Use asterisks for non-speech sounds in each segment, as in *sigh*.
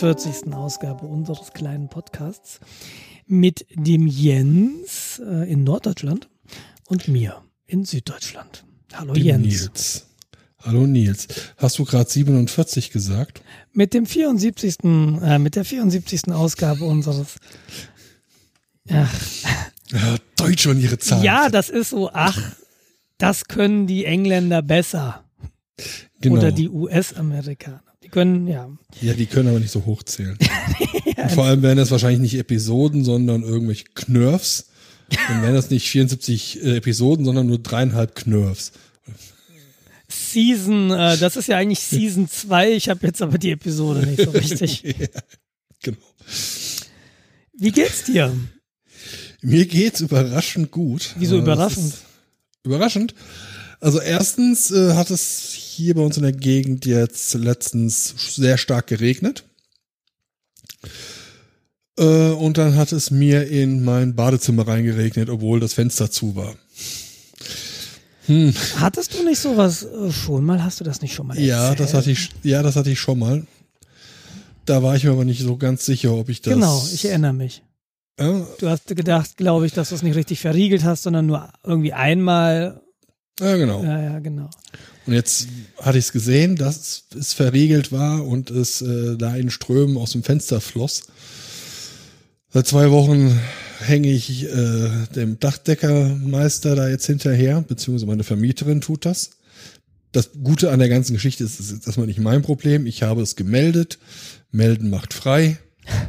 47. Ausgabe unseres kleinen Podcasts mit dem Jens äh, in Norddeutschland und mir in Süddeutschland. Hallo Dem Jens. Nils. Hallo Nils. Hast du gerade 47 gesagt? Mit dem 74. Äh, mit der 74. Ausgabe unseres Ach, Ja, Deutsch und ihre Zahlen. ja, das ist so, ach, das können die Engländer besser. genau. Oder die US-Amerikaner. Können, ja. ja, die können aber nicht so hochzählen. *laughs* und vor allem wären das wahrscheinlich nicht Episoden, sondern irgendwelche Knurfs. Dann wären das nicht 74 äh, Episoden, sondern nur dreieinhalb Knurfs. Season, äh, das ist ja eigentlich Season *laughs* 2. Ich habe jetzt aber die Episode nicht so richtig. *laughs* ja, genau. Wie geht's dir? Mir geht's überraschend gut. Wieso Äh, überraschend? Überraschend. Also erstens äh, hat es hier bei uns in der Gegend jetzt letztens sehr stark geregnet. Äh, und dann hat es mir in mein Badezimmer reingeregnet, obwohl das Fenster zu war. Hattest du nicht sowas äh, schon mal? Hast du das nicht schon mal Ja, das hatte ich, ja, das hatte ich schon mal. Da war ich mir aber nicht so ganz sicher, ob ich das. Genau, ich erinnere mich. Ja, Du hast gedacht, glaube ich, dass du es nicht richtig verriegelt hast, sondern nur irgendwie einmal. Ja, genau. Ja, ja, genau. Und jetzt hatte ich es gesehen, dass es verriegelt war und es äh, da in Strömen aus dem Fenster floss. Seit zwei Wochen hänge ich äh, dem Dachdeckermeister da jetzt hinterher, beziehungsweise meine Vermieterin tut das. Das Gute an der ganzen Geschichte ist, es ist erstmal nicht mein Problem. Ich habe es gemeldet. Melden macht frei,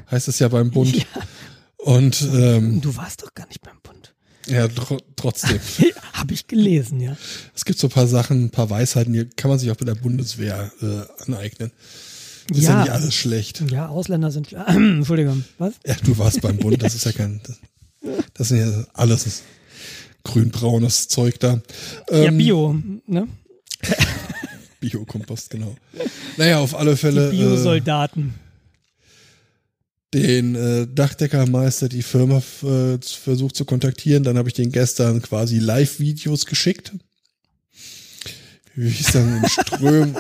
heißt es ja beim Bund. *laughs* Ja. Und ähm, Du warst doch gar nicht beim Bund. Ja, tr trotzdem. *laughs* Habe ich gelesen, ja. Es gibt so ein paar Sachen, ein paar Weisheiten, die kann man sich auch bei der Bundeswehr äh, aneignen. Das ist ja Ja. nicht alles schlecht. Ja, Ausländer sind. *clears throat* Entschuldigung, was? Ja, du warst beim Bund, das ist ja *laughs* kein. Das, das sind ja alles grünbraunes Zeug da. ja, Ähm, Bio, ne? Biokompost, genau. Naja, auf alle Fälle Die äh, Biosoldaten. Den äh, Dachdeckermeister, die Firma äh, versucht zu kontaktieren. Dann habe ich den gestern quasi Live-Videos geschickt. Wie ich dann in Strömen.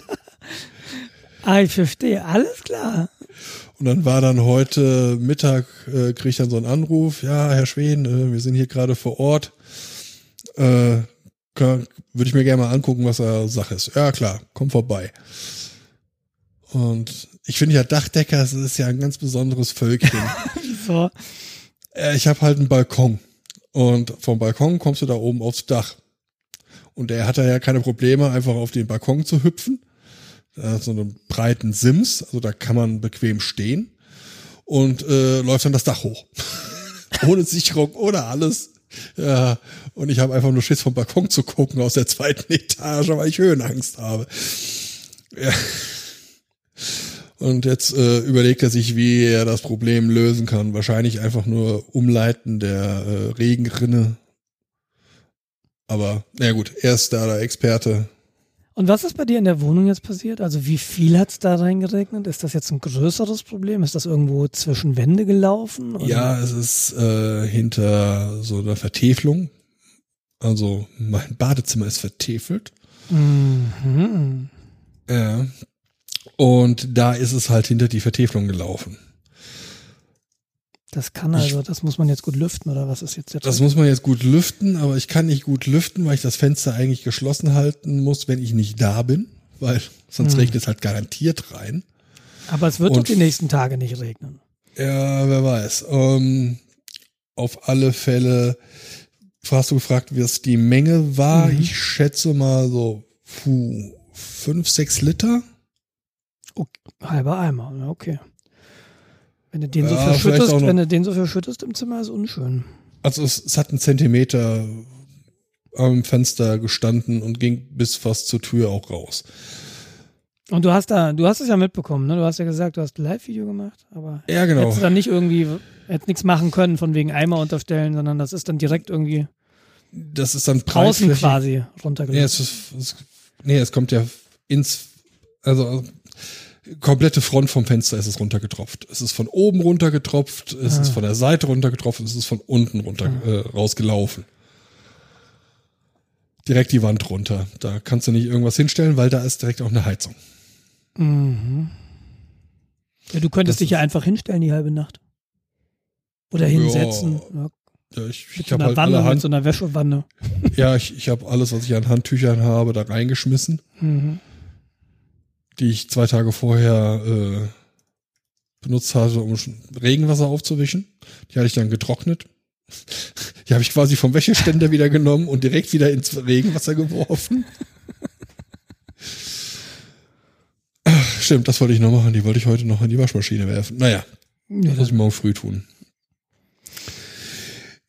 *laughs* ah, ich verstehe. Alles klar. Und dann war dann heute Mittag, äh, krieg ich dann so einen Anruf, ja, Herr Schwen, äh, wir sind hier gerade vor Ort. Äh, Würde ich mir gerne mal angucken, was da Sache ist. Ja, klar, komm vorbei. Und ich finde ja Dachdecker, das ist ja ein ganz besonderes Völkchen. *laughs* So. äh, ich habe halt einen Balkon. Und vom Balkon kommst du da oben aufs Dach. Und der hat da ja keine Probleme, einfach auf den Balkon zu hüpfen. Da hat so einen breiten Sims, also da kann man bequem stehen und äh, läuft dann das Dach hoch. *laughs* ohne Sicherung, ohne alles. Ja, und ich habe einfach nur Schiss vom Balkon zu gucken aus der zweiten *laughs* Etage, weil ich Höhenangst habe. Ja. Und jetzt äh, überlegt er sich, wie er das Problem lösen kann. Wahrscheinlich einfach nur Umleiten der äh, Regenrinne. Aber na gut, er ist da der Experte. Und was ist bei dir in der Wohnung jetzt passiert? Also wie viel hat's da reingeregnet? Ist das jetzt ein größeres Problem? Ist das irgendwo zwischen Wände gelaufen? Oder? Ja, es ist äh, hinter so einer Vertäfelung. Also mein Badezimmer ist vertäfelt. Mhm. Ja. Und da ist es halt hinter die Vertäfelung gelaufen. Das kann also, das muss man jetzt gut lüften oder was ist jetzt der Das Trick? muss man jetzt gut lüften, aber ich kann nicht gut lüften, weil ich das Fenster eigentlich geschlossen halten muss, wenn ich nicht da bin, weil sonst Hm. regnet es halt garantiert rein. Aber es wird doch und- die nächsten Tage nicht regnen. Ja, wer weiß. Ähm, auf alle Fälle hast du gefragt, wie es die Menge war. Mhm. Ich schätze mal so puh, fünf, sechs Liter. Halber Eimer, ja, okay. Wenn du den so Ja, verschüttest, wenn du den so verschüttest im Zimmer, ist unschön. Also es, es hat einen Zentimeter am Fenster gestanden und ging bis fast zur Tür auch raus. Und du hast da, du hast es ja mitbekommen, ne? Du hast ja gesagt, du hast ein Live-Video gemacht, aber Ja, genau. hättest dann nicht irgendwie, hättest nichts machen können von wegen Eimer unterstellen, sondern das ist dann direkt irgendwie Das ist dann draußen quasi Nee, runtergelaufen. es, ist, es, nee, es kommt ja ins, also komplette Front vom Fenster ist es runtergetropft. Es ist von oben runtergetropft, es Ah. ist von der Seite runtergetropft, es ist von unten runter äh, rausgelaufen. Direkt die Wand runter. Da kannst du nicht irgendwas hinstellen, weil da ist direkt auch eine Heizung. Mhm. Ja, du könntest Das dich ja einfach hinstellen die halbe Nacht. Oder hinsetzen. Ja, Ja, ich mit ich so habe einer halt Wanne, mit allerhand, so einer Wäschewanne. *laughs* ja, ich, ich habe alles, was ich an Handtüchern habe, da reingeschmissen, Mhm. Die ich zwei Tage vorher äh, benutzt hatte, um Regenwasser aufzuwischen. Die hatte ich dann getrocknet. *laughs* Die habe ich quasi vom Wäscheständer wieder genommen und direkt wieder ins Regenwasser geworfen. Ach, stimmt, das wollte ich noch machen. Die wollte ich heute noch in die Waschmaschine werfen. Naja, Ja, das muss ich morgen früh tun.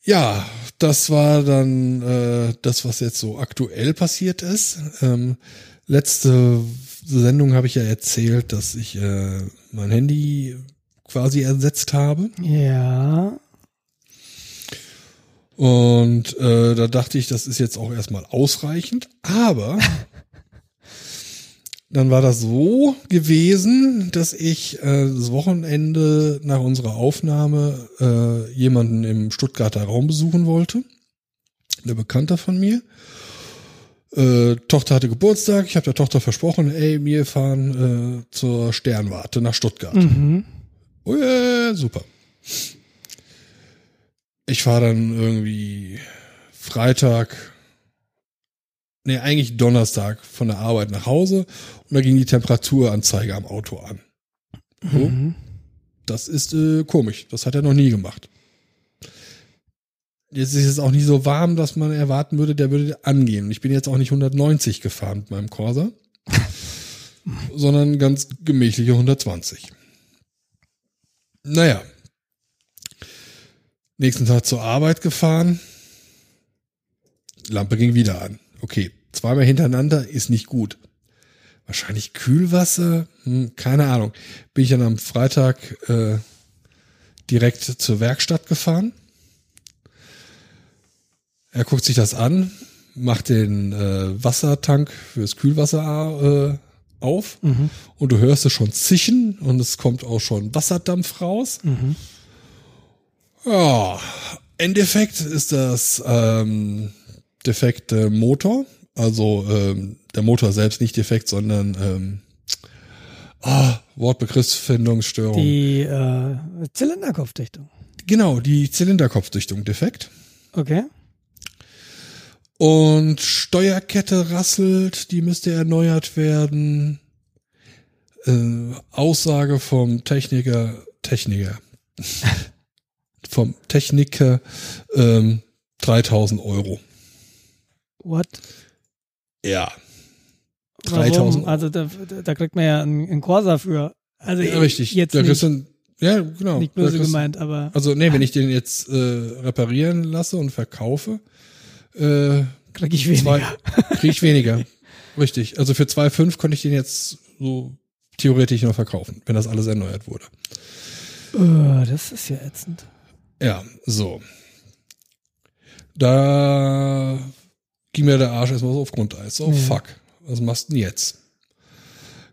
Ja, das war dann äh, das, was jetzt so aktuell passiert ist. Ähm, letzte Sendung habe ich ja erzählt, dass ich äh, mein Handy quasi ersetzt habe. ja. Und äh, da dachte ich, das ist jetzt auch erstmal ausreichend. Aber *laughs* dann war das so gewesen, dass ich äh, das Wochenende nach unserer Aufnahme äh, jemanden im Stuttgarter Raum besuchen wollte. Eine Bekannte von mir. Äh, Tochter hatte Geburtstag. Ich habe der Tochter versprochen, ey, wir fahren äh, zur Sternwarte nach Stuttgart. Mhm. Oh ja, super. Ich fahre dann irgendwie Freitag, nee, eigentlich Donnerstag von der Arbeit nach Hause und da ging die Temperaturanzeige am Auto an. So, Mhm. das ist äh, komisch. Das hat er noch nie gemacht. Jetzt ist es auch nicht so warm, dass man erwarten würde, der würde angehen. Ich bin jetzt auch nicht 190 gefahren mit meinem Corsa, *laughs* sondern ganz gemächliche 120. Naja. Nächsten Tag zur Arbeit gefahren. Lampe ging wieder an. Okay, zweimal hintereinander ist nicht gut. Wahrscheinlich Kühlwasser, hm, keine Ahnung. Bin ich dann am Freitag äh, direkt zur Werkstatt gefahren. Er guckt sich das an, macht den äh, Wassertank fürs Kühlwasser äh, auf Mhm. und du hörst es schon zischen und es kommt auch schon Wasserdampf raus. Mhm. Ja, Endeffekt ist das ähm, defekte Motor. Also ähm, der Motor selbst nicht defekt, sondern ähm, ah, Wortbegriffsfindungsstörung. Die äh, Zylinderkopfdichtung. genau, die Zylinderkopfdichtung defekt. Okay. Und Steuerkette rasselt, die müsste erneuert werden. Äh, Aussage vom Techniker, Techniker, *laughs* vom Techniker, ähm, 3000 Euro. What? Ja. Warum? 3000 Also da, da kriegt man ja einen, einen Corsa für. Also ja richtig. jetzt Da nicht, kriegst du ein- ja, genau. nicht böse gemeint, aber Also, nee, wenn ich den jetzt äh, reparieren lasse und verkaufe, äh, krieg ich weniger. zwei, kriege ich weniger. *laughs* Richtig. Also für 2,5 konnte ich den jetzt so theoretisch noch verkaufen, wenn das alles erneuert wurde. Oh, das ist ja ätzend. Ja, so. Da ging mir der Arsch erstmal so auf Grundeis. So, Ja. fuck. Was machst du denn jetzt?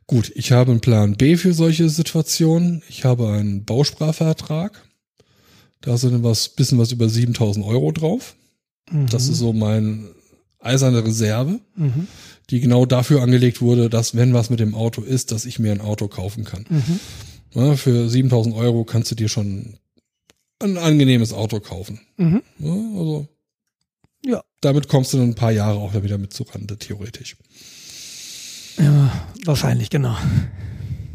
Gut, ich habe einen Plan B für solche Situationen. Ich habe einen Bausparvertrag. Da sind was, bisschen was über 7000 Euro drauf. Mhm. Das ist so mein eiserne Reserve, Mhm. die genau dafür angelegt wurde, dass wenn was mit dem Auto ist, dass ich mir ein Auto kaufen kann. Mhm. Ja, für 7000 Euro kannst du dir schon ein angenehmes Auto kaufen. Mhm. Ja, also Ja. damit kommst du dann ein paar Jahre auch wieder mit zurande, theoretisch. Ja, wahrscheinlich, genau.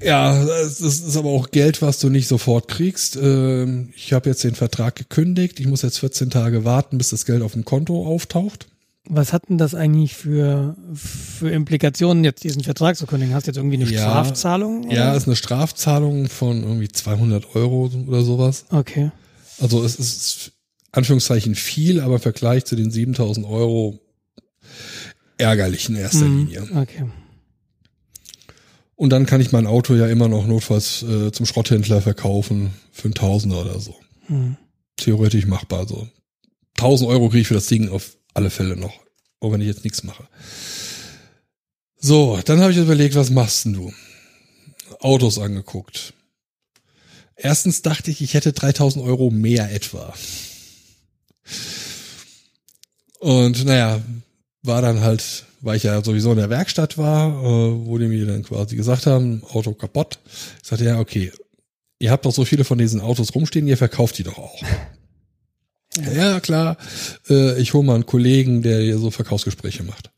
Ja, das ist aber auch Geld, was du nicht sofort kriegst. Ähm, Ich habe jetzt den Vertrag gekündigt. Ich muss jetzt 14 Tage warten, bis das Geld auf dem Konto auftaucht. Was hat denn das eigentlich für, für Implikationen, jetzt diesen Vertrag zu kündigen? Hast du jetzt irgendwie eine Ja. Strafzahlung? Ja, oder? ist eine Strafzahlung von irgendwie 200 Euro oder sowas. Okay. Also es ist Anführungszeichen viel, aber im Vergleich zu den 7000 Euro ärgerlich in erster Mhm. Linie. Okay. Und dann kann ich mein Auto ja immer noch notfalls äh, zum Schrotthändler verkaufen für einen Tausender oder so. Mhm. Theoretisch machbar so. 1000 Euro kriege ich für das Ding auf alle Fälle noch, auch wenn ich jetzt nichts mache. So, dann habe ich überlegt, was machst denn du? Autos angeguckt. Erstens dachte ich, ich hätte 3000 Euro mehr etwa. Und naja, war dann halt, weil ich ja sowieso in der Werkstatt war, äh, wo die mir dann quasi gesagt haben, Auto kaputt. Ich sagte, ja, okay, ihr habt doch so viele von diesen Autos rumstehen, ihr verkauft die doch auch. *laughs* Ja, klar, äh, ich hole mal einen Kollegen, der hier so Verkaufsgespräche macht.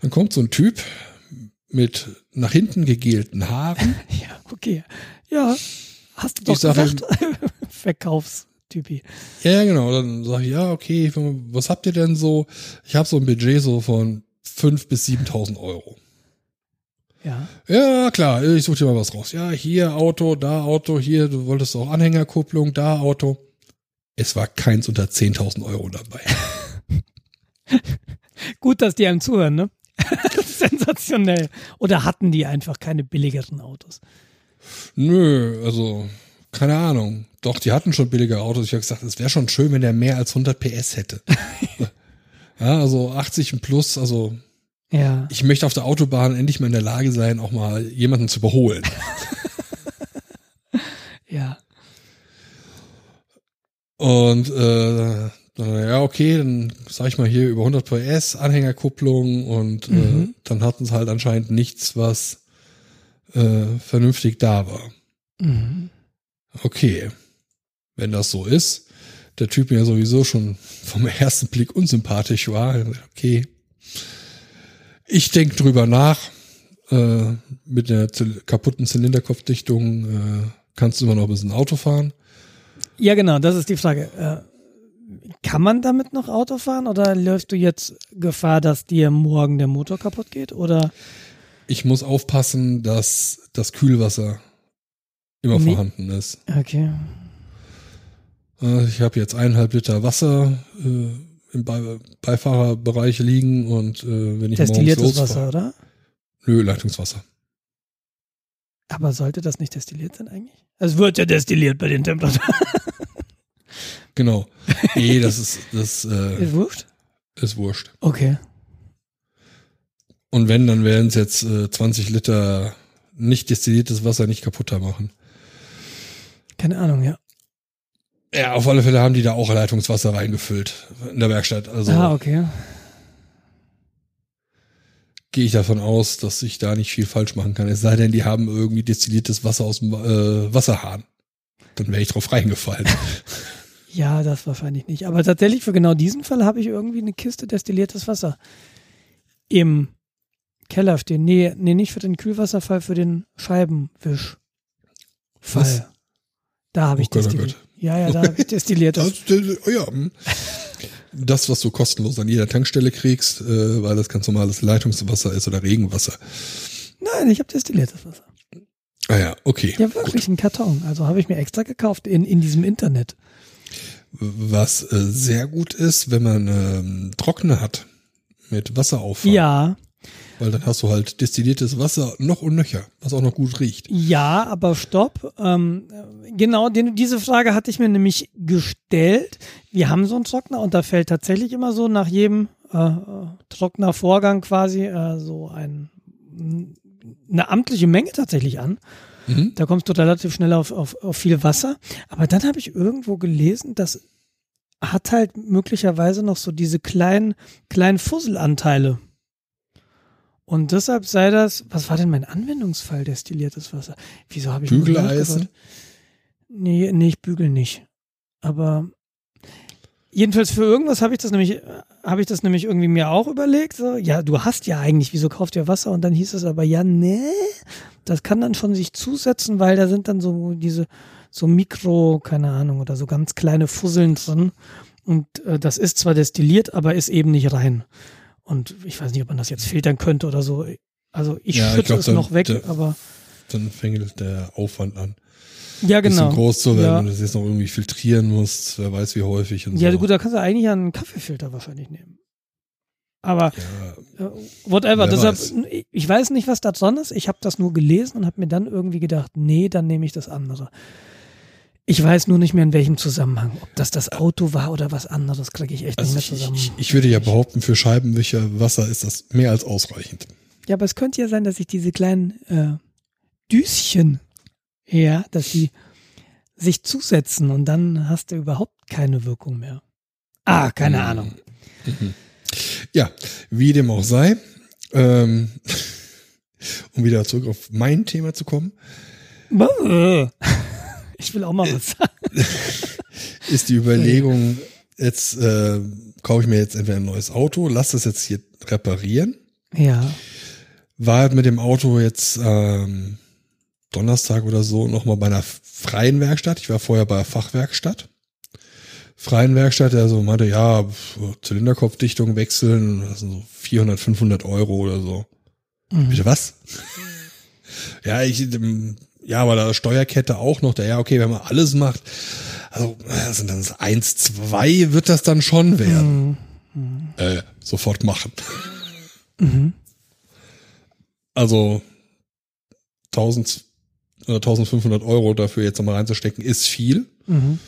Dann kommt so ein Typ mit nach hinten gegelten Haaren. *laughs* Ja, okay. Ja, hast du doch Ich sag gesagt. *laughs* Verkaufstypi. Ja, genau. Dann sage ich, ja, okay, was habt ihr denn so? Ich habe so ein Budget so von 5.000 bis 7.000 Euro. Ja. Ja, klar, ich suche dir mal was raus. Ja, hier Auto, da Auto, hier, du wolltest auch Anhängerkupplung, da Auto. Es war keins unter 10.000 Euro dabei. *laughs* Gut, dass die einem zuhören, ne? *laughs* Sensationell. Oder hatten die einfach keine billigeren Autos? Nö, also, keine Ahnung. Doch, die hatten schon billige Autos. Ich habe gesagt, es wäre schon schön, wenn der mehr als 100 PS hätte. *laughs* ja, also 80 und plus, also Ja. ich möchte auf der Autobahn endlich mal in der Lage sein, auch mal jemanden zu überholen. Ja. Und äh, dann, ja, okay, dann sag ich mal hier über 100 PS, Anhängerkupplung und äh, Mhm. dann hatten sie halt anscheinend nichts, was äh, vernünftig da war. Mhm. Okay, wenn das so ist, der Typ mir sowieso schon vom ersten Blick unsympathisch war, okay, ich denk drüber nach, äh, mit der kaputten Zylinderkopfdichtung äh, kannst du immer noch ein bisschen Auto fahren. Ja, genau, das ist die Frage. Äh, kann man damit noch Auto fahren oder läufst du jetzt Gefahr, dass dir morgen der Motor kaputt geht? Oder Ich muss aufpassen, dass das Kühlwasser immer Nee. vorhanden ist. okay. Äh, Ich habe jetzt eineinhalb Liter Wasser äh, im Be Beifahrerbereich liegen und äh, wenn ich Destilliertes morgens Wasser, losfahre, oder? nö, Leitungswasser. Aber sollte das nicht destilliert sein eigentlich? Es wird ja destilliert bei den Temperaturen. *laughs* Genau. Nee, das ist das äh, Ist wurscht? ist wurscht. Okay. Und wenn, dann werden es jetzt äh, 20 Liter nicht destilliertes Wasser nicht kaputter machen. Keine Ahnung, ja. Ja, auf alle Fälle haben die da auch Leitungswasser reingefüllt in der Werkstatt. Also ah, okay. Gehe ich davon aus, dass ich da nicht viel falsch machen kann. Es sei denn, die haben irgendwie destilliertes Wasser aus dem äh, Wasserhahn. Dann wäre ich drauf reingefallen. *laughs* Ja, das wahrscheinlich nicht. Aber tatsächlich für genau diesen Fall habe ich irgendwie eine Kiste destilliertes Wasser im Keller stehen. Nee, nee, nicht für den Kühlwasserfall, für den Scheibenwischfall. Was? Da habe ich Oh oh destilliert. Ja, ja, da habe ich *laughs* destilliertes. Das, das, oh ja, hm. Das, was du kostenlos an jeder Tankstelle kriegst, äh, weil das ganz normales Leitungswasser ist oder Regenwasser. Nein, ich habe destilliertes Wasser. Ah ja, okay. Ja, wirklich, ein Karton. Also habe ich mir extra gekauft in, in diesem Internet. Was äh, sehr gut ist, wenn man ähm, Trockner hat mit Wasseraufwand. Ja, Weil dann hast du halt destilliertes Wasser noch und nöcher, was auch noch gut riecht. ja, aber stopp. Ähm, genau, den, diese Frage hatte ich mir nämlich gestellt. Wir haben so einen Trockner und da fällt tatsächlich immer so nach jedem äh, Trocknervorgang quasi äh, so ein, eine amtliche Menge tatsächlich an. Mhm. Da kommst du relativ schnell auf, auf, auf viel Wasser. Aber dann habe ich irgendwo gelesen, das hat halt möglicherweise noch so diese kleinen, kleinen Fusselanteile. Und deshalb sei das, was war denn mein Anwendungsfall, destilliertes Wasser? Wieso habe ich Bügeleisen? Nee, nee, ich bügel nicht. Aber jedenfalls für irgendwas habe ich das nämlich, habe ich das nämlich irgendwie mir auch überlegt. So, ja, du hast ja eigentlich, wieso kauft ihr Wasser? Und dann hieß es aber, ja, nee, das kann dann schon sich zusetzen, weil da sind dann so diese, so Mikro, keine Ahnung, oder so ganz kleine Fusseln drin. Und äh, das ist zwar destilliert, aber ist eben nicht rein. Und ich weiß nicht, ob man das jetzt filtern könnte oder so. Also ich Ja, ich schütte glaub, es dann- noch weg, da- aber Dann fängt der Aufwand an. ja, genau. Bisschen groß zu werden Ja. und das jetzt noch irgendwie filtrieren musst, wer weiß wie häufig und Ja, so. gut, da kannst du eigentlich einen Kaffeefilter wahrscheinlich nehmen. Aber Ja, äh, whatever, deshalb, weiß. ich weiß nicht, was da dran ist. Ich habe das nur gelesen und habe mir dann irgendwie gedacht, nee, dann nehme ich das andere. Ich weiß nur nicht mehr, in welchem Zusammenhang. Ob das das Auto war oder was anderes, kriege ich echt also nicht mehr ich, zusammen. ich, ich würde ja behaupten, für Scheibenwischer Wasser ist das mehr als ausreichend. Ja, aber es könnte ja sein, dass ich diese kleinen äh, Düschen, ja, dass die sich zusetzen und dann hast du überhaupt keine Wirkung mehr. Ah, keine Mhm. Ahnung. Ja, wie dem auch sei, ähm, *laughs* um wieder zurück auf mein Thema zu kommen. Ich will auch mal was sagen. *laughs* ist die Überlegung, jetzt äh, kaufe ich mir jetzt entweder ein neues Auto, lass das jetzt hier reparieren. Ja. War halt mit dem Auto jetzt ähm, Donnerstag oder so nochmal bei einer freien Werkstatt. Ich war vorher bei der Fachwerkstatt. Freien Werkstatt, der so meinte, ja, Zylinderkopfdichtung wechseln, das sind so 400, 500 Euro oder so. Mhm. Bitte was? *laughs* ja, ich, ähm, ja, aber da Steuerkette auch noch, da ja, okay, wenn man alles macht, also sind dann eins, zwei wird das dann schon werden. Mhm. Äh, sofort machen. Mhm. Also 1000 oder 1500 Euro dafür jetzt nochmal reinzustecken, ist viel. Mhm.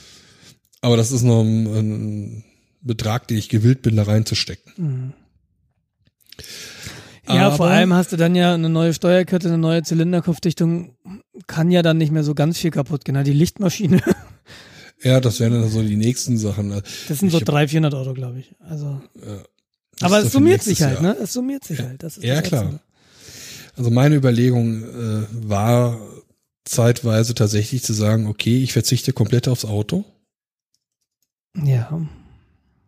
Aber das ist noch ein, ein Betrag, den ich gewillt bin, da reinzustecken. Mhm. Ja, Aber- vor allem hast du dann ja eine neue Steuerkette, eine neue Zylinderkopfdichtung, kann ja dann nicht mehr so ganz viel kaputt gehen. Die Lichtmaschine, *laughs* Ja, das wären dann so die nächsten Sachen. das sind so Ich hab- 300, 400 Euro, glaube ich. Also, Das aber es summiert sich halt, Jahr. ne? Es summiert sich halt. Das ist Ja, das klar. Ätzende. Also meine Überlegung äh, war zeitweise tatsächlich zu sagen, okay, ich verzichte komplett aufs Auto. Ja.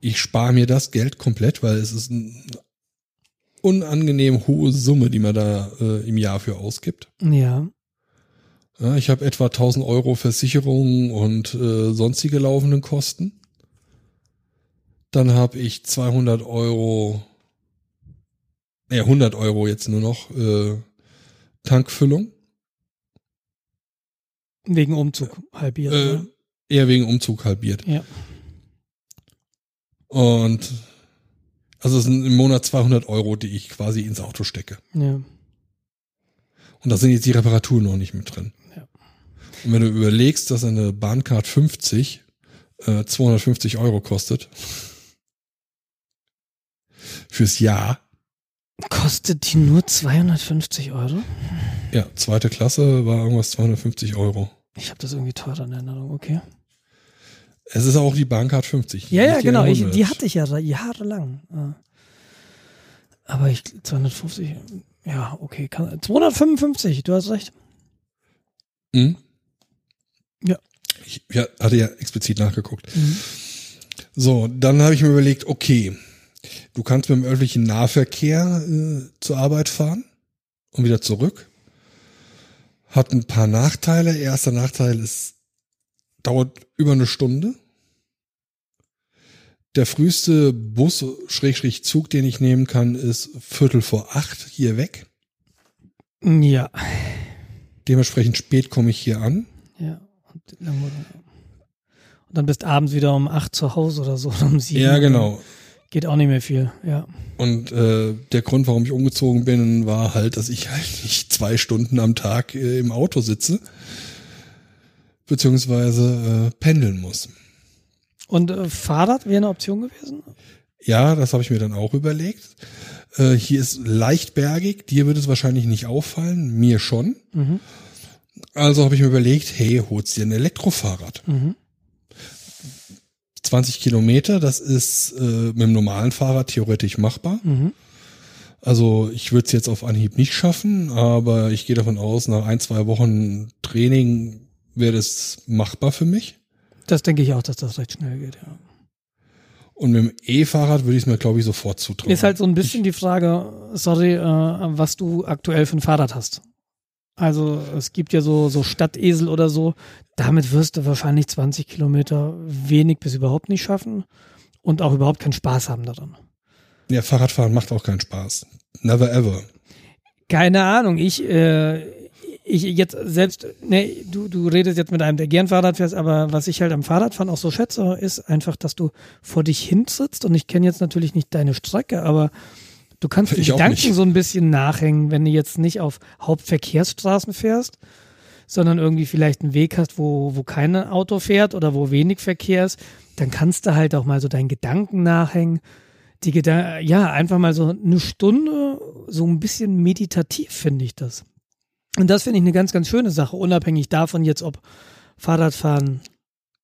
Ich spare mir das Geld komplett, weil es ist eine unangenehm hohe Summe, die man da äh, im Jahr für ausgibt. Ja. Ja, ich habe etwa 1000 Euro Versicherungen und äh, sonstige laufenden Kosten. Dann habe ich 200 Euro, nee, 100 Euro jetzt nur noch äh, Tankfüllung. Wegen Umzug halbiert. Äh, eher wegen Umzug halbiert. Ja. Und also es sind im Monat 200 Euro, die ich quasi ins Auto stecke. Ja. Und da sind jetzt die Reparaturen noch nicht mit drin. Und wenn du überlegst, dass eine Bahncard 50 äh, 250 Euro kostet *laughs* fürs Jahr, Kostet die nur 250 Euro? ja, zweite Klasse war irgendwas 250 Euro. Ich habe das irgendwie teurer in Erinnerung, okay. Es ist auch die Bahncard 50. Ja, ja, genau. Ich, 100. die hatte ich ja jahrelang. Ja. Aber ich 250, ja, okay. Kann, 255, du hast recht. Hm? Ja. Ich ja, hatte ja explizit nachgeguckt. Mhm. So, dann habe ich mir überlegt, okay, du kannst mit dem öffentlichen Nahverkehr äh, zur Arbeit fahren und wieder zurück. Hat ein paar Nachteile. Erster Nachteil ist, dauert über eine Stunde. Der früheste Bus, Schrägstrich Zug, den ich nehmen kann, ist Viertel vor acht hier weg. Ja. Dementsprechend spät komme ich hier an. Ja. Und dann, bist abends wieder um 8 zu Hause oder so. oder *laughs* Um 7. Ja, genau. Geht auch nicht mehr viel, ja. Und äh, der Grund, warum ich umgezogen bin, war halt, dass ich halt *laughs* nicht zwei Stunden am Tag äh, im Auto sitze, beziehungsweise äh, pendeln muss. Und äh, Fahrrad wäre eine Option gewesen? Ja, das habe ich mir dann auch überlegt. Äh, hier ist leicht bergig, dir wird es wahrscheinlich nicht auffallen, mir schon. Mhm. Also habe ich mir überlegt, hey, holst dir ein Elektrofahrrad. Mhm. 20 Kilometer, das ist äh, mit dem normalen Fahrrad theoretisch machbar. Mhm. Also ich würde es jetzt auf Anhieb nicht schaffen, aber ich gehe davon aus, nach ein, zwei Wochen Training wäre das machbar für mich. Das denke ich auch, dass das recht schnell geht, ja. Und mit dem E-Fahrrad würde ich es mir, glaube ich, sofort zutrauen. Ist halt so ein bisschen die Frage, sorry, äh, was du aktuell für ein Fahrrad hast. Also es gibt ja so, so Stadtesel oder so. Damit wirst du wahrscheinlich 20 Kilometer wenig bis überhaupt nicht schaffen und auch überhaupt keinen Spaß haben daran. ja, Fahrradfahren macht auch keinen Spaß. Never ever. Keine Ahnung, ich, äh, ich jetzt selbst, ne, du, du redest jetzt mit einem, der gern Fahrrad fährt, aber was ich halt am Fahrradfahren auch so schätze, ist einfach, dass du vor dich hintrittst und ich kenne jetzt natürlich nicht deine Strecke, aber du kannst die Ich Gedanken so ein bisschen nachhängen, wenn du jetzt nicht auf Hauptverkehrsstraßen fährst, sondern irgendwie vielleicht einen Weg hast, wo, wo kein Auto fährt oder wo wenig Verkehr ist, dann kannst du halt auch mal so deinen Gedanken nachhängen. Die Gedan ja, einfach mal so eine Stunde, so ein bisschen meditativ finde ich das. Und das finde ich eine ganz, ganz schöne Sache, unabhängig davon jetzt, ob Fahrradfahren.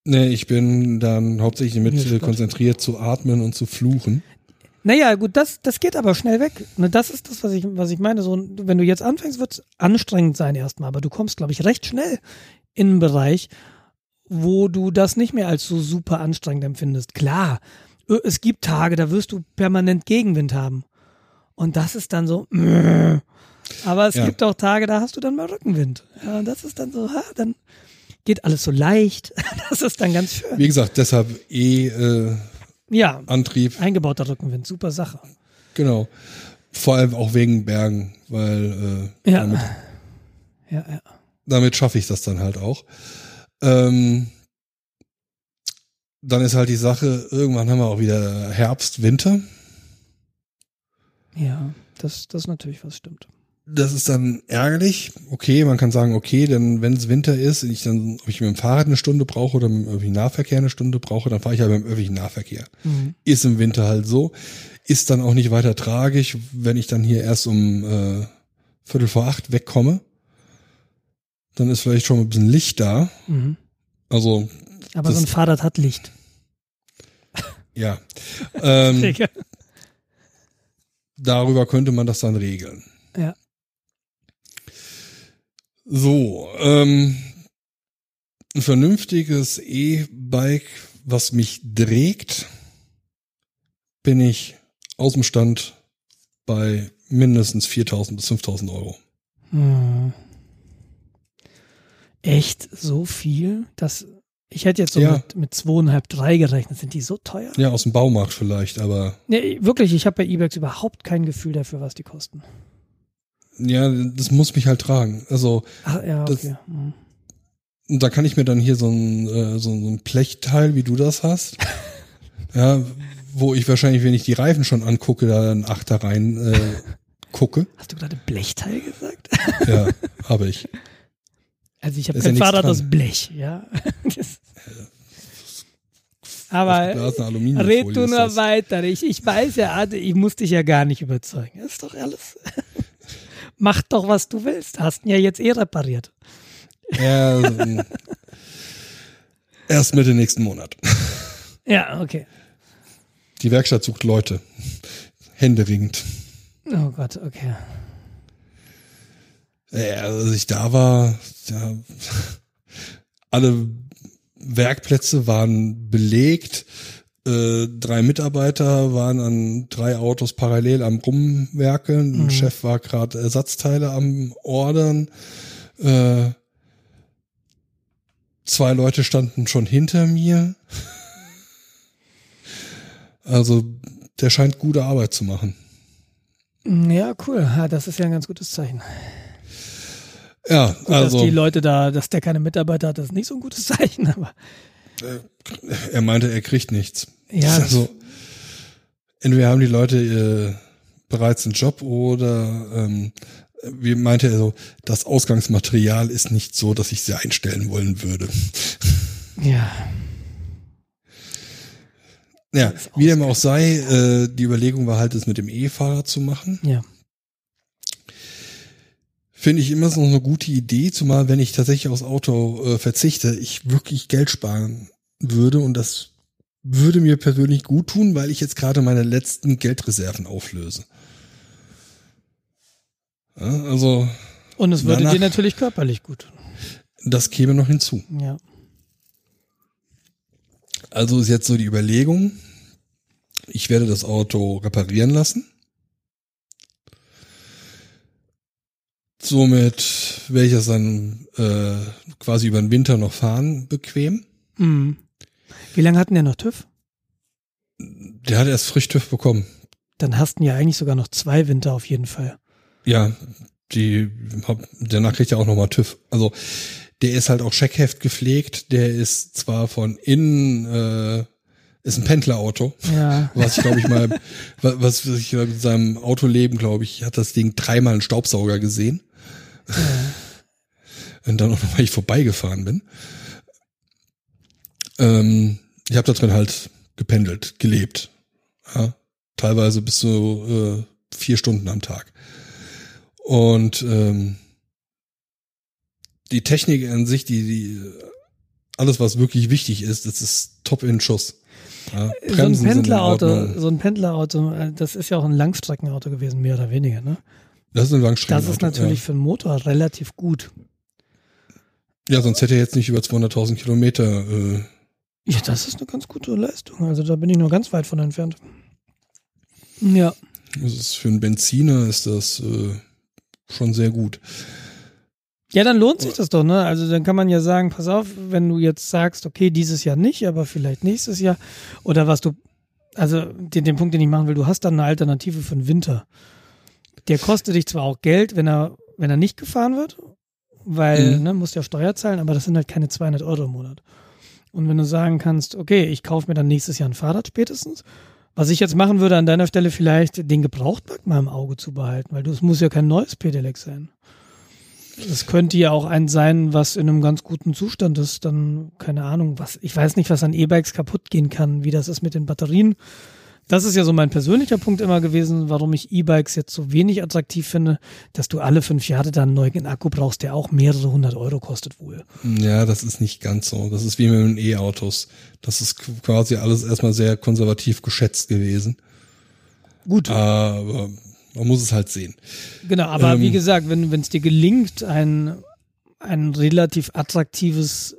Nee, ich bin dann hauptsächlich mit konzentriert zu atmen und zu fluchen. Naja, gut, das, das geht aber schnell weg. Ne, Das ist das, was ich, was ich meine. So, wenn du jetzt anfängst, wird es anstrengend sein erstmal, aber du kommst, glaube ich, recht schnell in einen Bereich, wo du das nicht mehr als so super anstrengend empfindest. Klar, ö- es gibt Tage, da wirst du permanent Gegenwind haben. Und das ist dann so, meh. aber es Ja. gibt auch Tage, da hast du dann mal Rückenwind. Ja, und das ist dann so, ha, dann geht alles so leicht. *laughs* Das ist dann ganz schön. Wie gesagt, deshalb E-Antrieb. Ja, eingebauter Rückenwind, super Sache. genau. Vor allem auch wegen Bergen, weil äh, Ja. damit, Ja, ja. damit schaffe ich das dann halt auch. Ähm, dann ist halt die Sache, irgendwann haben wir auch wieder Herbst, Winter. Ja, das, das ist natürlich was stimmt. Das ist dann ärgerlich. Okay, man kann sagen, okay, dann wenn es Winter ist, ich dann, ob ich mit dem Fahrrad eine Stunde brauche oder mit dem öffentlichen Nahverkehr eine Stunde brauche, dann fahre ich halt mit dem öffentlichen Nahverkehr. Mhm. Ist im Winter halt so. Ist dann auch nicht weiter tragisch, wenn ich dann hier erst um äh, Viertel vor acht wegkomme. Dann ist vielleicht schon ein bisschen Licht da. Mhm. Also, Aber Das- so ein Fahrrad hat Licht. ja. ähm, *laughs* darüber könnte man das dann regeln. So, ähm, ein vernünftiges E-Bike, was mich trägt, bin ich aus dem Stand bei mindestens 4.000 bis 5.000 Euro. Hm. Echt so viel? Das, ich hätte jetzt so Ja. mit, mit zweieinhalb, drei gerechnet. Sind die so teuer? Ja, aus dem Baumarkt vielleicht, aber Nee, wirklich, ich habe bei eBay überhaupt kein Gefühl dafür, was die kosten. Ja, das muss mich halt tragen. Also, Ach ja, Das- okay. Hm. und da kann ich mir dann hier so ein, äh, so ein Plechteil, wie du das hast, *laughs* ja, wo ich wahrscheinlich, wenn ich die Reifen schon angucke, da ein Achter rein äh, *laughs* gucke. Hast du gerade Blechteil gesagt? *laughs* Ja, habe ich. Also ich habe ja kein nichts Fahrrad aus Blech, ja. Das- Aber red du nur das. weiter. Ich, ich weiß ja, Ade, ich muss dich ja gar nicht überzeugen. Das ist doch alles. Mach doch, was du willst. Hast ihn ja jetzt eh repariert. Ja, ähm, *laughs* erst Mitte nächsten Monat. Ja, okay. Die Werkstatt sucht Leute. Händeringend. Oh Gott, okay. Ja, als ich da war, ja, alle Werkplätze waren belegt. Äh, drei Mitarbeiter waren an drei Autos parallel am Rumwerkeln. Ein Mhm. Chef war gerade Ersatzteile am Ordern. Äh, zwei Leute standen schon hinter mir. *laughs* Also der scheint gute Arbeit zu machen. Ja, cool. Ja, das ist ja ein ganz gutes Zeichen. Ja, Gut, also dass die Leute da, dass der keine Mitarbeiter hat, das ist nicht so ein gutes *laughs* Zeichen, aber er meinte, er kriegt nichts. ja, Also, entweder haben die Leute äh, bereits einen Job oder ähm, wie meinte er so, das Ausgangsmaterial ist nicht so, dass ich sie einstellen wollen würde. ja. Ja, wie dem auch sei, äh, die Überlegung war halt, es mit dem E-Fahrrad zu machen. Ja. Finde ich immer so eine gute Idee, zumal wenn ich tatsächlich aufs Auto äh, verzichte, ich wirklich Geld sparen würde und das würde mir persönlich gut tun, weil ich jetzt gerade meine letzten Geldreserven auflöse. Ja, also Und es würde Danach- dir natürlich körperlich gut tun. das käme noch hinzu. Ja. Also ist jetzt so die Überlegung, ich werde das Auto reparieren lassen. Somit werde ich das dann äh, quasi über den Winter noch fahren, bequem. Mhm. Wie lange hatten der noch TÜV? Der hat erst frisch TÜV bekommen. Dann hast du ja eigentlich sogar noch zwei Winter auf jeden Fall. Ja, die danach kriegt er auch nochmal TÜV. Also der ist halt auch Scheckheft gepflegt. Der ist zwar von innen, äh, ist ein Pendlerauto. Ja. *laughs* Was ich glaube ich mal, wa- was ich in seinem Autoleben glaube ich, hat das Ding dreimal einen Staubsauger gesehen. *laughs* Und dann auch noch, weil ich vorbeigefahren bin. Ähm, ich habe da drin halt gependelt, gelebt. Ja, teilweise bis zu äh, vier Stunden am Tag. Und ähm, die Technik an sich, die, die alles, was wirklich wichtig ist, das ist top in Schuss. Ja, So ein Pendlerauto, so ein Pendlerauto, äh, das ist ja auch ein Langstreckenauto gewesen, mehr oder weniger, ne? Das ist ein Langstreckenauto. Das ist natürlich für einen Motor relativ gut. Ja, sonst hätte er jetzt nicht über 200.000 Kilometer. Äh, Ja, das ist eine ganz gute Leistung. Also da bin ich nur ganz weit von entfernt. Ja. das ist für einen Benziner ist das äh, schon sehr gut. Ja, dann lohnt sich das doch, ne? Also dann kann man ja sagen, pass auf, wenn du jetzt sagst, okay, dieses Jahr nicht, aber vielleicht nächstes Jahr oder was du, also den, den Punkt, den ich machen will, du hast dann eine Alternative für den Winter. Der kostet dich zwar auch Geld, wenn er, wenn er nicht gefahren wird, weil, Mhm. ne, musst ja Steuer zahlen, aber das sind halt keine 200 Euro im Monat. Und wenn du sagen kannst, okay, ich kaufe mir dann nächstes Jahr ein Fahrrad spätestens, was ich jetzt machen würde an deiner Stelle vielleicht, den Gebrauchtmarkt mal im Auge zu behalten, weil du, es muss ja kein neues Pedelec sein. Es könnte ja auch ein sein, was in einem ganz guten Zustand ist, dann, keine Ahnung, was, ich weiß nicht, was an E-Bikes kaputt gehen kann, wie das ist mit den Batterien. Das ist ja so mein persönlicher Punkt immer gewesen, warum ich E-Bikes jetzt so wenig attraktiv finde, dass du alle fünf Jahre dann einen neuen Akku brauchst, der auch mehrere hundert Euro kostet wohl. Ja, das ist nicht ganz so. Das ist wie mit den E-Autos. Das ist quasi alles erstmal sehr konservativ geschätzt gewesen. Gut, Aber man muss es halt sehen. genau, aber ähm, wie gesagt, wenn es dir gelingt, ein, ein relativ attraktives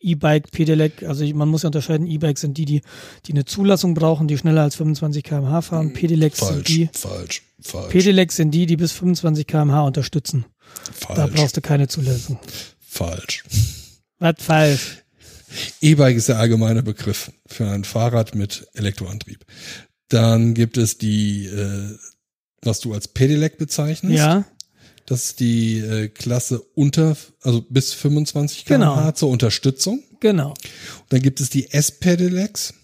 E-Bike, Pedelec, also ich, man muss ja unterscheiden, E-Bikes sind die, die, die eine Zulassung brauchen, die schneller als 25 km/h fahren. Pedelecs sind Falsch, die, falsch, falsch, Pedelecs sind die, die bis 25 km/h unterstützen. Da falsch, brauchst du keine Zulassung. falsch. Was falsch? E-Bike ist der allgemeine Begriff für ein Fahrrad mit Elektroantrieb. Dann gibt es die, äh, was du als Pedelec bezeichnest. Ja, Das ist die äh, Klasse unter, also bis 25 km/h Genau. zur Unterstützung. genau. Und dann gibt es die S-Pedelecs.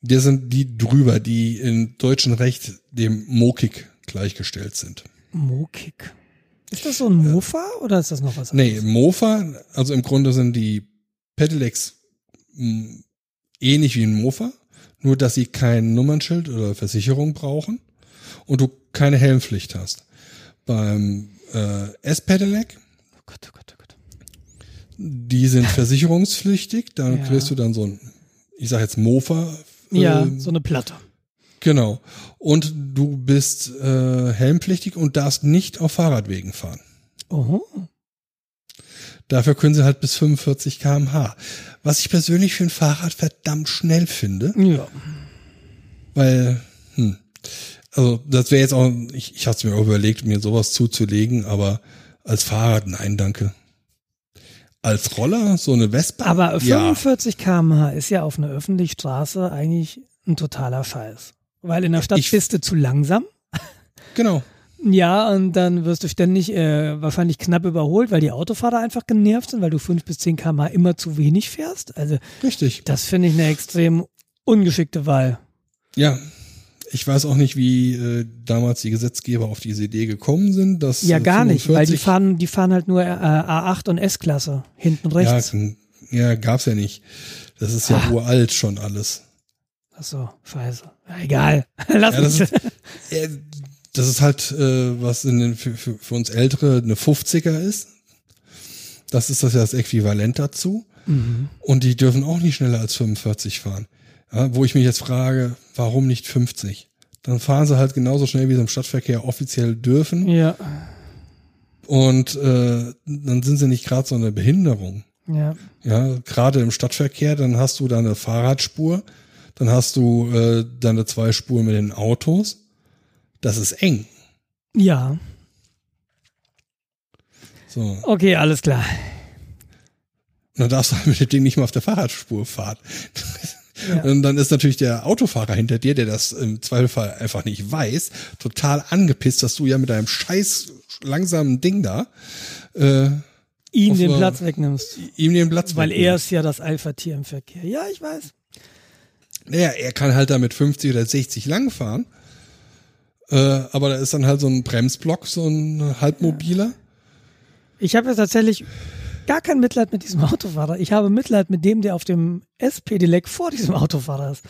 Der sind die drüber, die im deutschen Recht dem Mokik gleichgestellt sind. Mokik. Ist das so ein Mofa oder ist das noch was Nee, anderes? Mofa, also im Grunde sind die Pedelecs mh, ähnlich wie ein Mofa, nur dass sie kein Nummernschild oder Versicherung brauchen und du keine Helmpflicht hast. Beim äh, S-Pedelec, Oh Gott, oh Gott, oh Gott. die sind versicherungspflichtig, da Ja. kriegst du dann so ein, ich sag jetzt Mofa. Ja, äh, so eine Platte. Genau. Und du bist äh, helmpflichtig und darfst nicht auf Fahrradwegen fahren. Oho. Dafür können sie halt bis 45 km/h. Was ich persönlich für ein Fahrrad verdammt schnell finde, Ja. weil, hm, also das wäre jetzt auch, ich, ich hatte mir auch überlegt, mir sowas zuzulegen, aber als Fahrrad, nein, danke. Als Roller, so eine Vespa? Aber ja, 45 km/h ist ja auf einer öffentlichen Straße eigentlich ein totaler Scheiß. Weil in der Stadt Ich- bist du zu langsam. genau. Ja, und dann wirst du ständig äh, wahrscheinlich knapp überholt, weil die Autofahrer einfach genervt sind, weil du 5 bis 10 km/h immer zu wenig fährst. Also Richtig. das finde ich eine extrem ungeschickte Wahl. Ja. Ich weiß auch nicht, wie äh, damals die Gesetzgeber auf diese Idee gekommen sind, dass Ja, äh, gar nicht, weil die 45 fahren, die fahren halt nur äh, A8 und S-Klasse hinten rechts. Ja, ja, gab's ja nicht. Das ist ja Ah. uralt schon alles. Ach so, scheiße. Egal. *laughs* Lass Ja, das uns. ist, äh, das ist halt, äh, was in den, für, für, für uns Ältere eine 50er ist. Das ist das ja das Äquivalent dazu. Mhm. Und die dürfen auch nicht schneller als 45 fahren. Ja, wo ich mich jetzt frage, warum nicht 50? Dann fahren sie halt genauso schnell, wie sie im Stadtverkehr offiziell dürfen. Ja, Und äh, dann sind sie nicht gerade so eine Behinderung. ja. Ja, gerade im Stadtverkehr, dann hast du da eine Fahrradspur, dann hast du äh, deine zwei Spuren mit den Autos. Das ist eng. Ja, So. Okay, alles klar. dann darfst du halt mit dem Ding nicht mal auf der Fahrradspur fahren. Ja. Und dann ist natürlich der Autofahrer hinter dir, der das im Zweifelfall einfach nicht weiß, total angepisst, dass du ja mit deinem scheiß langsamen Ding da äh, Ihm den Platz wegnimmst. ihm den Platz Weil wegnimmst. er ist ja das Alpha-Tier im Verkehr. Ja, ich weiß. Naja, er kann halt da mit 50 oder 60 langfahren. Äh, aber da ist dann halt so ein Bremsblock, so ein halbmobiler. Ich habe ja tatsächlich gar kein Mitleid mit diesem Autofahrer. Ich habe Mitleid mit dem, der auf dem SP-Delec vor diesem Autofahrer ist.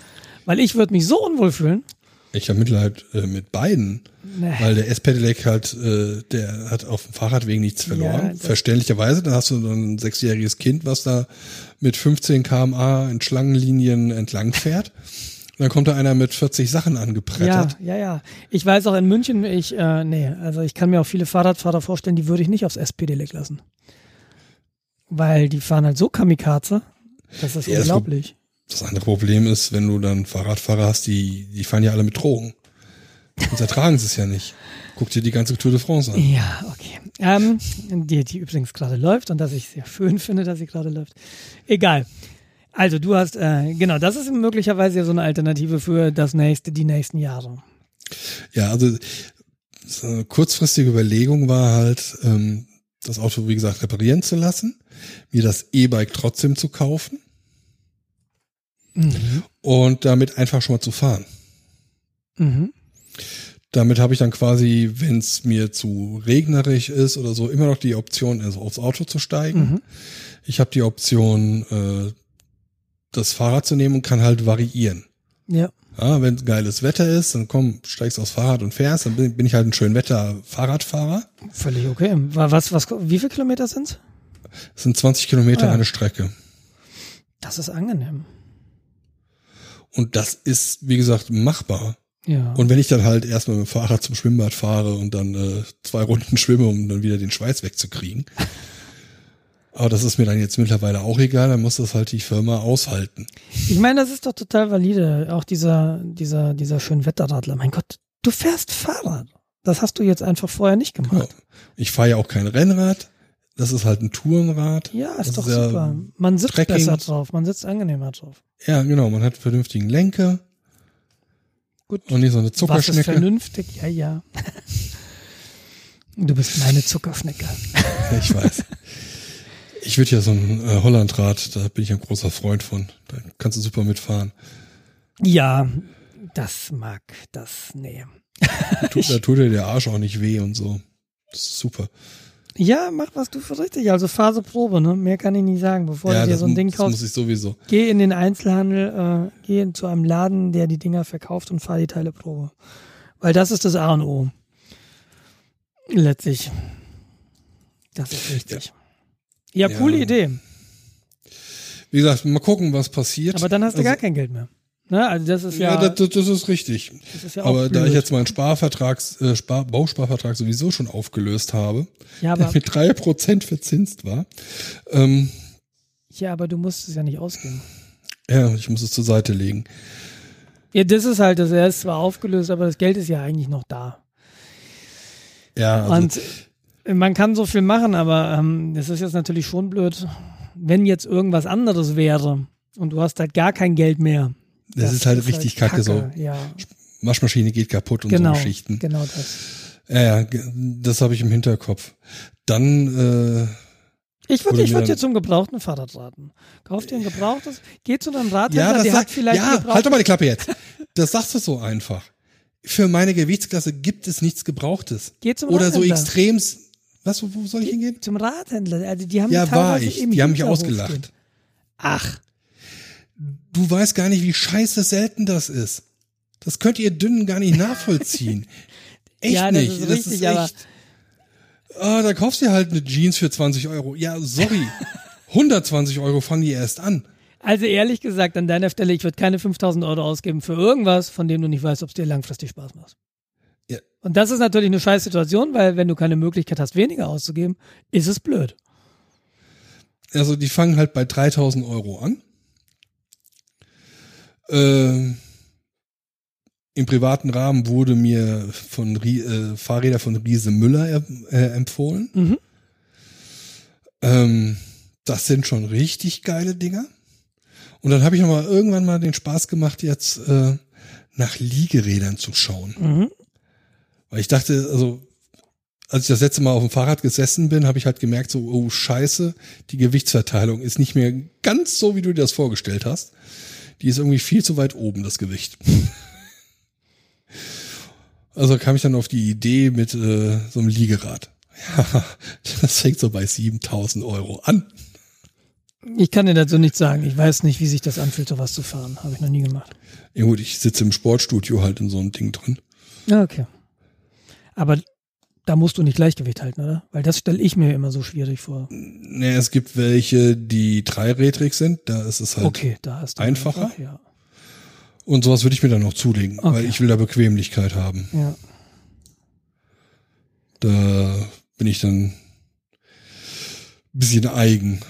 Weil ich würde mich so unwohl fühlen. Ich habe Mitleid äh, mit beiden, Nee. weil der S-Pedelec halt, äh, der hat auf dem Fahrradweg nichts verloren. Ja, Verständlicherweise, dann hast du dann ein sechsjähriges Kind, was da mit 15 km/h in Schlangenlinien entlang fährt. Und dann kommt da einer mit 40 Sachen Ja, angebrettert. ja, ja. Ich weiß auch in München, ich, äh, nee, also ich kann mir auch viele Fahrradfahrer vorstellen, die würde ich nicht aufs SP-Delec lassen. Weil die fahren halt so Kamikaze. Das ist Ja, das unglaublich. Das andere Problem ist, wenn du dann Fahrradfahrer hast, die, die fahren ja alle mit Drogen. Und ertragen sie es ja nicht. Guck dir die ganze Tour de France an. Ja, okay. Ähm, die, die übrigens gerade läuft und dass ich sehr schön finde, dass sie gerade läuft. Egal. Also du hast, äh, genau, das ist möglicherweise ja so eine Alternative für das nächste, die nächsten Jahre. Ja, also so eine kurzfristige Überlegung war halt, ähm, das Auto, wie gesagt, reparieren zu lassen, mir das E-Bike trotzdem zu kaufen Mhm. und damit einfach schon mal zu fahren. Mhm. Damit habe ich dann quasi, wenn es mir zu regnerisch ist oder so, immer noch die Option, also aufs Auto zu steigen. Mhm. Ich habe die Option, äh, das Fahrrad zu nehmen und kann halt variieren. Ja. Ja, wenn geiles Wetter ist, dann komm, steigst aufs Fahrrad und fährst, dann bin, bin ich halt ein schön Wetter Fahrradfahrer. Völlig okay. Wa- Was, was, wie viele Kilometer sind's? Das sind 20 Kilometer Ah eine Strecke. Das ist angenehm. Und das ist, wie gesagt, machbar. Ja. Und wenn ich dann halt erstmal mit dem Fahrrad zum Schwimmbad fahre und dann äh, zwei Runden *laughs* schwimme, um dann wieder den Schweiß wegzukriegen. *laughs* Aber das ist mir dann jetzt mittlerweile auch egal, dann muss das halt die Firma aushalten. Ich meine, das ist doch total valide. Auch dieser, dieser, dieser schönen Wetterradler. Mein Gott, du fährst Fahrrad. Das hast du jetzt einfach vorher nicht Ja. gemacht. Ich fahre ja auch kein Rennrad. Das ist halt ein Tourenrad. Ja, ist Das doch ist super. Man sitzt Trekking. besser drauf, man sitzt angenehmer drauf. Ja, genau. Man hat vernünftigen Lenker Gut. und nicht so eine Was ist Zuckerschnecke. vernünftig? Ja, ja. Du bist meine Zuckerschnecke. *laughs* Ich weiß. Ich würde ja so ein äh, Hollandrad, da bin ich ein großer Freund von. Da kannst du super mitfahren. Ja, das mag das, nee. Da tut, *laughs* da tut dir der Arsch auch nicht weh und so. Das ist super. Ja, mach was du für richtig. Also Phaseprobe, ne? Mehr kann ich nicht sagen. Bevor ja, du dir so ein Ding das muss kaufst, ich sowieso. geh in den Einzelhandel, äh, geh zu einem Laden, der die Dinger verkauft und fahr die Teile Probe. Weil das ist das A und O. Letztlich. Das ist richtig. Ja, Ja. coole Idee. Wie gesagt, mal gucken, was passiert. Aber dann hast du Also, gar kein Geld mehr. Ne? Also das ist ja, Ja, das, das ist richtig. das ist ja Aber da blöd. ich jetzt meinen Sparvertrag, äh, Spar, Bausparvertrag sowieso schon aufgelöst habe, ja, der mit drei Prozent verzinst war, ähm, ja, aber du musst es ja nicht ausgeben. ja, ich muss es zur Seite legen. Ja, das ist halt, das er ist zwar aufgelöst, aber das Geld ist ja eigentlich noch da. Ja, also, Und man kann so viel machen, aber ähm, das ist jetzt natürlich schon blöd, wenn jetzt irgendwas anderes wäre und du hast halt gar kein Geld mehr. Das, ist halt richtig kacke, so. Ja, Waschmaschine geht kaputt und genau. so Geschichten. Genau das. Ja, ja, das habe ich im Hinterkopf. Dann, äh, Ich würde ich würd dir zum gebrauchten Fahrrad raten. Kauf dir ein gebrauchtes, geh zu einem Radhändler, ja, das der hat vielleicht ja, halt doch mal die Klappe jetzt. Das sagst du so einfach. Für meine Gewichtsklasse gibt es nichts Gebrauchtes. Geh zum Oder so Radhändler. extrems. Was, wo, soll ich hingehen? Zum Radhändler. Also die haben Ja, war ich. Die haben mich ausgelacht. Ach, Du weißt gar nicht, wie scheiße selten das ist. Das könnt ihr Dünnen gar nicht nachvollziehen. *laughs* Echt Ja, das nicht. ist richtig, aber- Ah, da kaufst du halt eine Jeans für 20 Euro. Ja, sorry. *laughs* 120 Euro fangen die erst an. also ehrlich gesagt, an deiner Stelle, ich würde keine 5000 Euro ausgeben für irgendwas, von dem du nicht weißt, ob es dir langfristig Spaß macht. Ja. Und das ist natürlich eine scheiß Situation, weil wenn du keine Möglichkeit hast, weniger auszugeben, ist es blöd. Also die fangen halt bei 3000 Euro an. Ähm, Im privaten Rahmen wurde mir von äh, Fahrräder von Riese Müller äh, äh, empfohlen. Mhm. Ähm, das sind schon richtig geile Dinger. Und dann habe ich noch mal irgendwann mal den Spaß gemacht, jetzt äh, nach Liegerädern zu schauen. Mhm. Weil ich dachte, also als ich das letzte Mal auf dem Fahrrad gesessen bin, habe ich halt gemerkt, so, oh scheiße, die Gewichtsverteilung ist nicht mehr ganz so, wie du dir das vorgestellt hast. Die ist irgendwie viel zu weit oben, das Gewicht. *laughs* Also kam ich dann auf die Idee mit äh, so einem Liegerad. Ja, *laughs* das fängt so bei 7000 Euro an. Ich kann dir dazu nichts sagen. Ich weiß nicht, wie sich das anfühlt, sowas zu fahren. Habe ich noch nie gemacht. Ja gut, ich sitze im Sportstudio halt in so einem Ding drin. Ja, okay. Aber da musst du nicht Gleichgewicht halten, oder? Weil das stelle ich mir immer so schwierig vor. Ne, es gibt welche, die dreirädrig sind, da ist es halt. Okay, da hast du Einfacher? einfach, ja. Und sowas würde ich mir dann noch zulegen, Okay. weil ich will da Bequemlichkeit haben. ja. Da bin ich dann ein bisschen eigen.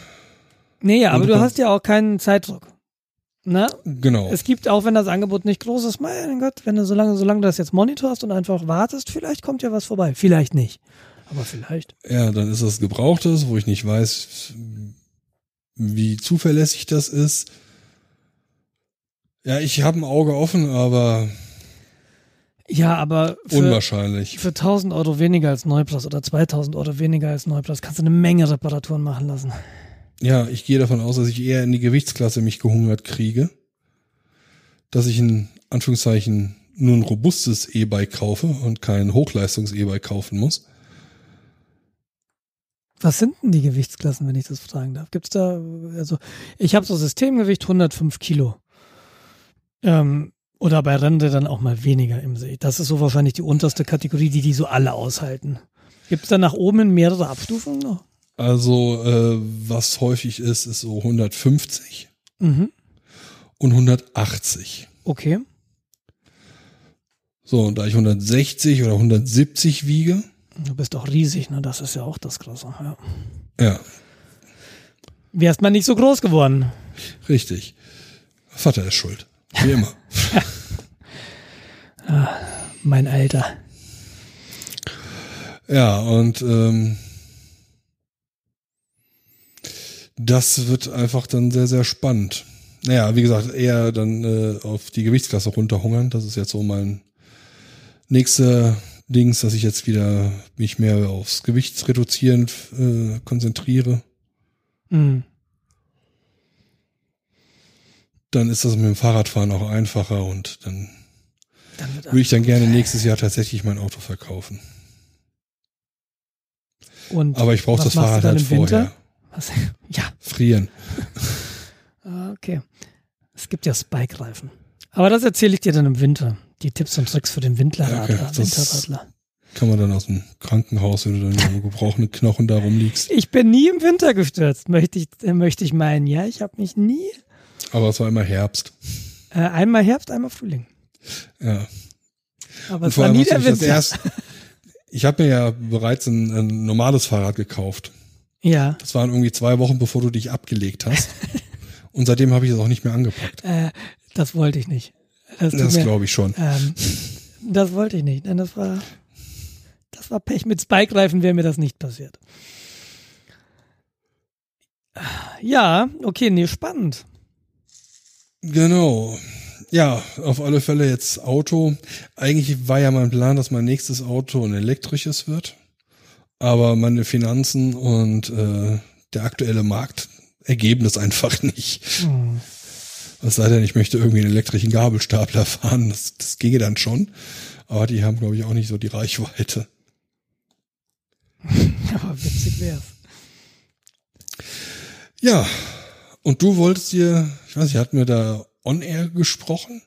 Nee, aber Und du du hast ja auch keinen Zeitdruck. Ne? Genau. Es gibt auch, wenn das Angebot nicht groß ist, mein Gott, wenn du solange, solange du das jetzt monitorst und einfach wartest, vielleicht kommt ja was vorbei. Vielleicht nicht. Aber vielleicht. Ja, dann ist es Gebrauchtes, wo ich nicht weiß, wie zuverlässig das ist. Ja, ich habe ein Auge offen, aber Ja, aber für, unwahrscheinlich. für 1000 Euro weniger als Neupreis oder 2000 Euro weniger als Neupreis kannst du eine Menge Reparaturen machen lassen. Ja, ich gehe davon aus, dass ich eher in die Gewichtsklasse mich gehungert kriege. Dass ich in Anführungszeichen nur ein robustes E-Bike kaufe und kein Hochleistungs-E-Bike kaufen muss. Was sind denn die Gewichtsklassen, wenn ich das fragen darf? Gibt's da, also ich habe so Systemgewicht 105 Kilo. Ähm, oder bei Rente dann auch mal weniger im See. Das ist so wahrscheinlich die unterste Kategorie, die die so alle aushalten. Gibt's da nach oben mehrere Abstufungen noch? Also, äh, was häufig ist, ist so 150 Mhm. und 180. Okay. So, und da ich 160 oder 170 wiege, Du bist auch riesig, ne? Das ist ja auch das Krasse. Ja. ja, Wärst mal nicht so groß geworden. richtig. Vater ist schuld. Wie immer. *laughs* Mein Alter. Ja, und ähm, das wird einfach dann sehr, sehr spannend. Naja, wie gesagt, eher dann äh, auf die Gewichtsklasse runterhungern. Das ist jetzt so mein nächster Dings, dass ich jetzt wieder mich mehr aufs Gewichtsreduzieren äh, konzentriere. Mhm. Dann ist das mit dem Fahrradfahren auch einfacher und dann Dann würde ich dann gerne nächstes Jahr tatsächlich mein Auto verkaufen. Und Aber ich brauche das Fahrrad halt im Winter? Was? *laughs* Ja, Frieren. Ah, Okay. Es gibt ja Spike-Reifen. Aber das erzähle ich dir dann im Winter. Die Tipps und Tricks für den Windlerradler, Ja, okay. Winterradler. Kann man dann aus dem Krankenhaus, wenn du dann mit gebrochenen Knochen da rumliegst. Ich bin nie im Winter gestürzt, möchte ich, äh, möchte ich meinen. Ja, ich habe mich nie. Aber es war immer Herbst. Äh, einmal Herbst, einmal Frühling. Ja. Aber Und es vor war allem nie der Winter. erst, ich habe mir ja bereits ein, ein normales Fahrrad gekauft. Ja, Das waren irgendwie zwei Wochen, bevor du dich abgelegt hast. *laughs* Und seitdem habe ich es auch nicht mehr angepackt. äh, das wollte ich nicht. Das, Das glaube ich schon. ähm, das wollte ich nicht. Denn das war, das war Pech. Mit Spike-Reifen wäre mir das nicht passiert. Ja, okay, nee, spannend. Genau. Ja, auf alle Fälle jetzt Auto. Eigentlich war ja mein Plan, dass mein nächstes Auto ein elektrisches wird. Aber meine Finanzen und äh, der aktuelle Markt ergeben das einfach *laughs* nicht. Hm. Es sei denn, ich möchte irgendwie einen elektrischen Gabelstapler fahren. Das, das ginge dann schon. Aber die haben, glaube ich, auch nicht so die Reichweite. *laughs* Aber witzig wär's. Ja, und du wolltest dir, ich weiß nicht, hatten wir da on-air gesprochen?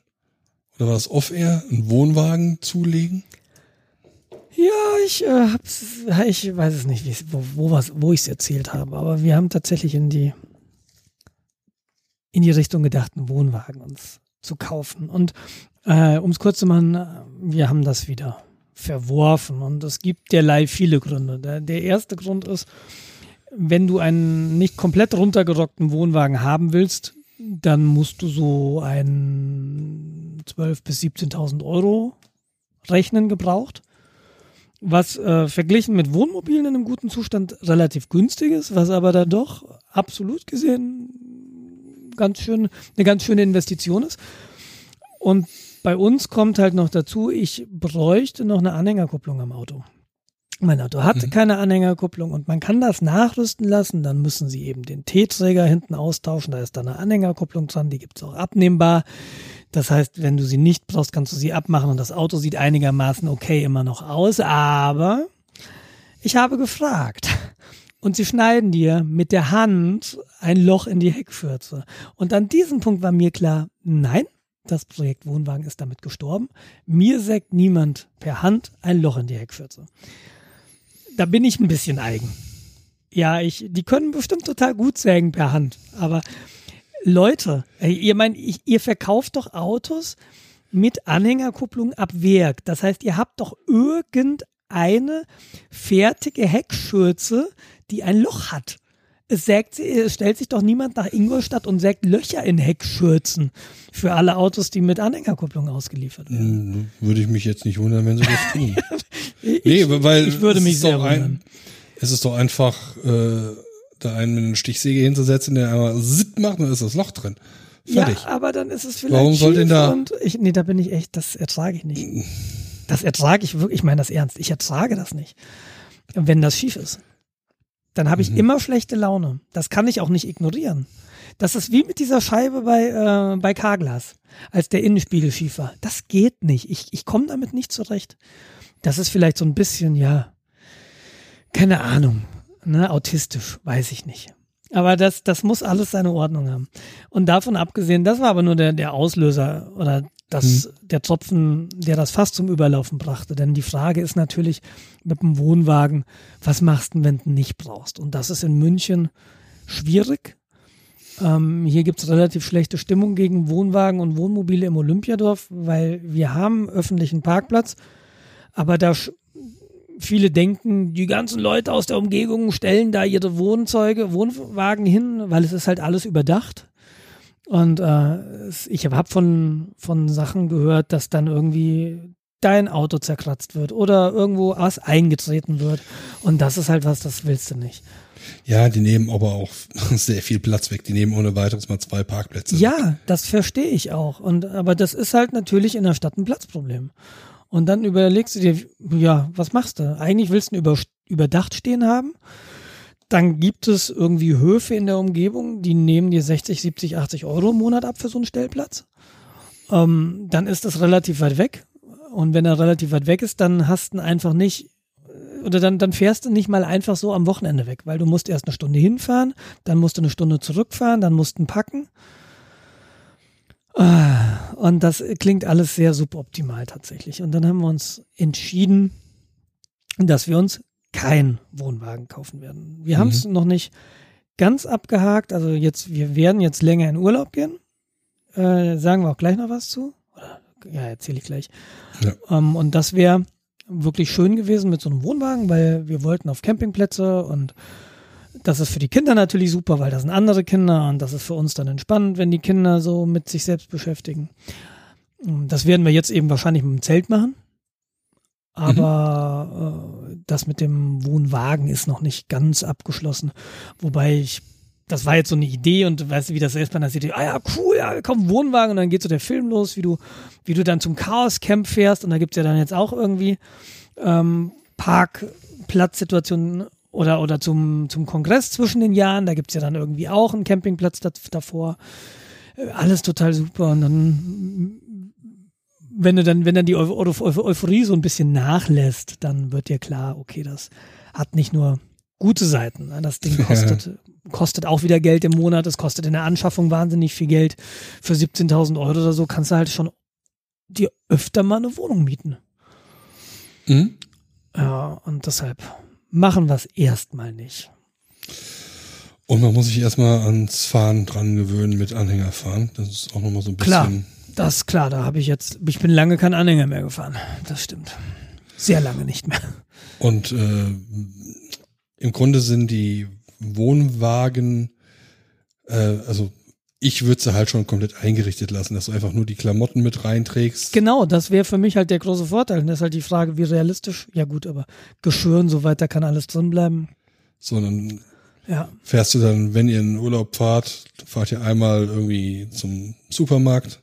Oder war das off-air, einen Wohnwagen zulegen? Ja, ich äh, hab's, ich weiß es nicht, wo, wo, was, wo ich es erzählt habe, aber wir haben tatsächlich in die in die Richtung gedacht, einen Wohnwagen uns zu kaufen. Und äh, um es kurz zu machen, äh, wir haben das wieder verworfen und es gibt derlei viele Gründe. Der, der erste Grund ist, wenn du einen nicht komplett runtergerockten Wohnwagen haben willst, dann musst du so einen 12.000 bis 17.000 Euro rechnen gebraucht was äh, verglichen mit Wohnmobilen in einem guten Zustand relativ günstig ist, was aber dann doch absolut gesehen ganz schön, eine ganz schöne Investition ist. Und bei uns kommt halt noch dazu, ich bräuchte noch eine Anhängerkupplung am Auto. Mein Auto hat Mhm. keine Anhängerkupplung und man kann das nachrüsten lassen, dann müssen sie eben den T-Träger hinten austauschen, da ist dann eine Anhängerkupplung dran, die gibt's auch abnehmbar. Das heißt, wenn du sie nicht brauchst, kannst du sie abmachen und das Auto sieht einigermaßen okay immer noch aus, aber ich habe gefragt. Und sie schneiden dir mit der Hand ein Loch in die Heckschürze. Und an diesem Punkt war mir klar, nein, das Projekt Wohnwagen ist damit gestorben. Mir sägt niemand per Hand ein Loch in die Heckschürze. Da bin ich ein bisschen eigen. Ja, ich, die können bestimmt total gut sägen per Hand, aber Leute, ihr meint, ihr verkauft doch Autos mit Anhängerkupplung ab Werk. Das heißt, ihr habt doch irgendeine fertige Heckschürze, die ein Loch hat. Es sägt, es stellt sich doch niemand nach Ingolstadt und sägt Löcher in Heckschürzen für alle Autos, die mit Anhängerkupplung ausgeliefert werden. Hm, Würde ich mich jetzt nicht wundern, wenn sie das tun. *laughs* Ich, nee, weil ich würde mich sehr doch ein, wundern. Es ist doch einfach, äh, da einen mit einer Stichsäge hinzusetzen, der einmal zipp macht, dann ist das Loch drin. Fertig. Ja, aber dann ist es vielleicht Warum soll denn da- Und ich, nee, da bin ich echt, das ertrage ich nicht. Das ertrage ich wirklich, ich meine das ernst. Ich ertrage das nicht. Wenn das schief ist. Dann habe ich Mhm. immer schlechte Laune. Das kann ich auch nicht ignorieren. Das ist wie mit dieser Scheibe bei, äh, bei Carglass, als der Innenspiegel schief war. Das geht nicht. Ich, ich komme damit nicht zurecht. Das ist vielleicht so ein bisschen, ja, keine Ahnung, ne, autistisch, weiß ich nicht. Aber das, das muss alles seine Ordnung haben. Und davon abgesehen, das war aber nur der, der Auslöser oder das, der Tropfen, der das fast zum Überlaufen brachte. Denn die Frage ist natürlich mit dem Wohnwagen, was machst du, wenn du nicht brauchst? Und das ist in München schwierig. Ähm, hier gibt's relativ schlechte Stimmung gegen Wohnwagen und Wohnmobile im Olympiadorf, weil wir haben öffentlichen Parkplatz, aber da viele denken, die ganzen Leute aus der Umgebung stellen da ihre Wohnzeuge, Wohnwagen hin, weil es ist halt alles überdacht. Und äh, ich habe von, von Sachen gehört, dass dann irgendwie dein Auto zerkratzt wird oder irgendwo was eingetreten wird. Und das ist halt was, das willst du nicht. Ja, die nehmen aber auch *laughs* sehr viel Platz weg. Die nehmen ohne weiteres mal zwei Parkplätze. weg. Ja, das verstehe ich auch. Und aber das ist halt natürlich in der Stadt ein Platzproblem. Und dann überlegst du dir, ja, was machst du? Eigentlich willst du ein über, überdacht stehen haben. Dann gibt es irgendwie Höfe in der Umgebung, die nehmen dir 60, 70, 80 Euro im Monat ab für so einen Stellplatz. Ähm, dann ist das relativ weit weg. Und wenn er relativ weit weg ist, dann hast du einfach nicht, oder dann, dann fährst du nicht mal einfach so am Wochenende weg, weil du musst erst eine Stunde hinfahren, dann musst du eine Stunde zurückfahren, dann musst du packen. Und das klingt alles sehr suboptimal tatsächlich. Und dann haben wir uns entschieden, dass wir uns keinen Wohnwagen kaufen werden. Wir haben es noch nicht ganz abgehakt. Also jetzt, wir werden jetzt länger in Urlaub gehen. Äh, sagen wir auch gleich noch was zu. Oder, ja, erzähle ich gleich. Ja. Ähm, und das wäre wirklich schön gewesen mit so einem Wohnwagen, weil wir wollten auf Campingplätze und das ist für die Kinder natürlich super, weil das sind andere Kinder und das ist für uns dann entspannend, wenn die Kinder so mit sich selbst beschäftigen. Ähm, Das werden wir jetzt eben wahrscheinlich mit dem Zelt machen. Aber äh, das mit dem Wohnwagen ist noch nicht ganz abgeschlossen. Wobei ich, das war jetzt so eine Idee und weißt du, wie das ist einer City, ah ja, cool, ja, komm, Wohnwagen und dann geht so der Film los, wie du, wie du dann zum Chaos-Camp fährst und da gibt's ja dann jetzt auch irgendwie ähm, Parkplatzsituationen oder, oder zum, zum Kongress zwischen den Jahren, da gibt's ja dann irgendwie auch einen Campingplatz da, davor. Äh, Alles total super und dann wenn du dann, wenn dann die Eu Eu Eu Euphorie so ein bisschen nachlässt, dann wird dir klar, okay, das hat nicht nur gute Seiten. ne? Das Ding *laughs* kostet, kostet auch wieder Geld im Monat. Es kostet in der Anschaffung wahnsinnig viel Geld. Für 17.000 Euro oder so kannst du halt schon dir öfter mal eine Wohnung mieten. Mhm. Ja, und deshalb machen wir es erstmal nicht. Und man muss sich erstmal ans Fahren dran gewöhnen mit Anhängerfahren. Das ist auch nochmal so ein bisschen. Klar. Das ist klar, da habe ich jetzt, ich bin lange kein Anhänger mehr gefahren. Das stimmt. Sehr lange nicht mehr. Und äh, im Grunde sind die Wohnwagen, äh, also ich würde sie halt schon komplett eingerichtet lassen, dass du einfach nur die Klamotten mit reinträgst. Genau, das wäre für mich halt der große Vorteil. Und das ist halt die Frage, wie realistisch. Ja gut, aber Geschirr und so weiter kann alles drin bleiben. Sondern Ja, fährst du dann, wenn ihr in Urlaub fahrt, fahrt ihr einmal irgendwie zum Supermarkt,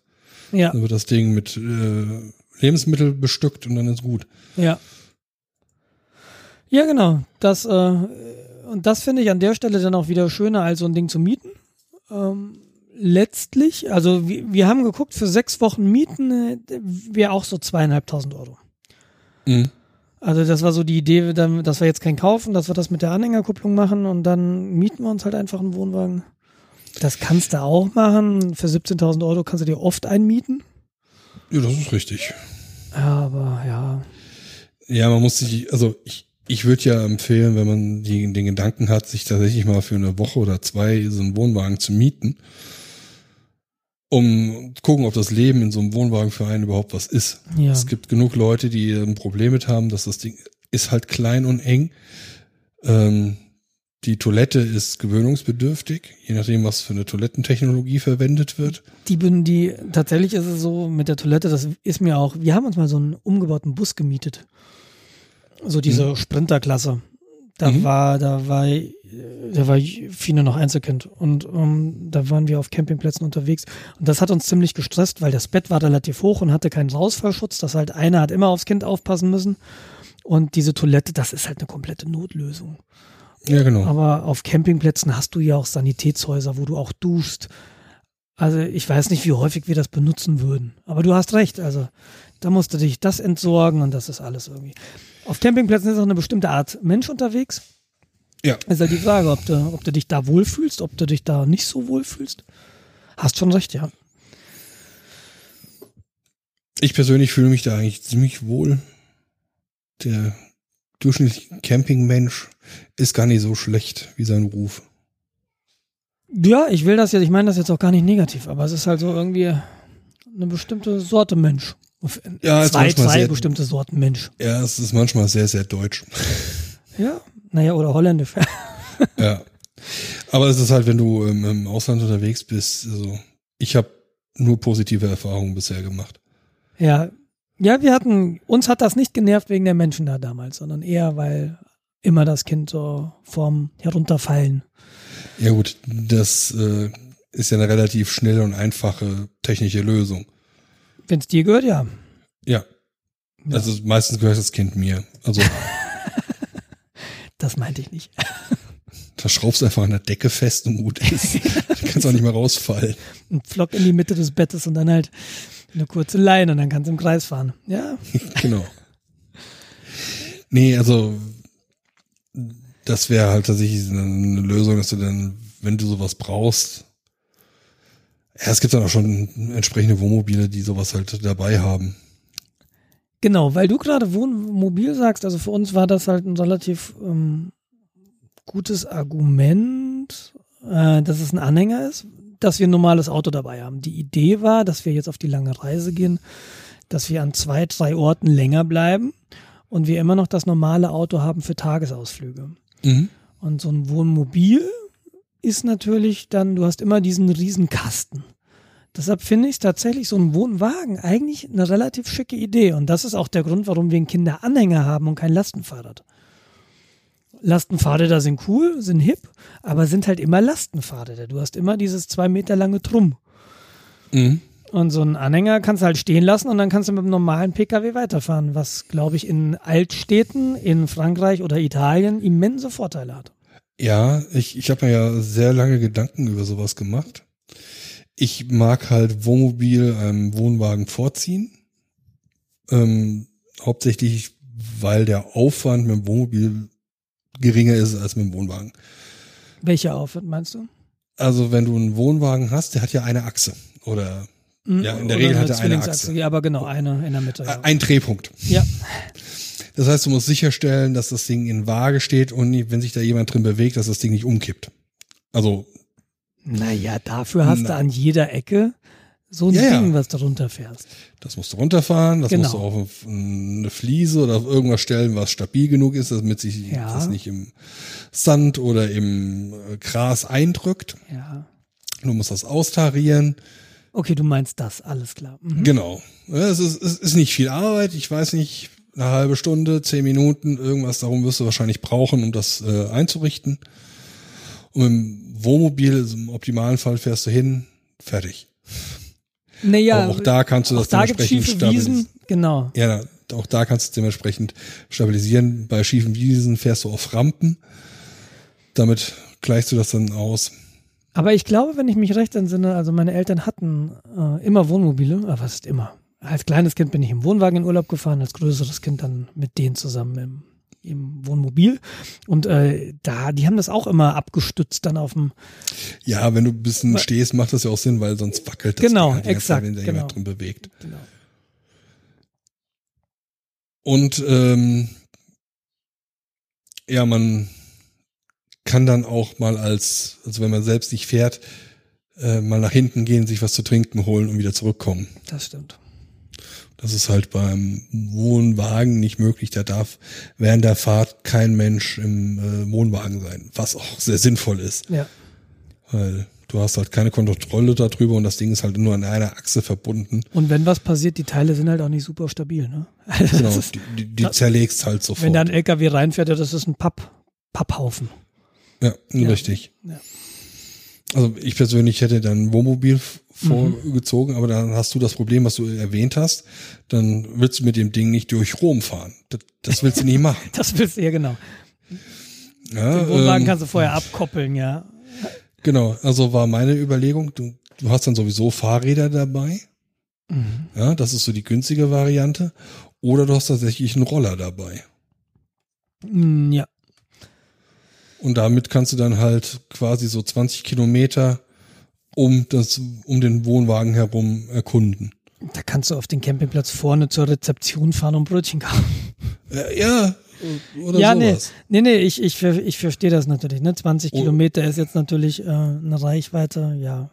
ja, dann wird das Ding mit äh, Lebensmittel bestückt und dann ist gut. ja. Ja, genau. Das, äh, und das finde ich an der Stelle dann auch wieder schöner, als so ein Ding zu mieten. Ähm, letztlich, also wir, wir haben geguckt, für sechs Wochen mieten äh, wäre auch so zweieinhalbtausend Euro. Mhm. Also das war so die Idee, dass wir jetzt kein kaufen, dass wir das mit der Anhängerkupplung machen und dann mieten wir uns halt einfach einen Wohnwagen. Das kannst du auch machen. Für 17.000 Euro kannst du dir oft einmieten. Ja, das ist richtig. Aber ja, Ja, man muss sich, also ich, ich würde ja empfehlen, wenn man die, den Gedanken hat, sich tatsächlich mal für eine Woche oder zwei so einen Wohnwagen zu mieten, um zu gucken, ob das Leben in so einem Wohnwagen für einen überhaupt was ist. ja. Es gibt genug Leute, die ein Problem mit haben, dass das Ding ist halt klein und eng. Ähm, Die Toilette ist gewöhnungsbedürftig, je nachdem, was für eine Toilettentechnologie verwendet wird. Die, bin- die, tatsächlich ist es so mit der Toilette, das ist mir auch, wir haben uns mal so einen umgebauten Bus gemietet. So diese Sprinterklasse. Da Mhm. war, da war, äh, da war Fine noch Einzelkind und ähm, da waren wir auf Campingplätzen unterwegs und das hat uns ziemlich gestresst, weil das Bett war relativ hoch und hatte keinen Rausfallschutz. Das halt einer hat immer aufs Kind aufpassen müssen und diese Toilette, das ist halt eine komplette Notlösung. Ja, genau. Aber auf Campingplätzen hast du ja auch Sanitätshäuser, wo du auch duschst. Also ich weiß nicht, wie häufig wir das benutzen würden. Aber du hast recht. Also da musst du dich das entsorgen und das ist alles irgendwie. Auf Campingplätzen ist auch eine bestimmte Art Mensch unterwegs. Ja. Ist halt die Frage, ob du, ob du dich da wohlfühlst, ob du dich da nicht so wohlfühlst. Hast schon recht, ja. Ich persönlich fühle mich da eigentlich ziemlich wohl. Der durchschnittliche Campingmensch ist gar nicht so schlecht wie sein Ruf. Ja, ich will das jetzt, ich meine das jetzt auch gar nicht negativ, aber es ist halt so irgendwie eine bestimmte Sorte Mensch. Ja, zwei, zwei sehr- bestimmte Sorten Mensch. Ja, es ist manchmal sehr, sehr deutsch. Ja, naja, oder holländisch. *laughs* ja. Aber es ist halt, wenn du im, im Ausland unterwegs bist, also ich habe nur positive Erfahrungen bisher gemacht. Ja, ja, wir hatten, uns hat das nicht genervt wegen der Menschen da damals, sondern eher, weil immer das Kind so vorm Herunterfallen. Ja gut, das äh, ist ja eine relativ schnelle und einfache technische Lösung. Wenn es dir gehört, ja. Ja. Ja. Also meistens gehört das Kind mir. Also *laughs* Das meinte ich nicht. *laughs* da schraubst du einfach an der Decke fest und gut ist. *laughs* da kannst auch nicht mehr rausfallen. Ein Pflock in die Mitte des Bettes und dann halt eine kurze Leine und dann kannst du im Kreis fahren. Ja, genau. Nee, also das wäre halt tatsächlich eine Lösung, dass du dann, wenn du sowas brauchst, ja, es gibt dann auch schon entsprechende Wohnmobile, die sowas halt dabei haben. genau, weil du gerade Wohnmobil sagst, also für uns war das halt ein relativ ähm, gutes Argument, äh, dass es ein Anhänger ist, dass wir ein normales Auto dabei haben. Die Idee war, dass wir jetzt auf die lange Reise gehen, dass wir an zwei, drei Orten länger bleiben und wir immer noch das normale Auto haben für Tagesausflüge. Mhm. Und so ein Wohnmobil ist natürlich dann, du hast immer diesen riesen Kasten. Deshalb finde ich tatsächlich so ein Wohnwagen eigentlich eine relativ schicke Idee. Und das ist auch der Grund, warum wir einen Kinderanhänger haben und kein Lastenfahrrad. Lastenfahrräder sind cool, sind hip, aber sind halt immer Lastenfahrräder. Du hast immer dieses zwei Meter lange Trumm. Mhm. Und so einen Anhänger kannst du halt stehen lassen und dann kannst du mit dem normalen Pkw weiterfahren, was, glaube ich, in Altstädten in Frankreich oder Italien immense Vorteile hat. Ja, ich, ich habe mir ja sehr lange Gedanken über sowas gemacht. Ich mag halt Wohnmobil einem Wohnwagen vorziehen. Ähm, hauptsächlich, weil der Aufwand mit dem Wohnmobil geringer ist als mit dem Wohnwagen. Welcher Aufwand meinst du? Also wenn du einen Wohnwagen hast, der hat ja eine Achse oder Hm, Ja, in der oder Regel hat er eine. Achse. Ja, aber genau, eine in der Mitte. Ja. ein Drehpunkt. ja. *laughs* Das heißt, du musst sicherstellen, dass das Ding in Waage steht und wenn sich da jemand drin bewegt, dass das Ding nicht umkippt. Also Naja, dafür hast du Na. an jeder Ecke so ein Ja. Ding, was du runterfährst. Das musst du runterfahren, das Genau. musst du auf eine Fliese oder auf irgendwas stellen, was stabil genug ist, damit sich Ja. das nicht im Sand oder im äh, Gras eindrückt. Ja. Du musst das austarieren. Okay, du meinst das, alles klar. Mhm. Genau. Es ist, es ist nicht viel Arbeit. Ich weiß nicht, eine halbe Stunde, zehn Minuten, irgendwas darum wirst du wahrscheinlich brauchen, um das äh, einzurichten. Und im Wohnmobil, also im optimalen Fall fährst du hin, fertig. Naja, Aber auch da kannst du auch das da dementsprechend stabilisieren. Genau. Ja, auch da kannst du es dementsprechend stabilisieren. Bei schiefen Wiesen fährst du auf Rampen. Damit gleichst du das dann aus. Aber ich glaube, wenn ich mich recht entsinne, also meine Eltern hatten äh, immer Wohnmobile, aber was ist immer? Als kleines Kind bin ich im Wohnwagen in Urlaub gefahren, als größeres Kind dann mit denen zusammen im, im Wohnmobil. Und äh, da, die haben das auch immer abgestützt dann auf dem, Ja, wenn du ein bisschen Wa- stehst, macht das ja auch Sinn, weil sonst wackelt das Genau, halt exakt, Zeit, wenn da genau. jemand drin bewegt. genau. Und ähm, ja, man kann dann auch mal als, also wenn man selbst nicht fährt, äh, mal nach hinten gehen, sich was zu trinken holen und wieder zurückkommen. Das stimmt. Das ist halt beim Wohnwagen nicht möglich. Da darf während der Fahrt kein Mensch im äh, Wohnwagen sein, was auch sehr sinnvoll ist. Ja. Weil du hast halt keine Kontrolle darüber und das Ding ist halt nur an einer Achse verbunden. Und wenn was passiert, die Teile sind halt auch nicht super stabil, ne? *laughs* Also Genau, das ist, die, die, die zerlegst halt sofort. wenn da ein LKW reinfährt, ja, das ist ein Papp, Papphaufen. ja, Ja. richtig. Ja. Also ich persönlich hätte dann Wohnmobil f- Mhm. vorgezogen, aber dann hast du das Problem, was du erwähnt hast, dann willst du mit dem Ding nicht durch Rom fahren. Das, das willst du nicht *laughs* machen. Das willst du ja genau. Ja, Den Wohnwagen ähm, kannst du vorher abkoppeln, ja. Genau, also war meine Überlegung, du, du hast dann sowieso Fahrräder dabei. Mhm. Ja, das ist so die günstige Variante. Oder du hast tatsächlich einen Roller dabei. Mm, Ja. Und damit kannst du dann halt quasi so 20 Kilometer um das, um den Wohnwagen herum erkunden. Da kannst du auf den Campingplatz vorne zur Rezeption fahren und Brötchen kaufen. Äh, ja, oder ja, nee, sowas. nee, nee, ich, ich, ver- ich verstehe das natürlich. Ne? 20 Oh. Kilometer ist jetzt natürlich äh, eine Reichweite, ja,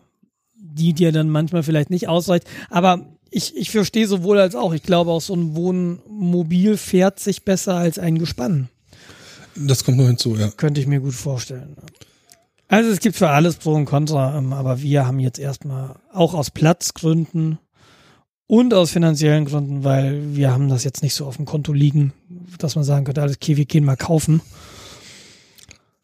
die dir dann manchmal vielleicht nicht ausreicht. Aber ich, ich verstehe sowohl als auch. Ich glaube, auch so ein Wohnmobil fährt sich besser als ein Gespann. Das kommt noch hinzu, ja. Könnte ich mir gut vorstellen. Also es gibt für alles Pro und Contra, ähm, aber wir haben jetzt erstmal auch aus Platzgründen und aus finanziellen Gründen, weil wir haben das jetzt nicht so auf dem Konto liegen, dass man sagen könnte, alles okay, wir gehen mal kaufen.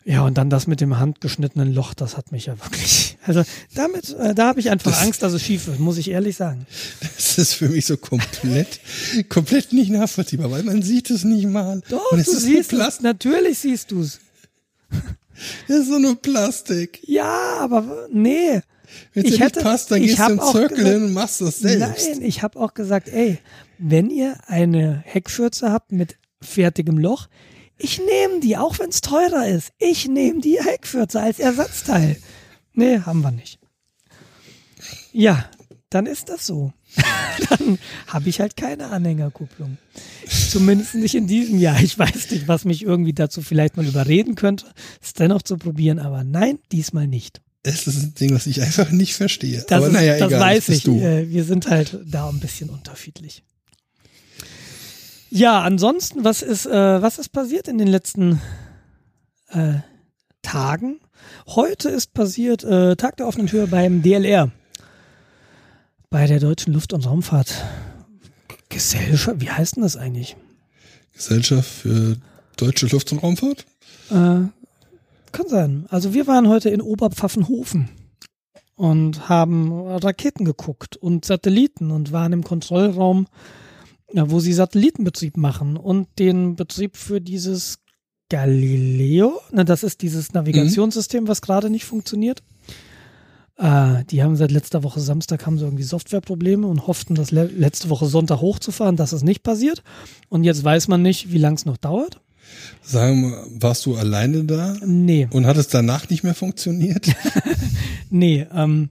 Ja, und dann das mit dem handgeschnittenen Loch, das hat mich ja wirklich. Also damit, äh, da habe ich einfach Das- Angst, dass es schief wird, muss ich ehrlich sagen. Das ist für mich so komplett, komplett nicht nachvollziehbar, weil man sieht es nicht mal. Doch, du siehst es, natürlich siehst du es. Es ist so nur Plastik. Ja, aber nee. Wenn es dir nicht hätte- passt, dann gehst du im Circle hin und machst das selbst. Nein, ich habe auch gesagt, ey, wenn ihr eine Heckschürze habt mit fertigem Loch, ich nehme die, auch wenn es teurer ist. Ich nehme die Heckschürze als Ersatzteil. Nee, haben wir nicht. Ja, dann ist das so. *laughs* dann habe ich halt keine Anhängerkupplung. Zumindest nicht in diesem Jahr. Ich weiß nicht, was mich irgendwie dazu vielleicht mal überreden könnte, es dennoch zu probieren, aber nein, diesmal nicht. Es ist ein Ding, was ich einfach nicht verstehe. Das, Aber ist, naja, das egal, weiß ich. Äh, wir sind halt da ein bisschen unterschiedlich. Ja, ansonsten, was ist, äh, was ist passiert in den letzten äh, Tagen? Heute ist passiert äh, Tag der offenen Tür beim DLR, bei der Deutschen Luft- und Raumfahrt Gesellschaft. Wie heißt denn das eigentlich? Gesellschaft für deutsche Luft- und Raumfahrt? Äh, kann sein. Also wir waren heute in Oberpfaffenhofen und haben Raketen geguckt und Satelliten und waren im Kontrollraum, wo sie Satellitenbetrieb machen und den Betrieb für dieses Galileo. Na, das ist dieses Navigationssystem, was gerade nicht funktioniert. Äh, die haben seit letzter Woche Samstag haben sie irgendwie Softwareprobleme und hofften, das le letzte Woche Sonntag hochzufahren. Das ist nicht passiert. Und jetzt weiß man nicht, wie lang es noch dauert. Sagen wir, warst du alleine da Nee. und hat es danach nicht mehr funktioniert? *laughs* *laughs* Nee, ähm,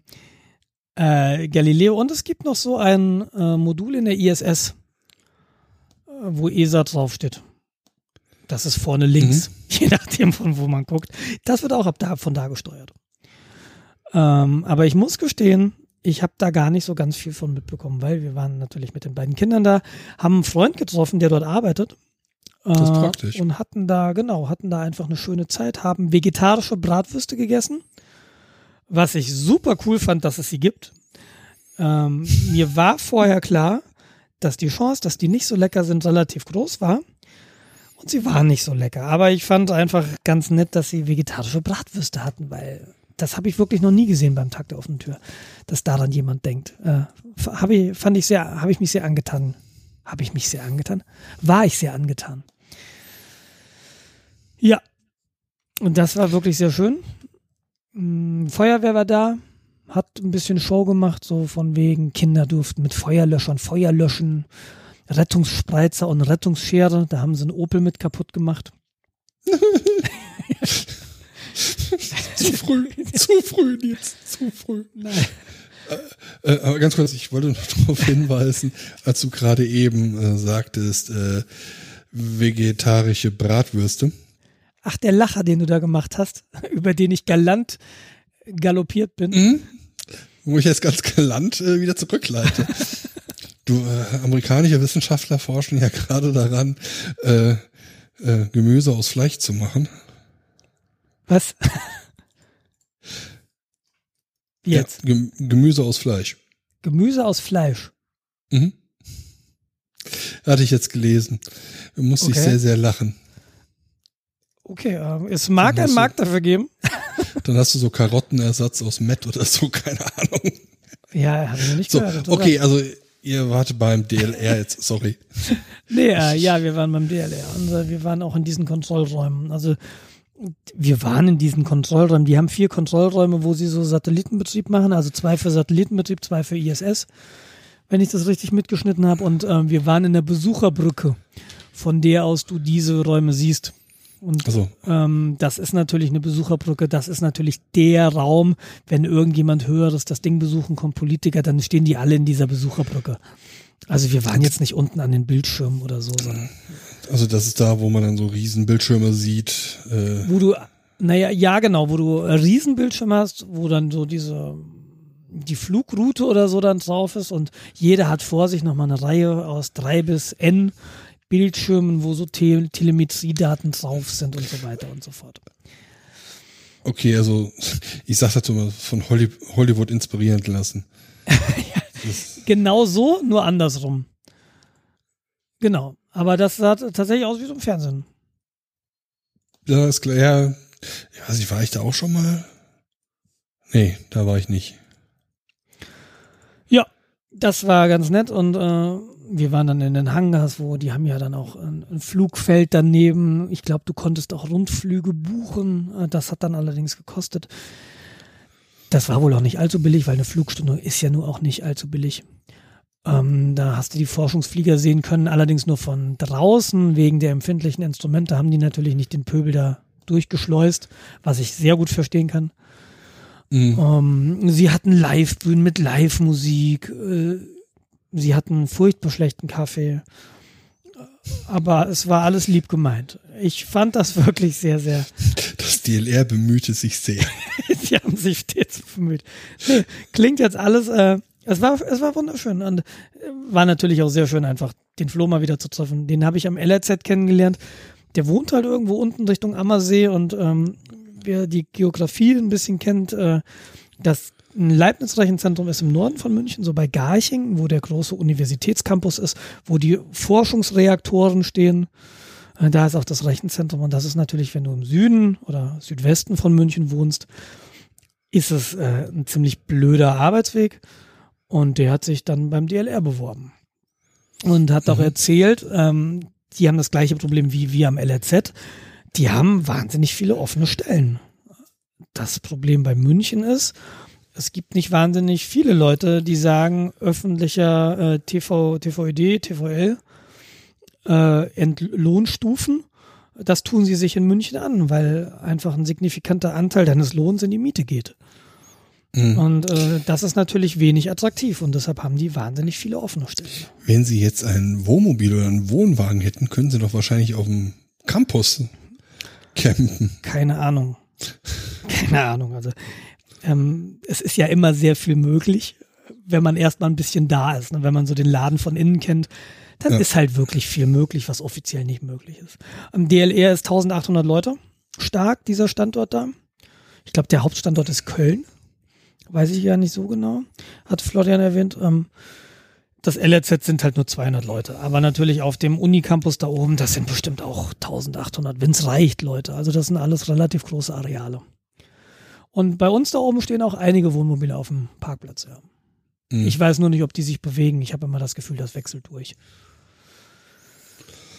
äh, Galileo und es gibt noch so ein äh, Modul in der ISS, äh, wo ESA draufsteht. Das ist vorne links, *laughs* je nachdem von wo man guckt. Das wird auch ab da, von da gesteuert. Ähm, aber ich muss gestehen, ich habe da gar nicht so ganz viel von mitbekommen, weil wir waren natürlich mit den beiden Kindern da, haben einen Freund getroffen, der dort arbeitet. Das ist Äh, praktisch. Und hatten da, genau, hatten da einfach eine schöne Zeit, haben vegetarische Bratwürste gegessen was ich super cool fand, dass es sie gibt. Ähm, mir war vorher klar, dass die Chance, dass die nicht so lecker sind, relativ groß war. Und sie waren nicht so lecker. Aber ich fand einfach ganz nett, dass sie vegetarische Bratwürste hatten, weil das habe ich wirklich noch nie gesehen beim Tag der offenen Tür, dass daran jemand denkt. Äh, habe ich, fand ich sehr, habe ich mich sehr angetan. Habe ich mich sehr angetan? War ich sehr angetan. Ja. Und das war wirklich sehr schön. Mm, Feuerwehr war da, hat ein bisschen Show gemacht, so von wegen Kinder durften mit Feuerlöschern Feuer löschen, Rettungsspreizer und Rettungsschere, da haben sie einen Opel mit kaputt gemacht. *laughs* *laughs* zu früh, zu früh, jetzt zu früh. Nein. Äh, aber ganz kurz, ich wollte noch *laughs* darauf hinweisen, als du gerade eben äh, sagtest, äh, vegetarische Bratwürste. Ach, der Lacher, den du da gemacht hast, *laughs* über den ich galant galoppiert bin. Mhm. Wo ich jetzt ganz galant äh, wieder zurückleite. Du, äh, amerikanische Wissenschaftler forschen ja gerade daran, äh, äh, Gemüse aus Fleisch zu machen. Was? *laughs* Jetzt? Ja, Gem Gemüse aus Fleisch. Gemüse aus Fleisch. Mhm. Hatte ich jetzt gelesen. Musste okay. ich sehr, sehr lachen. Okay, äh, es mag einen Markt dafür geben. *laughs* Dann hast du so Karottenersatz aus Met oder so, *laughs* keine Ahnung. Ja, habe ich noch nicht so, gehört. Okay, also ihr wart beim DLR jetzt, sorry. nee, äh, ja, wir waren beim DLR und wir waren auch in diesen Kontrollräumen. Also wir waren in diesen Kontrollräumen. Die haben vier Kontrollräume, wo sie so Satellitenbetrieb machen, also zwei für Satellitenbetrieb, zwei für ISS, wenn ich das richtig mitgeschnitten habe. Und äh, wir waren in der Besucherbrücke, von der aus du diese Räume siehst. Und so. ähm, das ist natürlich eine Besucherbrücke, das ist natürlich der Raum, wenn irgendjemand Höheres das Ding besuchen kommt, Politiker, dann stehen die alle in dieser Besucherbrücke. Also wir waren jetzt nicht unten an den Bildschirmen oder so, sondern. Also das ist da, wo man dann so Riesenbildschirme sieht. Äh wo du, naja, ja genau, wo du Riesenbildschirme hast, wo dann so diese die Flugroute oder so dann drauf ist und jeder hat vor sich nochmal eine Reihe aus drei bis N Bildschirmen, wo so Te Telemetriedaten drauf sind und so weiter und so fort. Okay, also *laughs* ich sag dazu mal von Hollywood inspirieren lassen. *laughs* *laughs* ja, genau so, nur andersrum. Genau. Aber das sah tatsächlich aus wie so ein Fernsehen. Ja, ist klar. Ja, ich weiß nicht, war ich da auch schon mal? Nee, da war ich nicht. Ja, das war ganz nett und äh, wir waren dann in den Hangars, wo die haben ja dann auch ein, ein Flugfeld daneben. Ich glaube, du konntest auch Rundflüge buchen. Äh, das hat dann allerdings gekostet. Das war wohl auch nicht allzu billig, weil eine Flugstunde ist ja nur auch nicht allzu billig. Ähm, da hast du die Forschungsflieger sehen können, allerdings nur von draußen. Wegen der empfindlichen Instrumente haben die natürlich nicht den Pöbel da durchgeschleust, was ich sehr gut verstehen kann. Mhm. Ähm, sie hatten Live-Bühnen mit Live-Musik. Äh, sie hatten furchtbar schlechten Kaffee. Aber es war alles lieb gemeint. Ich fand das *laughs* wirklich sehr, sehr. Das DLR bemühte sich sehr. *laughs* sie haben sich stets bemüht. Klingt jetzt alles, äh, es war, es war wunderschön und äh, war natürlich auch sehr schön, einfach den Flo mal wieder zu treffen. Den habe ich am LRZ kennengelernt. Der wohnt halt irgendwo unten Richtung Ammersee und ähm, wer die Geografie ein bisschen kennt, äh, das Leibniz-Rechenzentrum ist im Norden von München, so bei Garching, wo der große Universitätscampus ist, wo die Forschungsreaktoren stehen. Äh, da ist auch das Rechenzentrum und das ist natürlich, wenn du im Süden oder Südwesten von München wohnst, ist es äh, ein ziemlich blöder Arbeitsweg. Und der hat sich dann beim DLR beworben und hat mhm. auch erzählt, ähm, die haben das gleiche Problem wie wir am LRZ. Die haben wahnsinnig viele offene Stellen. Das Problem bei München ist, es gibt nicht wahnsinnig viele Leute, die sagen, öffentlicher äh, TV, TVED, TVL, äh, Entlohnstufen. Das tun sie sich in München an, weil einfach ein signifikanter Anteil deines Lohns in die Miete geht. Mhm. Und äh, das ist natürlich wenig attraktiv und deshalb haben die wahnsinnig viele offene Stellen. Wenn Sie jetzt ein Wohnmobil oder einen Wohnwagen hätten, können Sie doch wahrscheinlich auf dem Campus campen. Keine Ahnung. Keine Ahnung. Also ähm, es ist ja immer sehr viel möglich, wenn man erstmal ein bisschen da ist. Ne? Wenn man so den Laden von innen kennt, dann ja. ist halt wirklich viel möglich, was offiziell nicht möglich ist. Am DLR ist 1800 Leute stark, dieser Standort da. Ich glaube, der Hauptstandort ist Köln. Weiß ich ja nicht so genau. Hat Florian erwähnt. Ähm, das LRZ sind halt nur 200 Leute. Aber natürlich auf dem Unicampus da oben, das sind bestimmt auch 1800, wenn es reicht, Leute. Also das sind alles relativ große Areale. Und bei uns da oben stehen auch einige Wohnmobile auf dem Parkplatz, ja. Mhm. Ich weiß nur nicht, ob die sich bewegen. Ich habe immer das Gefühl, das wechselt durch.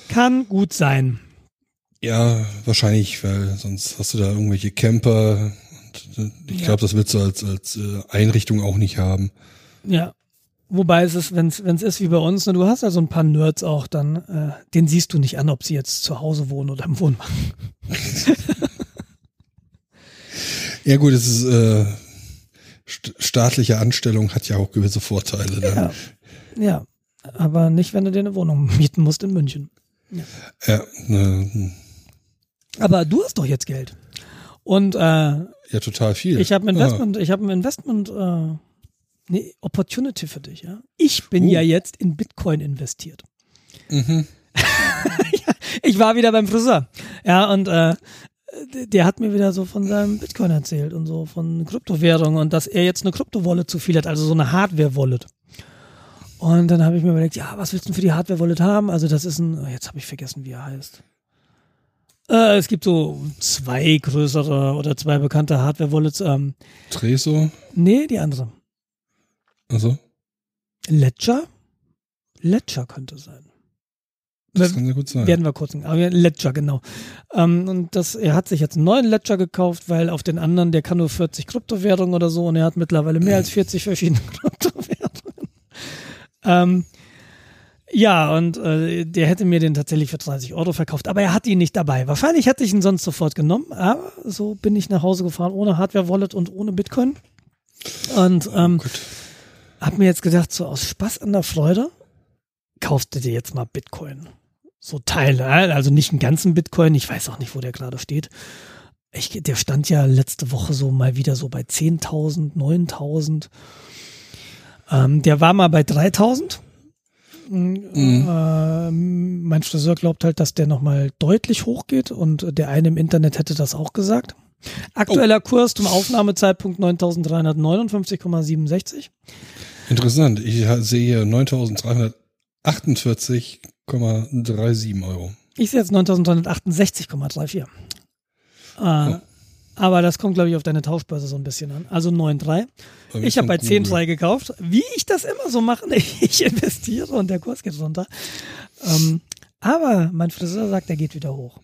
Kann gut sein. Ja, wahrscheinlich, weil sonst hast du da irgendwelche Camper äh, ich ja. glaube, das willst du als, als äh, Einrichtung auch nicht haben. Ja. Wobei es ist, wenn es ist wie bei uns, ne, du hast ja so ein paar Nerds auch, dann äh, den siehst du nicht an, ob sie jetzt zu Hause wohnen oder im Wohnwagen. *laughs* ja gut, es ist äh, staatliche Anstellung hat ja auch gewisse Vorteile. Dann. Ja. ja, aber nicht, wenn du dir eine Wohnung mieten musst in München. Ja. äh, aber du hast doch jetzt Geld. Und äh, ja, total viel. Ich habe ein Investment, ja. ich habe ein Investment äh, eine Opportunity für dich, ja. Ich bin Uh. ja jetzt in Bitcoin investiert. Mhm. *laughs* Ich war wieder beim Friseur. Ja, und äh, der hat mir wieder so von seinem Bitcoin erzählt und so von Kryptowährungen und dass er jetzt eine Krypto-Wallet zu viel hat, also so eine Hardware-Wallet. Und dann habe ich mir überlegt, ja, was willst du denn für die Hardware-Wallet haben? Also das ist ein, oh, jetzt habe ich vergessen, wie er heißt. Äh, es gibt so zwei größere oder zwei bekannte Hardware-Wallets. Ähm, Tresor? nee, die andere. Also, Ledger? Ledger könnte sein. das kann sehr gut sein. Werden wir kurz, aber ja, Ledger, genau. Ähm, und das, er hat sich jetzt einen neuen Ledger gekauft, weil auf den anderen, der kann nur 40 Kryptowährungen oder so und er hat mittlerweile mehr als 40 verschiedene *laughs* Kryptowährungen. Ähm, ja, und äh, der hätte mir den tatsächlich für 30 Euro verkauft, aber er hat ihn nicht dabei. Wahrscheinlich hätte ich ihn sonst sofort genommen, aber so bin ich nach Hause gefahren ohne Hardware-Wallet und ohne Bitcoin. Und ähm, Gut. hab mir jetzt gedacht, so aus Spaß an der Freude, kaufst du dir jetzt mal Bitcoin. So Teile, also nicht einen ganzen Bitcoin, ich weiß auch nicht, wo der gerade steht. Ich, der stand ja letzte Woche so mal wieder so bei 10.000, 9.000. Ähm, der war mal bei 3.000. Ähm, mein Friseur glaubt halt, dass der nochmal deutlich hochgeht und der eine im Internet hätte das auch gesagt. Aktueller Kurs zum Aufnahmezeitpunkt 9.359,67. Interessant. Ich sehe hier 9348,37 Euro. Ich sehe jetzt 9.368,34. Äh, Aber das kommt, glaube ich, auf deine Tauschbörse so ein bisschen an. Also 9,3. Bei mir Ich habe bei von Google. 10,3 gekauft. Wie ich das immer so mache, *laughs* ich investiere und der Kurs geht runter. Ähm, aber mein Friseur sagt, er geht wieder hoch.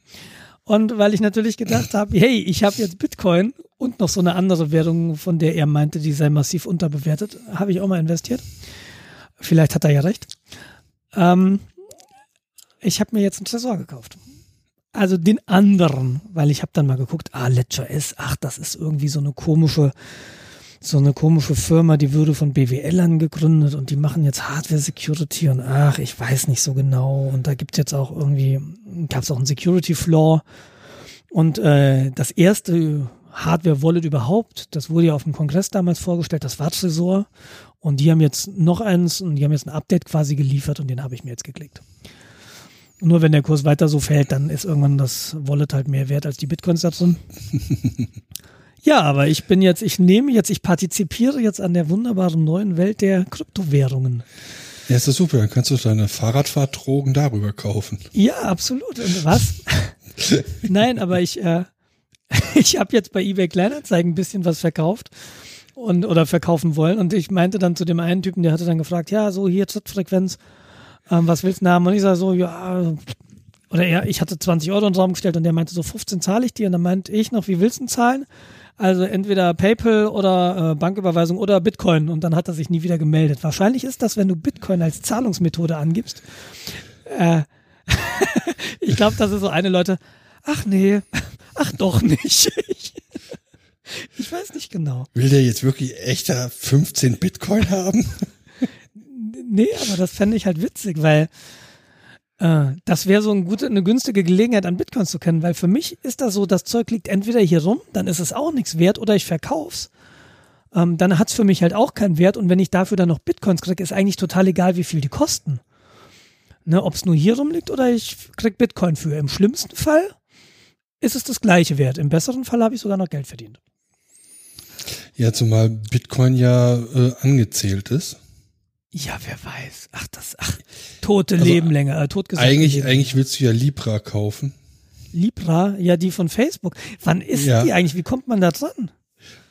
Und weil ich natürlich gedacht habe, hey, ich habe jetzt Bitcoin und noch so eine andere Währung, von der er meinte, die sei massiv unterbewertet, habe ich auch mal investiert. Vielleicht hat er ja recht. Ähm, ich habe mir jetzt einen Tresor gekauft. Also den anderen, weil ich habe dann mal geguckt, ah, Ledger S, ach, das ist irgendwie so eine komische, so eine komische Firma, die würde von BWLern gegründet und die machen jetzt Hardware Security und ach, ich weiß nicht so genau. Und da gibt's jetzt auch irgendwie, gab es auch einen Security Flaw. Und äh, das erste Hardware Wallet überhaupt, das wurde ja auf dem Kongress damals vorgestellt, das war Tresor. Und die haben jetzt noch eins und die haben jetzt ein Update quasi geliefert und den habe ich mir jetzt geklickt. Nur wenn der Kurs weiter so fällt, dann ist irgendwann das Wallet halt mehr wert als die Bitcoins da drin. *laughs* ja, aber ich bin jetzt, ich nehme jetzt, ich partizipiere jetzt an der wunderbaren neuen Welt der Kryptowährungen. Ja, ist das super. Dann kannst du deine Fahrradfahrdrogen darüber kaufen. Ja, absolut. Und was? *laughs* Nein, aber ich, äh, *laughs* ich habe jetzt bei eBay Kleinanzeigen ein bisschen was verkauft und oder verkaufen wollen. Und ich meinte dann zu dem einen Typen, der hatte dann gefragt, ja, so hier Trittfrequenz, ähm, was willst du haben? Und ich sage so, ja, oder er, ich hatte 20 Euro in den Raum gestellt und der meinte so, 15 zahle ich dir. Und dann meinte ich noch, wie willst du denn zahlen? Also entweder PayPal oder äh, Banküberweisung oder Bitcoin. Und dann hat er sich nie wieder gemeldet. Wahrscheinlich ist das, wenn du Bitcoin als Zahlungsmethode angibst. Äh, *laughs* ich glaube, das ist so eine Leute, ach nee, ach doch nicht. Ich, *laughs* ich weiß nicht genau. Will der jetzt wirklich echter 15 Bitcoin haben? Nee, aber das fände ich halt witzig, weil äh, das wäre so ein gute, eine günstige Gelegenheit, an Bitcoins zu kennen, weil für mich ist das so, das Zeug liegt entweder hier rum, dann ist es auch nichts wert, oder ich verkauf's. Ähm, dann hat's für mich halt auch keinen Wert und wenn ich dafür dann noch Bitcoins kriege, ist eigentlich total egal, wie viel die kosten. Ne, Ob es nur hier rumliegt oder ich krieg Bitcoin für. Im schlimmsten Fall ist es das gleiche Wert. Im besseren Fall habe ich sogar noch Geld verdient. Ja, zumal Bitcoin ja äh, angezählt ist. Ja, wer weiß. Ach, das, ach, tote Also, Leben länger, äh, totgesetzte Eigentlich, eigentlich willst du ja Libra kaufen. Libra, ja, die von Facebook. Wann ist Ja. die eigentlich? Wie kommt man da dran?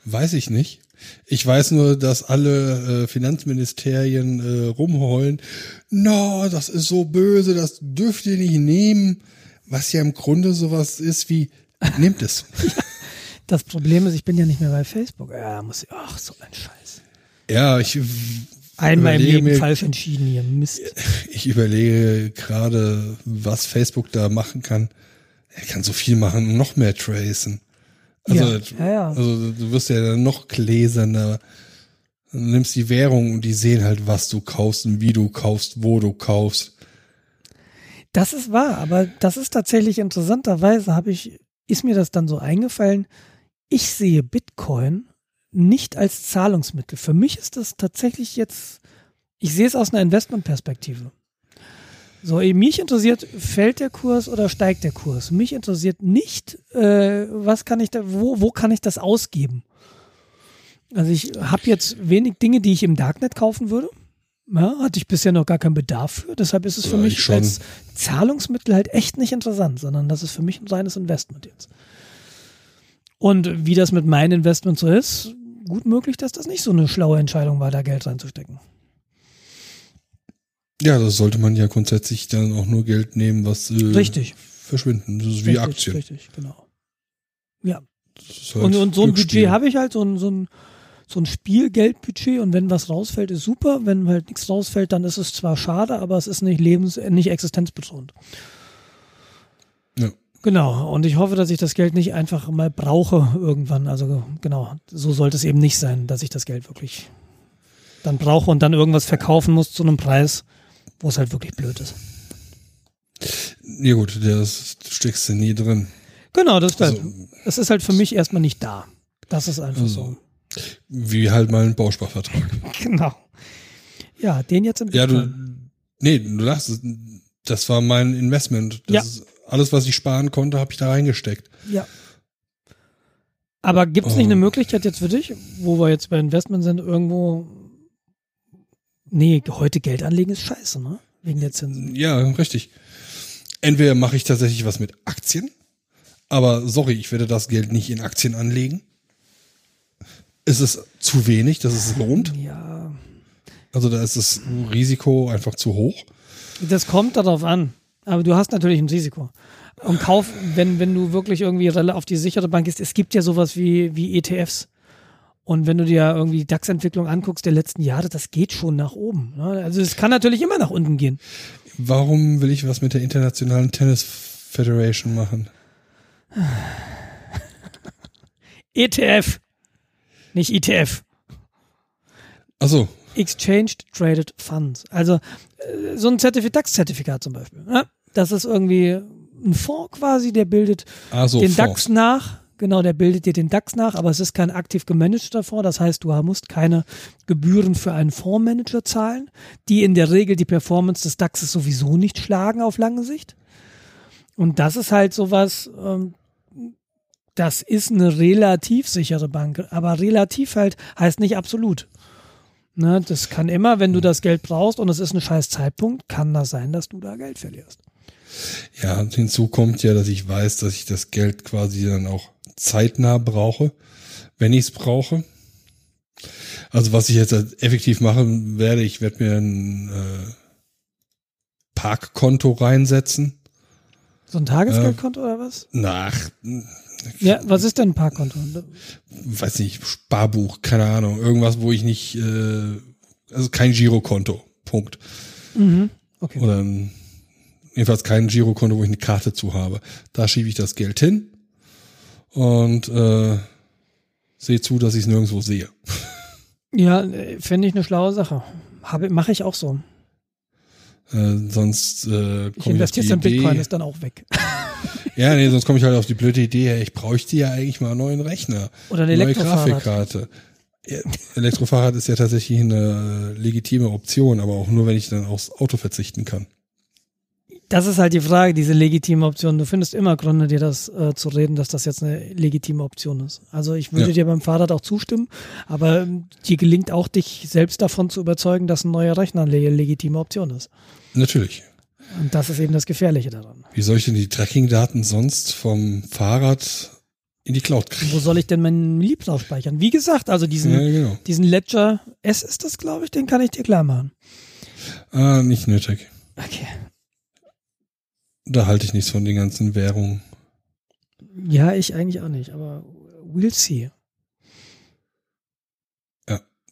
Weiß ich nicht. Ich weiß nur, dass alle äh, Finanzministerien äh, rumheulen. No, das ist so böse, das dürft ihr nicht nehmen. Was ja im Grunde sowas ist wie, nehmt es. *laughs* Das Problem ist, ich bin ja nicht mehr bei Facebook. Ja, muss ich, ach, so ein Scheiß. ja, ich, Einmal im Leben mir- falsch entschieden hier. Mist. *laughs* ich überlege gerade, was Facebook da machen kann. Er kann so viel machen und noch mehr tracen. Also, Ja, ja, ja. also du wirst ja dann noch gläserner. Du nimmst die Währung und die sehen halt, was du kaufst und wie du kaufst, wo du kaufst. Das ist wahr, aber das ist tatsächlich interessanterweise, habe ich, ist mir das dann so eingefallen. Ich sehe Bitcoin nicht als Zahlungsmittel. Für mich ist das tatsächlich jetzt, ich sehe es aus einer Investmentperspektive. So, mich interessiert, fällt der Kurs oder steigt der Kurs? Mich interessiert nicht, äh, was kann ich da, wo, wo kann ich das ausgeben? Also ich habe jetzt wenig Dinge, die ich im Darknet kaufen würde. Ja, hatte ich bisher noch gar keinen Bedarf für. Deshalb ist es für Ja, mich ich schon. als Zahlungsmittel halt echt nicht interessant, sondern das ist für mich ein reines Investment jetzt. Und wie das mit meinem Investment so ist, gut möglich, dass das nicht so eine schlaue Entscheidung war, da Geld reinzustecken. Ja, das sollte man ja grundsätzlich dann auch nur Geld nehmen, was äh, Richtig. verschwinden. Das ist wie richtig, Aktien. Richtig, genau. Ja. Halt Und, und so ein. Budget habe ich halt, so ein, so ein, so ein Spielgeldbudget und wenn was rausfällt, ist super. Wenn halt nichts rausfällt, dann ist es zwar schade, aber es ist nicht lebens-, nicht existenzbedrohend. Genau. Und ich hoffe, dass ich das Geld nicht einfach mal brauche irgendwann. Also genau, so sollte es eben nicht sein, dass ich das Geld wirklich dann brauche und dann irgendwas verkaufen muss zu einem Preis, wo es halt wirklich blöd ist. Ja gut, das steckst du nie drin. Genau, das ist halt, Also- es ist halt für mich erstmal nicht da. Das ist einfach so. Wie halt mal ein Bausparvertrag. *laughs* Genau. Ja, den jetzt im Ja, du, nee, du lachst, es. das war mein Investment. Das Ja. ist alles, was ich sparen konnte, habe ich da reingesteckt. Ja. Aber gibt es nicht Oh. eine Möglichkeit jetzt für dich, wo wir jetzt bei Investment sind, irgendwo. Nee, heute Geld anlegen ist scheiße, ne? Wegen der Zinsen. Ja, richtig. Entweder mache ich tatsächlich was mit Aktien, aber sorry, ich werde das Geld nicht in Aktien anlegen. Ist es zu wenig, dass es lohnt? Ja. Also da ist das Risiko einfach zu hoch. Das kommt darauf an. Aber du hast natürlich ein Risiko. Und kauf, wenn, wenn du wirklich irgendwie auf die sichere Bank gehst, es gibt ja sowas wie, wie ETFs. Und wenn du dir irgendwie die DAX-Entwicklung anguckst der letzten Jahre, das geht schon nach oben. Ne? Also es kann natürlich immer nach unten gehen. Warum will ich was mit der Internationalen Tennis Federation machen? *laughs* ETF. Nicht ETF. Achso, Exchanged Traded Funds. Also äh, so ein Zertifikat, DAX-Zertifikat zum Beispiel. Ja? Das ist irgendwie ein Fonds quasi, der bildet also den Fonds. DAX nach. Genau, der bildet dir den DAX nach, aber es ist kein aktiv gemanagter Fonds. Das heißt, du musst keine Gebühren für einen Fondsmanager zahlen, die in der Regel die Performance des DAXes sowieso nicht schlagen auf lange Sicht. Und das ist halt sowas, ähm, das ist eine relativ sichere Bank, aber relativ halt heißt nicht absolut. Ne, das kann immer, wenn du das Geld brauchst und es ist ein scheiß Zeitpunkt, kann das sein, dass du da Geld verlierst. Ja, und hinzu kommt ja, dass ich weiß, dass ich das Geld quasi dann auch zeitnah brauche, wenn ich es brauche. Also was ich jetzt effektiv machen werde, ich werde mir ein äh, Parkkonto reinsetzen. So ein Tagesgeldkonto oder was? Nach, Ja, was ist denn ein Parkkonto? weiß nicht, Sparbuch, keine Ahnung, irgendwas, wo ich nicht, äh, also kein Girokonto, Punkt. Mhm. Okay. Oder ein, jedenfalls kein Girokonto, wo ich eine Karte zu habe. Da schiebe ich das Geld hin und äh, sehe zu, dass ich es nirgendwo sehe. *laughs* Ja, fände ich eine schlaue Sache. Mache ich auch so. Äh, sonst äh, komme ich auf die investiere in Bitcoin, ist dann auch weg. *laughs* Ja, nee, sonst komme ich halt auf die blöde Idee, hey, ich bräuchte ja eigentlich mal einen neuen Rechner. Oder ein neue. Grafikkarte. Ja, Elektrofahrrad ist ja tatsächlich eine legitime Option, aber auch nur, wenn ich dann aufs Auto verzichten kann. Das ist halt die Frage, diese legitime Option. Du findest immer Gründe, dir das äh, zu reden, dass das jetzt eine legitime Option ist. Also ich würde Ja. dir beim Fahrrad auch zustimmen, aber ähm, dir gelingt auch, dich selbst davon zu überzeugen, dass ein neuer Rechner eine legitime Option ist. Natürlich. Und das ist eben das Gefährliche daran. Wie soll ich denn die Tracking-Daten sonst vom Fahrrad in die Cloud kriegen? Wo soll ich denn meinen Lieb drauf speichern? Wie gesagt, also diesen, Ja, genau. diesen Ledger S ist das, glaube ich, den kann ich dir klar machen. Ah, nicht nötig. Okay. Da halte ich nichts von den ganzen Währungen. Ja, ich eigentlich auch nicht, aber we'll see.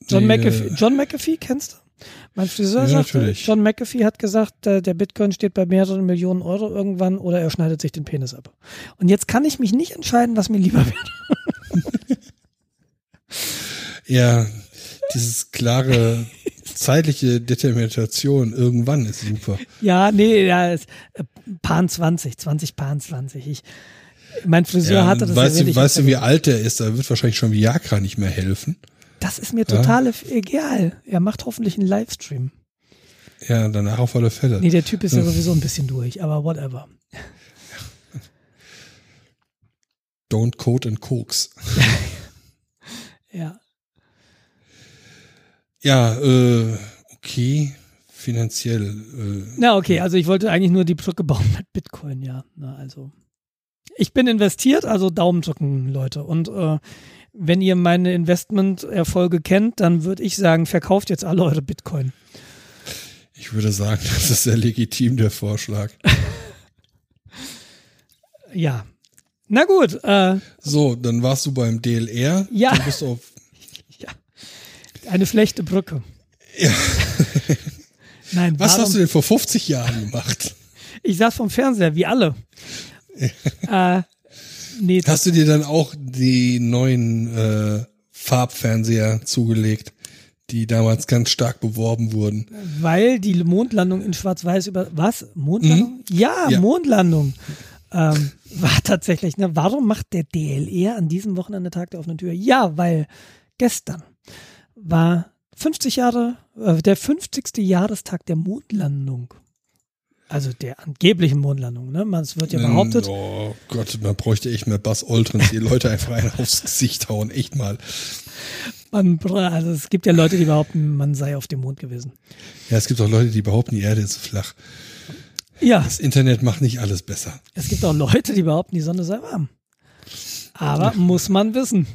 John, Die, McAfee, äh, John McAfee, kennst du? Mein Friseur Ja, sagte, natürlich. John McAfee hat gesagt, äh, der Bitcoin steht bei mehreren Millionen Euro irgendwann oder er schneidet sich den Penis ab. Und jetzt kann ich mich nicht entscheiden, was mir lieber wird. *laughs* Ja, dieses klare *laughs* zeitliche Determination irgendwann ist super. Ja, nee, ja, ist, äh, Pan 20, 20 Pan 20. Ich, Mein Friseur hatte das weißt ja du, weißt du, wie alt der ist? Da wird wahrscheinlich schon Viagra nicht mehr helfen. Das ist mir total egal. Er macht hoffentlich einen Livestream. Ja, danach auf alle Fälle. Nee, der Typ ist ja sowieso ein bisschen durch, aber whatever. *laughs* Don't Code and Koks. *laughs* Ja. Ja, äh, okay, finanziell. Äh, Na, okay, also ich wollte eigentlich nur die Brücke bauen mit Bitcoin, ja. Na, also. Ich bin investiert, also Daumen drücken, Leute. Und äh, wenn ihr meine Investmenterfolge kennt, dann würde ich sagen, verkauft jetzt alle eure Bitcoin. ich würde sagen, *laughs* das ist sehr legitim, der Vorschlag. *laughs* Ja. Na gut, äh, So, dann warst du beim DLR. Ja. Dann bist du auf, *laughs* eine schlechte Brücke. Ja. Nein, was warum? hast du denn vor 50 Jahren gemacht? Ich saß vom Fernseher, wie alle. *laughs* äh, nee, Hast du dir dann auch die neuen äh, Farbfernseher zugelegt, die damals ganz stark beworben wurden? weil die Mondlandung in Schwarz-Weiß über was? Mondlandung? Ja, Mhm. Ja. Mondlandung. Ähm, war tatsächlich, ne? Warum macht der DLR an diesem Wochenende Tag der offenen Tür? Ja, weil gestern war 50 Jahre, äh, der 50. Jahrestag der Mondlandung. Also der angeblichen Mondlandung, ne? Man, es wird ja behauptet, Oh Gott, man bräuchte echt mehr Bass Oltrens, die Leute einfach einen *laughs* aufs Gesicht hauen, echt mal. man, also es gibt ja Leute, die behaupten, man sei auf dem Mond gewesen. Ja, es gibt auch Leute, die behaupten, die Erde ist flach. Ja, Das Internet macht nicht alles besser. Es gibt auch Leute, die behaupten, die Sonne sei warm. Aber muss man wissen.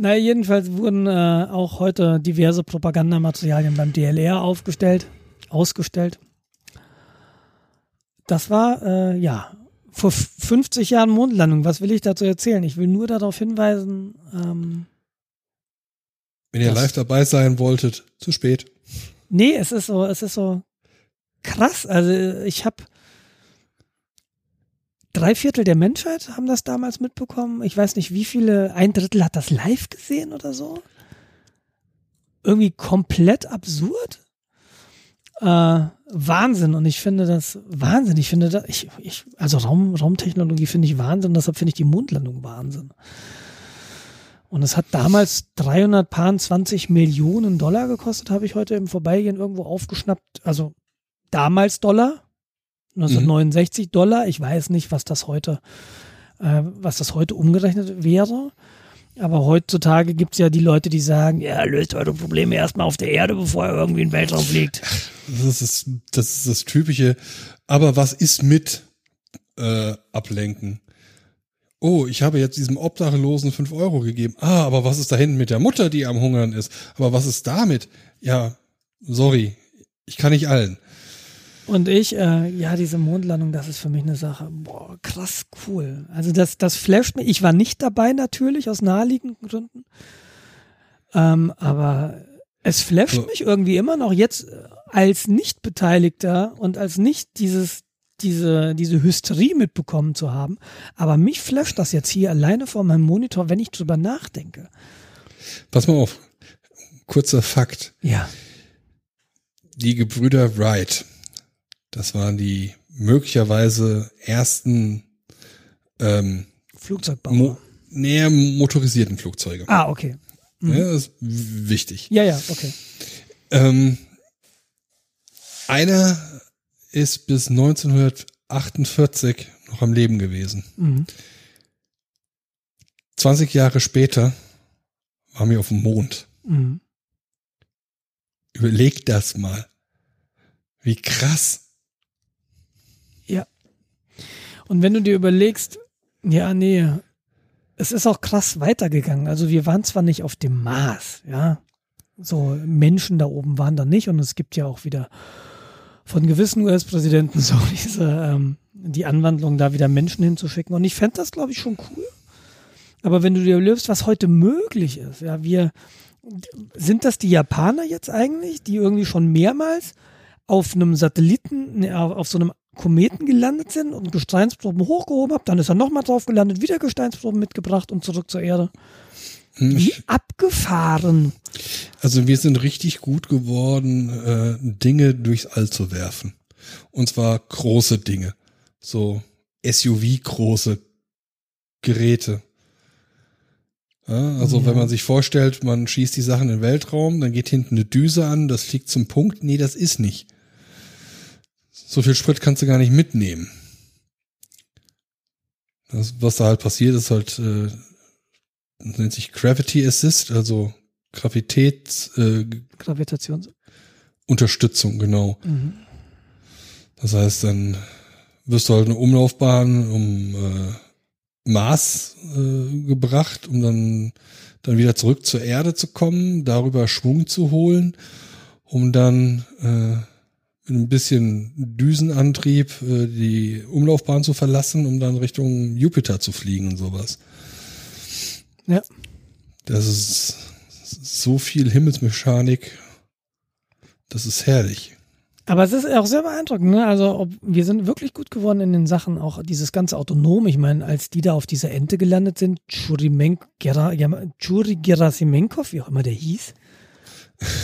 Na, jedenfalls wurden äh, auch heute diverse Propagandamaterialien beim DLR aufgestellt, ausgestellt. Das war, äh, ja, vor f- 50 Jahren Mondlandung. Was will ich dazu erzählen? Ich will nur darauf hinweisen, ähm, Wenn ihr live dabei sein wolltet, zu spät. Nee, es ist so, es ist so krass. Also ich habe drei Viertel der Menschheit haben das damals mitbekommen. Ich weiß nicht, wie viele, ein Drittel hat das live gesehen oder so. Irgendwie komplett absurd. Äh, Wahnsinn. Und ich finde das Wahnsinn. Ich finde das, ich, ich, also Raum, Raumtechnologie finde ich Wahnsinn. Deshalb finde ich die Mondlandung Wahnsinn. Und es hat damals 320 Millionen Dollar gekostet, habe ich heute im Vorbeigehen irgendwo aufgeschnappt. Also damals Dollar, 1969 Dollar. Ich weiß nicht, was das heute, äh, was das heute umgerechnet wäre. Aber heutzutage gibt es ja die Leute, die sagen, ja, löst eure Probleme erstmal auf der Erde, bevor ihr irgendwie in den Weltraum fliegt. Das ist das, ist das typische. Aber was ist mit äh, Ablenken? Oh, ich habe jetzt diesem Obdachlosen fünf Euro gegeben. Ah, aber was ist da hinten mit der Mutter, die am Hungern ist? Aber was ist damit? Ja, sorry, ich kann nicht allen. Und ich, äh, ja, diese Mondlandung, das ist für mich eine Sache, boah, krass cool. Also das, das flasht mich. Ich war nicht dabei natürlich, aus naheliegenden Gründen. Ähm, aber es flasht mich irgendwie immer noch jetzt äh, als Nicht-Beteiligter und als nicht dieses, diese, diese Hysterie mitbekommen zu haben. Aber mich flasht das jetzt hier alleine vor meinem Monitor, wenn ich drüber nachdenke. Pass mal auf. Kurzer Fakt. Ja. Die Gebrüder Wright, das waren die möglicherweise ersten ähm, Flugzeugbauer. mo näher motorisierten Flugzeuge. ah, okay. Ja, das ist wichtig. Ja, ja, okay. Ähm, einer ist bis 1948 noch am Leben gewesen. Mhm. 20 Jahre später waren wir auf dem Mond. Mhm. Überleg das mal. Wie krass. Ja. Und wenn du dir überlegst, ja, nee, es ist auch krass weitergegangen. Also wir waren zwar nicht auf dem Mars, ja, so Menschen da oben waren da nicht und es gibt ja auch wieder von gewissen US-Präsidenten *laughs* so diese, ähm, die Anwandlung, da wieder Menschen hinzuschicken. Und ich fände das, glaube ich, schon cool. Aber wenn du dir überlegst, was heute möglich ist, ja, wir, sind das die Japaner jetzt eigentlich, die irgendwie schon mehrmals auf einem Satelliten, ne, auf auf so einem Kometen gelandet sind und Gesteinsproben hochgehoben haben, dann ist er nochmal drauf gelandet, wieder Gesteinsproben mitgebracht und zurück zur Erde. Wie abgefahren. Also wir sind richtig gut geworden, äh, Dinge durchs All zu werfen. Und zwar große Dinge. So SUV-große Geräte. Ja, also Ja. wenn man sich vorstellt, man schießt die Sachen in den Weltraum, dann geht hinten eine Düse an, das fliegt zum Punkt. Nee, das ist nicht. So viel Sprit kannst du gar nicht mitnehmen. Das, was da halt passiert, ist halt, äh, das nennt sich Gravity Assist, also Gravitätsunterstützung, äh, Gravitations. Unterstützung, genau. Mhm. Das heißt, dann wirst du halt eine Umlaufbahn um äh, Mars äh, gebracht, um dann, dann wieder zurück zur Erde zu kommen, darüber Schwung zu holen, um dann äh, ein bisschen Düsenantrieb äh, die Umlaufbahn zu verlassen, um dann Richtung Jupiter zu fliegen und sowas. Ja. Das ist so viel Himmelsmechanik. Das ist herrlich. Aber es ist auch sehr beeindruckend, ne? Also ob, wir sind wirklich gut geworden in den Sachen, auch dieses ganze Autonom. Ich meine, als die da auf dieser Ente gelandet sind, Churimen- Gera- ja, Churi Gerasimenkov, wie auch immer der hieß,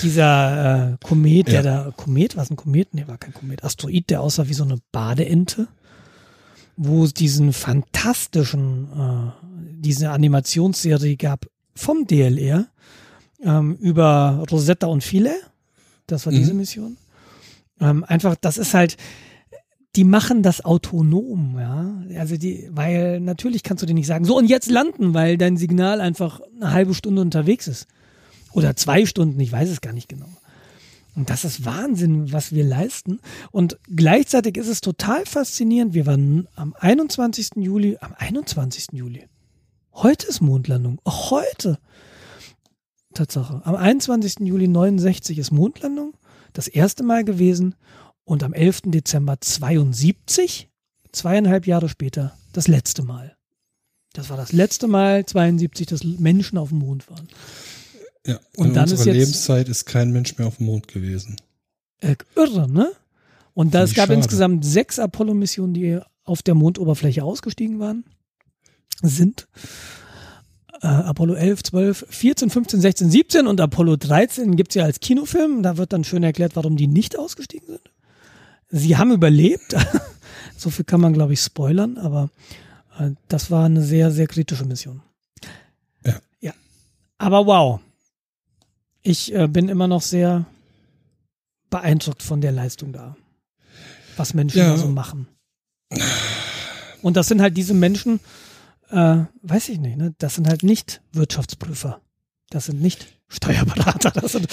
dieser äh, Komet, der Ja. da, Komet, was ein Komet? Nee, war kein Komet, Asteroid, der aussah wie so eine Badeente, wo es diesen fantastischen, äh, diese Animationsserie gab vom DLR ähm, über Rosetta und Philae. Das war Mhm. diese Mission. Ähm, einfach, das ist halt, die machen das autonom, ja. Also die, weil natürlich kannst du dir nicht sagen, so und jetzt landen, weil dein Signal einfach eine halbe Stunde unterwegs ist. Oder zwei Stunden, ich weiß es gar nicht genau. Und das ist Wahnsinn, was wir leisten. Und gleichzeitig ist es total faszinierend. Wir waren am 21. Juli, am 21. Juli. Heute ist Mondlandung. Auch heute. Tatsache. Am 21. Juli 69 ist Mondlandung. Das erste Mal gewesen. Und am 11. Dezember 72, zweieinhalb Jahre später, das letzte Mal. Das war das letzte Mal 72, dass Menschen auf dem Mond waren. Ja, Und in dann unserer ist jetzt- Lebenszeit ist kein Mensch mehr auf dem Mond gewesen. Äh, irre, ne? Und da, es gab schade. insgesamt sechs Apollo-Missionen, die auf der Mondoberfläche ausgestiegen waren. Sind. Äh, Apollo 11, 12, 14, 15, 16, 17 und Apollo 13 gibt's ja als Kinofilm. Da wird dann schön erklärt, warum die nicht ausgestiegen sind. Sie haben überlebt. *laughs* so viel kann man, glaube ich, spoilern, aber äh, das war eine sehr, sehr kritische Mission. Ja. Ja. Aber wow. Ich äh, bin immer noch sehr beeindruckt von der Leistung da. Was Menschen Ja. da so machen. Und das sind halt diese Menschen, äh, weiß ich nicht, ne? Das sind halt nicht Wirtschaftsprüfer. Das sind nicht Steuerberater. Das sind,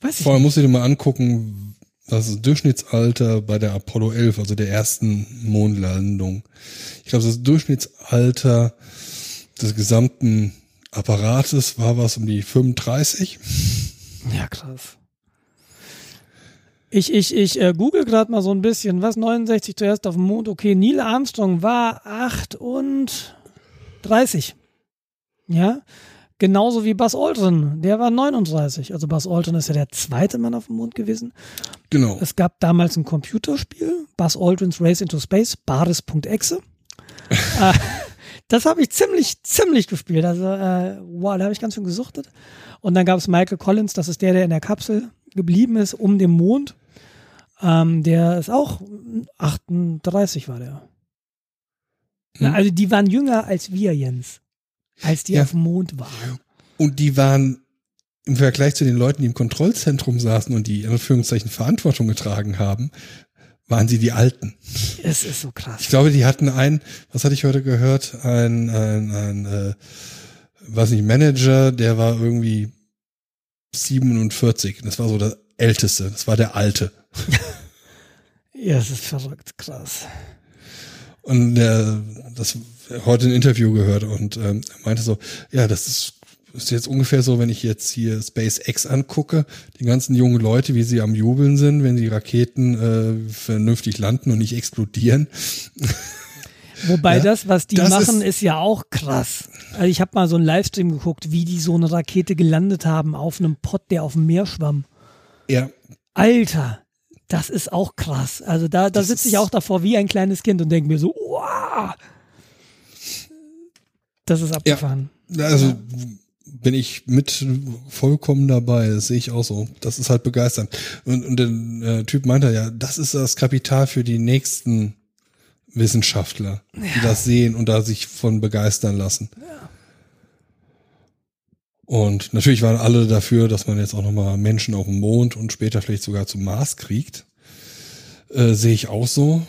weiß ich Vorher musst du dir mal angucken, was das Durchschnittsalter bei der Apollo 11, also der ersten Mondlandung. Ich glaube, das Durchschnittsalter des gesamten Apparates war was um die 35. Ja, krass. Ich, ich, ich äh, google gerade mal so ein bisschen, was 69 zuerst auf dem Mond. Okay, Neil Armstrong war 38. Ja, genauso wie Buzz Aldrin, der war 39. Also Buzz Aldrin ist ja der zweite Mann auf dem Mond gewesen. Genau. Es gab damals ein Computerspiel, Buzz Aldrin's Race into Space, Baris.exe. *laughs* äh, das habe ich ziemlich, ziemlich gespielt. Also, äh, wow, da habe ich ganz schön gesuchtet. Und dann gab es Michael Collins, das ist der, der in der Kapsel geblieben ist, um den Mond. Ähm, der ist auch 38 war der. Na, Hm. also die waren jünger als wir, Jens. Als die Ja. auf dem Mond waren. Und die waren im Vergleich zu den Leuten, die im Kontrollzentrum saßen und die in Anführungszeichen Verantwortung getragen haben, waren sie die Alten. Es ist so krass. Ich glaube, die hatten einen, was hatte ich heute gehört, ein, ein, ein äh, weiß nicht, Manager, der war irgendwie 47. Das war so der Älteste, das war der Alte. *laughs* Ja, es ist verrückt, krass. Und der, das heute ein Interview gehört und ähm, meinte so, ja, das ist, ist jetzt ungefähr so, wenn ich jetzt hier SpaceX angucke, die ganzen jungen Leute, wie sie am Jubeln sind, wenn die Raketen äh, vernünftig landen und nicht explodieren. *laughs* Wobei Ja, das, was die das machen, ist- ist, ja auch krass. Also ich habe mal so einen Livestream geguckt, wie die so eine Rakete gelandet haben auf einem Pott, der auf dem Meer schwamm. Ja, Alter, das ist auch krass. Also da, da sitze ich auch davor wie ein kleines Kind und denke mir so, wow. Das ist abgefahren. Also bin ich mit vollkommen dabei, das sehe ich auch so. Das ist halt begeisternd. Und, und der äh, Typ meinte ja, das ist das Kapital für die nächsten Wissenschaftler, die das sehen und da sich von begeistern lassen. Und natürlich waren alle dafür, dass man jetzt auch nochmal Menschen auf dem Mond und später vielleicht sogar zum Mars kriegt. Äh, Sehe ich auch so,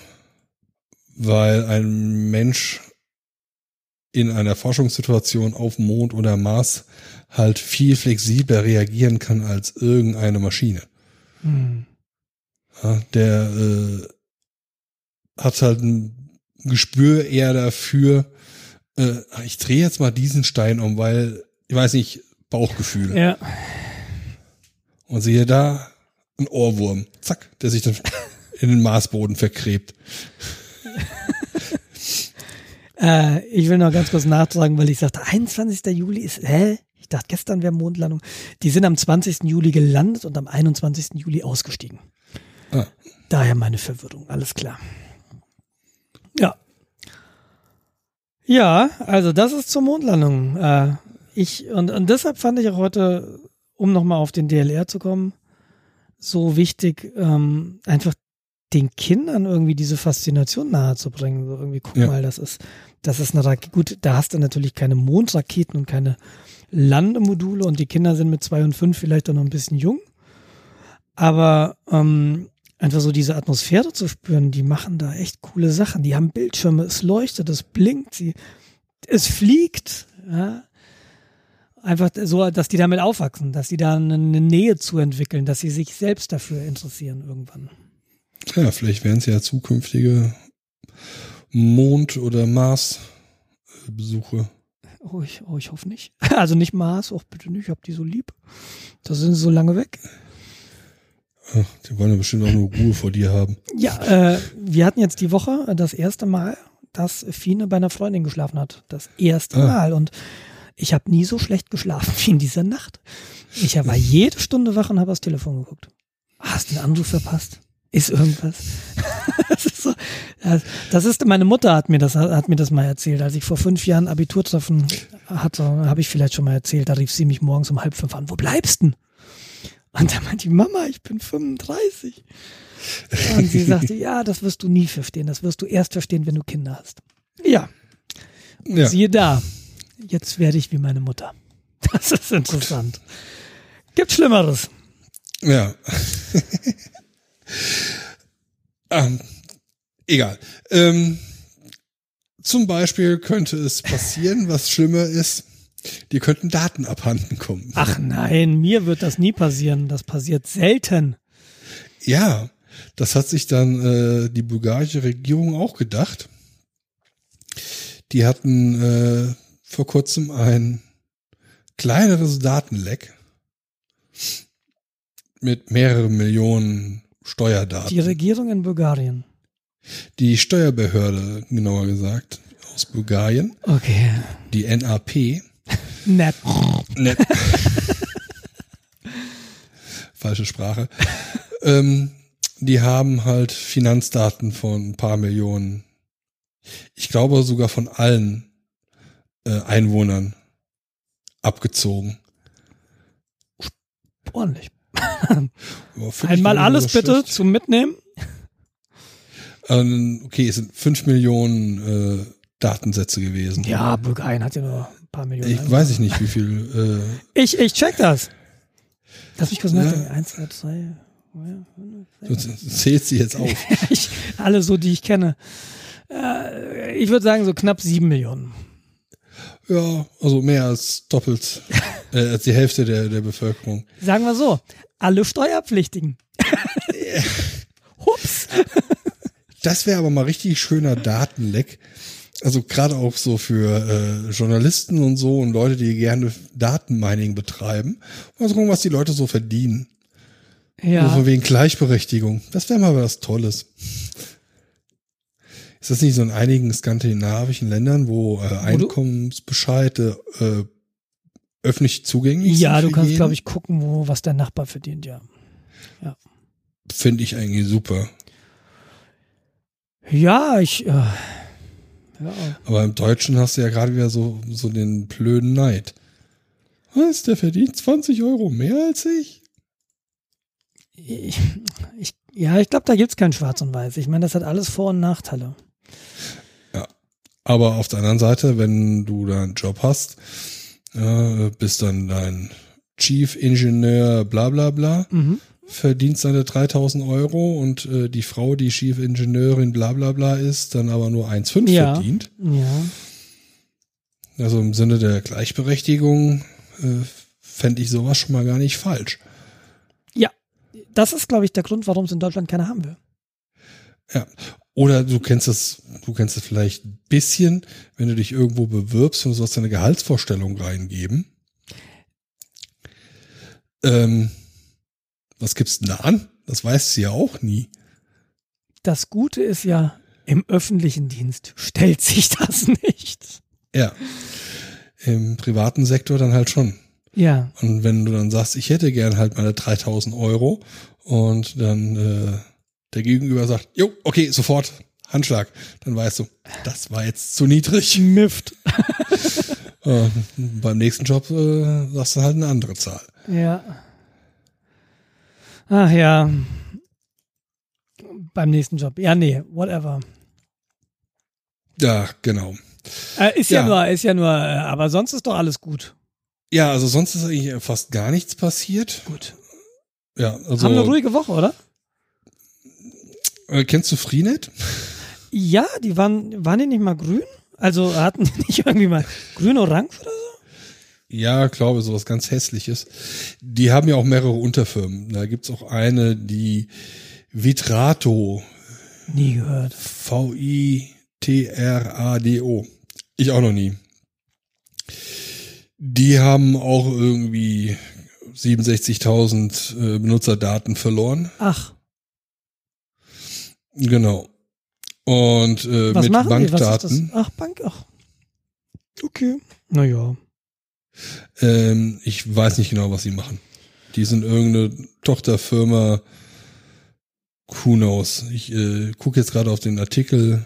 weil ein Mensch in einer Forschungssituation auf dem Mond oder Mars halt viel flexibler reagieren kann als irgendeine Maschine. Hm. Ja, der äh, hat halt ein Gespür eher dafür, äh, ich drehe jetzt mal diesen Stein um, weil, ich weiß nicht, Bauchgefühl. Ja. Und siehe da, ein Ohrwurm. Zack, der sich dann in den Marsboden vergräbt. *laughs* Äh, ich will noch ganz kurz nachtragen, weil ich sagte, 21. Juli ist, hä? Ich dachte, gestern wäre Mondlandung. Die sind am 20. Juli gelandet und am 21. Juli ausgestiegen. Ah. Daher meine Verwirrung, alles klar. Ja. Ja, also das ist zur Mondlandung. Äh, ich, und, und deshalb fand ich auch heute, um nochmal auf den DLR zu kommen, so wichtig, ähm, einfach den Kindern irgendwie diese Faszination nahezubringen. So irgendwie, guck Ja. mal, das ist, das ist eine Rakete. Gut, da hast du natürlich keine Mondraketen und keine Landemodule und die Kinder sind mit zwei und fünf vielleicht auch noch ein bisschen jung. Aber ähm, einfach so diese Atmosphäre zu spüren, die machen da echt coole Sachen. Die haben Bildschirme, es leuchtet, es blinkt, sie, es fliegt. Ja. Einfach so, dass die damit aufwachsen, dass die da eine Nähe zu entwickeln, dass sie sich selbst dafür interessieren irgendwann. Ja, vielleicht wären es ja zukünftige Mond- oder Mars-Besuche. Oh ich, oh, ich hoffe nicht. *laughs* Also nicht Mars, auch bitte nicht, ich hab die so lieb. Da sind sie so lange weg. Ach, Die wollen ja bestimmt auch nur Ruhe vor dir haben. Ja, äh, wir hatten jetzt die Woche das erste Mal, dass Fine bei einer Freundin geschlafen hat. Das erste Ah. Mal. Und ich habe nie so schlecht geschlafen *laughs* wie in dieser Nacht. Ich war jede Stunde wach und habe aufs Telefon geguckt. Hast du einen Anruf verpasst? Ist irgendwas? *laughs* das, ist so, das- ist, meine Mutter hat mir das, hat mir das mal erzählt. Als ich vor fünf Jahren Abiturtreffen hatte, habe ich vielleicht schon mal erzählt, da rief sie mich morgens um halb fünf an. Wo bleibst denn? Und da meinte ich, Mama, ich bin 35. Und sie *laughs* sagte, ja, das wirst du nie verstehen. Das wirst du erst verstehen, wenn du Kinder hast. Ja, Ja, siehe da. Jetzt werde ich wie meine Mutter. Das ist interessant. Gibt Schlimmeres. ja. Ähm, egal. Ähm, zum Beispiel könnte es passieren, was schlimmer ist, dir könnten Daten abhanden kommen. Ach nein, mir wird das nie passieren. Das passiert selten. Ja, das hat sich dann äh, die bulgarische Regierung auch gedacht. Die hatten äh, vor kurzem ein kleineres Datenleck mit mehreren Millionen Steuerdaten. Die Regierung in Bulgarien. Die Steuerbehörde, genauer gesagt, aus Bulgarien, Okay. die NAP, Nett. Net *laughs* falsche Sprache, ähm, die haben halt Finanzdaten von ein paar Millionen, ich glaube sogar von allen äh, Einwohnern abgezogen. Ordentlich. Einmal alles bitte schlecht. zum Mitnehmen. Ähm, okay, es sind fünf Millionen äh, Datensätze gewesen. Ja, Bulgarien hat ja nur ein paar Millionen. Ich weiß ich nicht, wie viel. Äh, Ich, ich check das. Lass mich kurz nachdenken. Eins, zwei, drei. du zählst sie jetzt auf. *laughs* Ich, alle so, die ich kenne. Äh, ich würde sagen, so knapp sieben Millionen. Ja, also mehr als doppelt, äh, als die Hälfte der, der Bevölkerung. Sagen wir so, alle Steuerpflichtigen. *laughs* Hups. Das wäre aber mal richtig schöner Datenleck. Also gerade auch so für äh, Journalisten und so und Leute, die gerne Datenmining betreiben. Mal so gucken, was die Leute so verdienen. Ja, von wegen Gleichberechtigung. Das wäre mal was Tolles. Ist das nicht so in einigen skandinavischen Ländern, wo äh, Einkommensbescheide äh, öffentlich zugänglich ja sind? du für kannst, glaube ich, gucken, wo was der Nachbar verdient, ja. Finde ich eigentlich super. Ja, ich, äh, ja, Aber im Deutschen hast du ja gerade wieder so, so den blöden Neid. Was, der verdient 20 Euro mehr als ich? ich, ich, ja, ich glaube, da gibt's kein Schwarz und Weiß. Ich meine, das hat alles Vor- und Nachteile. Aber auf der anderen Seite, wenn du da einen Job hast, äh, bist dann dein Chief Ingenieur bla bla bla, Mhm. verdienst deine 3000 Euro und äh, die Frau, die Chief Ingenieurin bla bla bla ist, dann aber nur 1,5 Ja. verdient. Ja. Also im Sinne der Gleichberechtigung äh, fände ich sowas schon mal gar nicht falsch. Ja. Das ist, glaube ich, der Grund, warum es in Deutschland keiner haben will. Ja. Oder du kennst es, du kennst es vielleicht ein bisschen, wenn du dich irgendwo bewirbst und du sollst deine Gehaltsvorstellung reingeben. Ähm, was gibst du denn da an? Das weißt du ja auch nie. Das Gute ist ja, im öffentlichen Dienst stellt sich *laughs* das nicht. Ja. Im privaten Sektor dann halt schon. Ja. Und wenn du dann sagst, ich hätte gern halt meine 3000 Euro und dann äh, der Gegenüber sagt, jo, okay, sofort, Handschlag, dann weißt du, das war jetzt zu niedrig. Mift. *laughs* Äh, beim nächsten Job äh, sagst du halt eine andere Zahl. Ja. Ach ja. Beim nächsten Job. Ja, nee, whatever. Ja, genau. Äh, ist ja. Ja. nur, ist ja nur, äh, aber sonst ist doch alles gut. Ja, also sonst ist eigentlich fast gar nichts passiert. Gut. Ja, also Haben eine ruhige Woche, oder? Äh, kennst du Freenet? Ja, die waren, waren die nicht mal grün? Also hatten die nicht irgendwie mal grün-orange oder so? Ja, glaube sowas ganz hässliches. Die haben ja auch mehrere Unterfirmen. Da gibt's auch eine, die Vitrato, Nie gehört. V-I-T-R-A-D-O. Ich auch noch nie. Die haben auch irgendwie 67.000 äh, Benutzerdaten verloren. Ach, Genau. Und äh, was mit machen die? Was ist das? Bankdaten. Ach, Bank, ach. Okay. Naja. Ähm, ich weiß nicht genau, was sie machen. Die sind irgendeine Tochterfirma. Who knows? Ich äh, gucke jetzt gerade auf den Artikel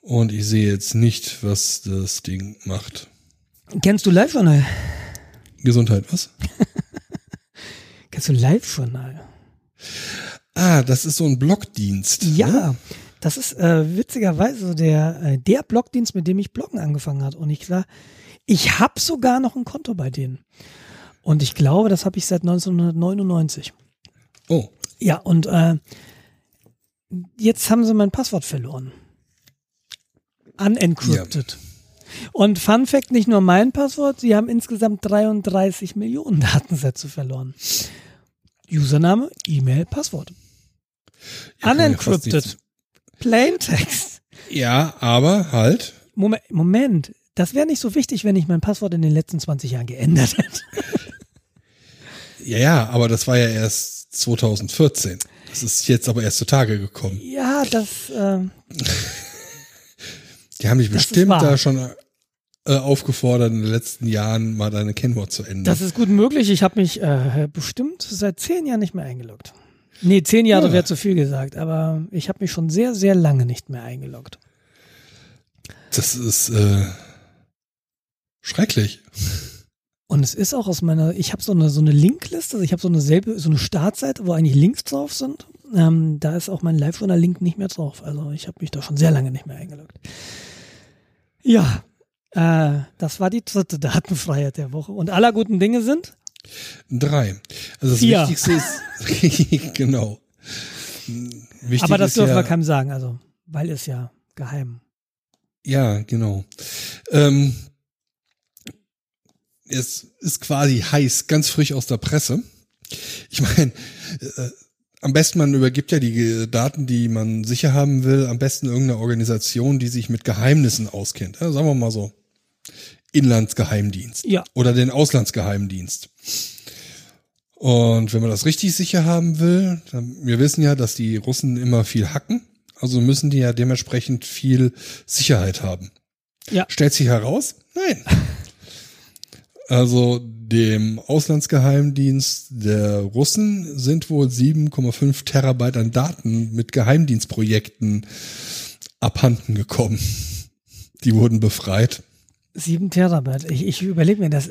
und ich sehe jetzt nicht, was das Ding macht. Kennst du Live-Journal? Gesundheit, was? *laughs* Kennst du Live-Journal? Ah, das ist so ein Blogdienst. Ja, ne? das ist äh, witzigerweise der, äh, der Blogdienst, mit dem ich Bloggen angefangen hat. Und ich klar, ich habe sogar noch ein Konto bei denen. Und ich glaube, das habe ich seit 1999. Oh, Ja, und äh, jetzt haben sie mein Passwort verloren. Unencrypted. Und Fun Fact, nicht nur mein Passwort, sie haben insgesamt 33 Millionen Datensätze verloren. Username, E-Mail, Passwort. Ja, kann man ja fast Unencrypted. Plaintext. ja, aber halt. Moment, Moment. Das wäre nicht so wichtig, wenn ich mein Passwort in den letzten 20 Jahren geändert hätte. *laughs* Ja, ja, aber das war ja erst 2014. Das ist jetzt aber erst zutage gekommen. Ja, das, ähm, *laughs* Die haben dich bestimmt da schon äh, aufgefordert, in den letzten Jahren mal deine Kennwort zu ändern. das ist gut möglich. Ich habe mich äh, bestimmt seit zehn Jahren nicht mehr eingeloggt. Nee, zehn Jahre Ja. wäre zu viel gesagt, aber ich habe mich schon sehr, sehr lange nicht mehr eingeloggt. Das ist äh, schrecklich. Und es ist auch aus meiner, ich habe so eine so eine Linkliste, also ich habe so eine selbe, so eine Startseite, wo eigentlich Links drauf sind. Ähm, da ist auch mein Live-Journal-Link nicht mehr drauf. Also ich habe mich da schon sehr lange nicht mehr eingeloggt. Ja, äh, das war die dritte Datenfreiheit der Woche. Und aller guten Dinge sind? Drei. Also das Vier. Wichtigste ist, *laughs* genau. Wichtig aber das dürfen ja, wir keinem sagen, also, weil ist ja geheim. Ja, genau. Ähm, es ist quasi heiß, ganz frisch aus der Presse. Ich meine, äh, am besten man übergibt ja die Daten, die man sicher haben will, am besten irgendeiner Organisation, die sich mit Geheimnissen auskennt. Ja, sagen wir mal so. Inlandsgeheimdienst. Ja. Oder den Auslandsgeheimdienst. Und wenn man das richtig sicher haben will, dann, wir wissen ja, dass die Russen immer viel hacken. Also müssen die ja dementsprechend viel Sicherheit haben. Ja. Stellt sich heraus? Nein. Also dem Auslandsgeheimdienst der Russen sind wohl 7,5 Terabyte an Daten mit Geheimdienstprojekten abhanden gekommen. Die wurden befreit. Sieben Terabyte. Ich, ich überlege mir das.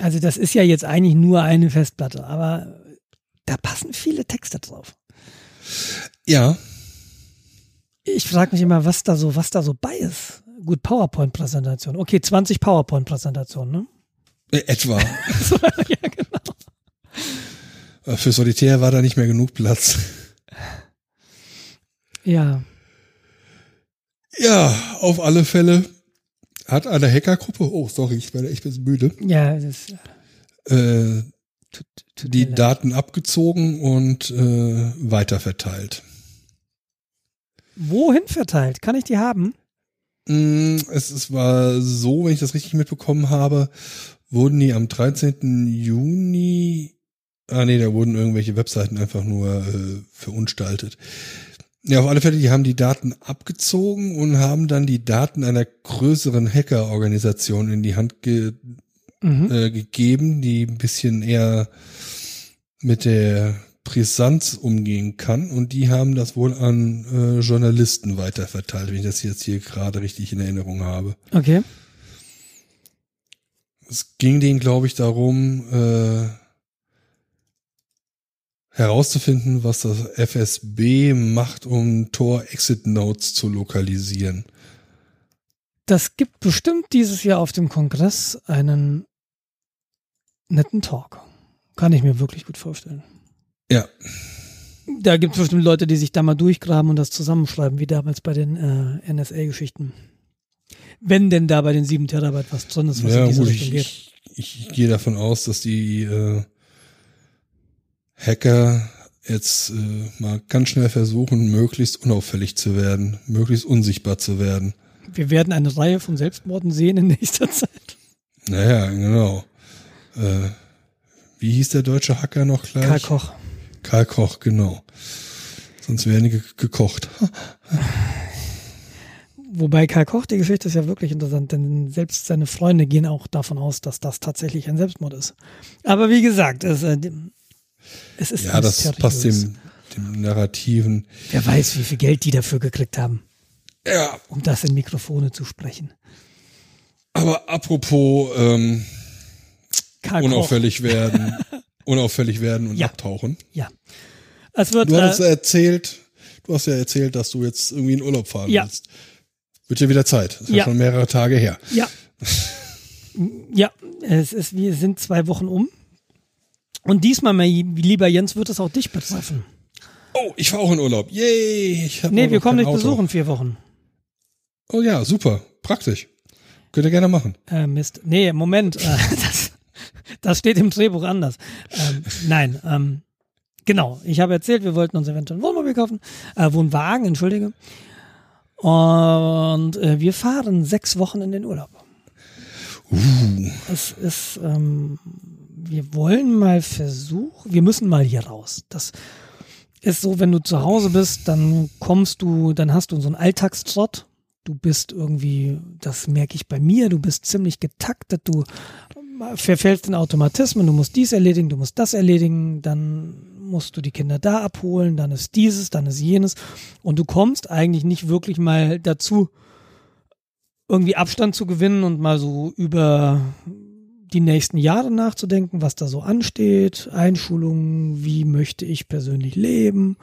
Also das ist ja jetzt eigentlich nur eine Festplatte, aber da passen viele Texte drauf. Ja, Ich frage mich immer, was da so, was da so bei ist. gut, PowerPoint-Präsentation. Okay, 20 PowerPoint-Präsentationen, ne? Äh, etwa. *laughs* ja, genau. Äh, Für Solitär war da nicht mehr genug Platz. Ja. Ja, auf alle Fälle hat eine Hackergruppe, oh sorry, ich werde echt ein bisschen müde, Ja, das äh, tut, tut die. Daten abgezogen und äh, weiterverteilt. Wohin verteilt? Kann ich die haben? Mm, Es, es war so, wenn ich das richtig mitbekommen habe, wurden die am 13. Juni, ah nee, da wurden irgendwelche Webseiten einfach nur äh, verunstaltet. Ja, auf alle Fälle, die haben die Daten abgezogen und haben dann die Daten einer größeren Hackerorganisation in die Hand ge Mhm. äh, gegeben, die ein bisschen eher mit der Brisanz umgehen kann. Und die haben das wohl an äh, Journalisten weiterverteilt, wenn ich das jetzt hier gerade richtig in Erinnerung habe. Okay. Es ging denen, glaube ich, darum, äh, herauszufinden, was das FSB macht, um Tor-Exit-Notes zu lokalisieren. Das gibt bestimmt dieses Jahr auf dem Kongress einen netten Talk. Kann ich mir wirklich gut vorstellen. Ja, Da gibt es bestimmt Leute, die sich da mal durchgraben und das zusammenschreiben, wie damals bei den äh, NSA-Geschichten. Wenn denn da bei den 7 Terabyte was drin ist, was ja in diese gut, Richtung ich, geht. ich, ich gehe davon aus, dass die äh, Hacker jetzt äh, mal ganz schnell versuchen, möglichst unauffällig zu werden, möglichst unsichtbar zu werden. Wir werden eine Reihe von Selbstmorden sehen in nächster *laughs* Zeit. Naja, genau. Äh, wie hieß der deutsche Hacker noch gleich? Karl Koch. Karl Koch, genau. Sonst wären die ge gekocht. *laughs* Wobei Karl Koch, die Geschichte ist ja wirklich interessant, denn selbst seine Freunde gehen auch davon aus, dass das tatsächlich ein Selbstmord ist. Aber wie gesagt, es, äh, es ist Ja, das passt dem, dem Narrativen. Wer weiß, wie viel Geld die dafür gekriegt haben, Ja, um das in Mikrofone zu sprechen. aber apropos ähm, unauffällig werden, *laughs* unauffällig werden und Ja. abtauchen. Ja. Es wird, Du hattest äh, erzählt, du hast ja erzählt, dass du jetzt irgendwie in Urlaub fahren Ja. willst. Wird ja wieder Zeit. Das ist ja. Ja. schon mehrere Tage her. ja. *laughs* ja, es ist, wir sind zwei Wochen um. Und diesmal, mein lieber Jens, wird es auch dich betreffen. Oh, ich fahre auch in Urlaub. Yay! Ich hab Nee, wir kommen dich besuchen, vier Wochen. Oh ja, super. Praktisch. Könnt ihr gerne machen. Äh, Mist. Nee, Moment. Äh, *laughs* das, das steht im Drehbuch anders. Ähm, nein, ähm, genau. Ich habe erzählt, wir wollten uns eventuell ein Wohnmobil kaufen. Äh, Wohnwagen, entschuldige. Und äh, wir fahren sechs Wochen in den Urlaub. Es ist, ähm, wir wollen mal versuchen, wir müssen mal hier raus. Das ist so, wenn du zu Hause bist, dann kommst du, dann hast du so einen Alltagstrott. Du bist irgendwie, das merke ich bei mir, du bist ziemlich getaktet, du verfällst in Automatismen, du musst dies erledigen, du musst das erledigen, dann musst du die Kinder da abholen, dann ist dieses, dann ist jenes und du kommst eigentlich nicht wirklich mal dazu, irgendwie Abstand zu gewinnen und mal so über die nächsten Jahre nachzudenken, was da so ansteht, Einschulungen, wie möchte ich persönlich leben,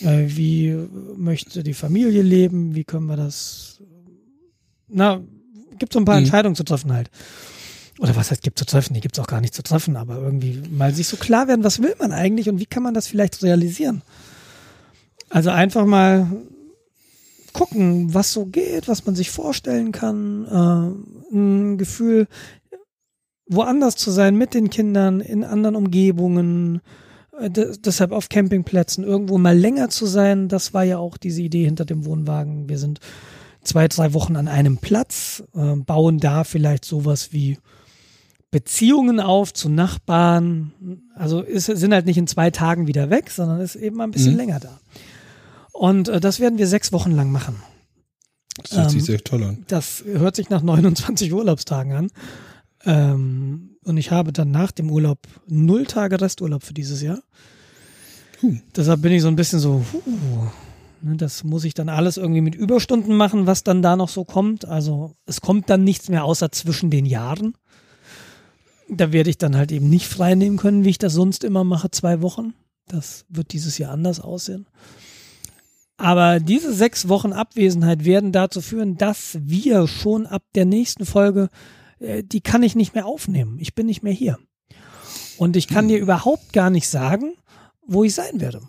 äh, wie möchte die Familie leben, wie können wir das, na, gibt so ein paar Mhm. Entscheidungen zu treffen halt. Oder was heißt, gibt zu treffen? Die gibt's auch gar nicht zu treffen, aber irgendwie mal sich so klar werden, was will man eigentlich und wie kann man das vielleicht realisieren? Also einfach mal gucken, was so geht, was man sich vorstellen kann, äh, ein Gefühl, woanders zu sein mit den Kindern, in anderen Umgebungen, äh, de- deshalb auf Campingplätzen, irgendwo mal länger zu sein, das war ja auch diese Idee hinter dem Wohnwagen. Wir sind zwei, drei Wochen an einem Platz, äh, bauen da vielleicht sowas wie Beziehungen auf zu Nachbarn. Also ist, sind halt nicht in zwei Tagen wieder weg, sondern ist eben mal ein bisschen Mhm. länger da. Und äh, das werden wir sechs Wochen lang machen. Das hört sich Ähm, sehr toll an. Das hört sich nach 29 Urlaubstagen an. Ähm, und ich habe dann nach dem Urlaub null Tage Resturlaub für dieses Jahr. Huh. Deshalb bin ich so ein bisschen so, huh, ne, das muss ich dann alles irgendwie mit Überstunden machen, was dann da noch so kommt. Also es kommt dann nichts mehr außer zwischen den Jahren. Da werde ich dann halt eben nicht frei nehmen können, wie ich das sonst immer mache, zwei Wochen. Das wird dieses Jahr anders aussehen. Aber diese sechs Wochen Abwesenheit werden dazu führen, dass wir schon ab der nächsten Folge, die kann ich nicht mehr aufnehmen. Ich bin nicht mehr hier. Und ich kann dir überhaupt gar nicht sagen, wo ich sein werde.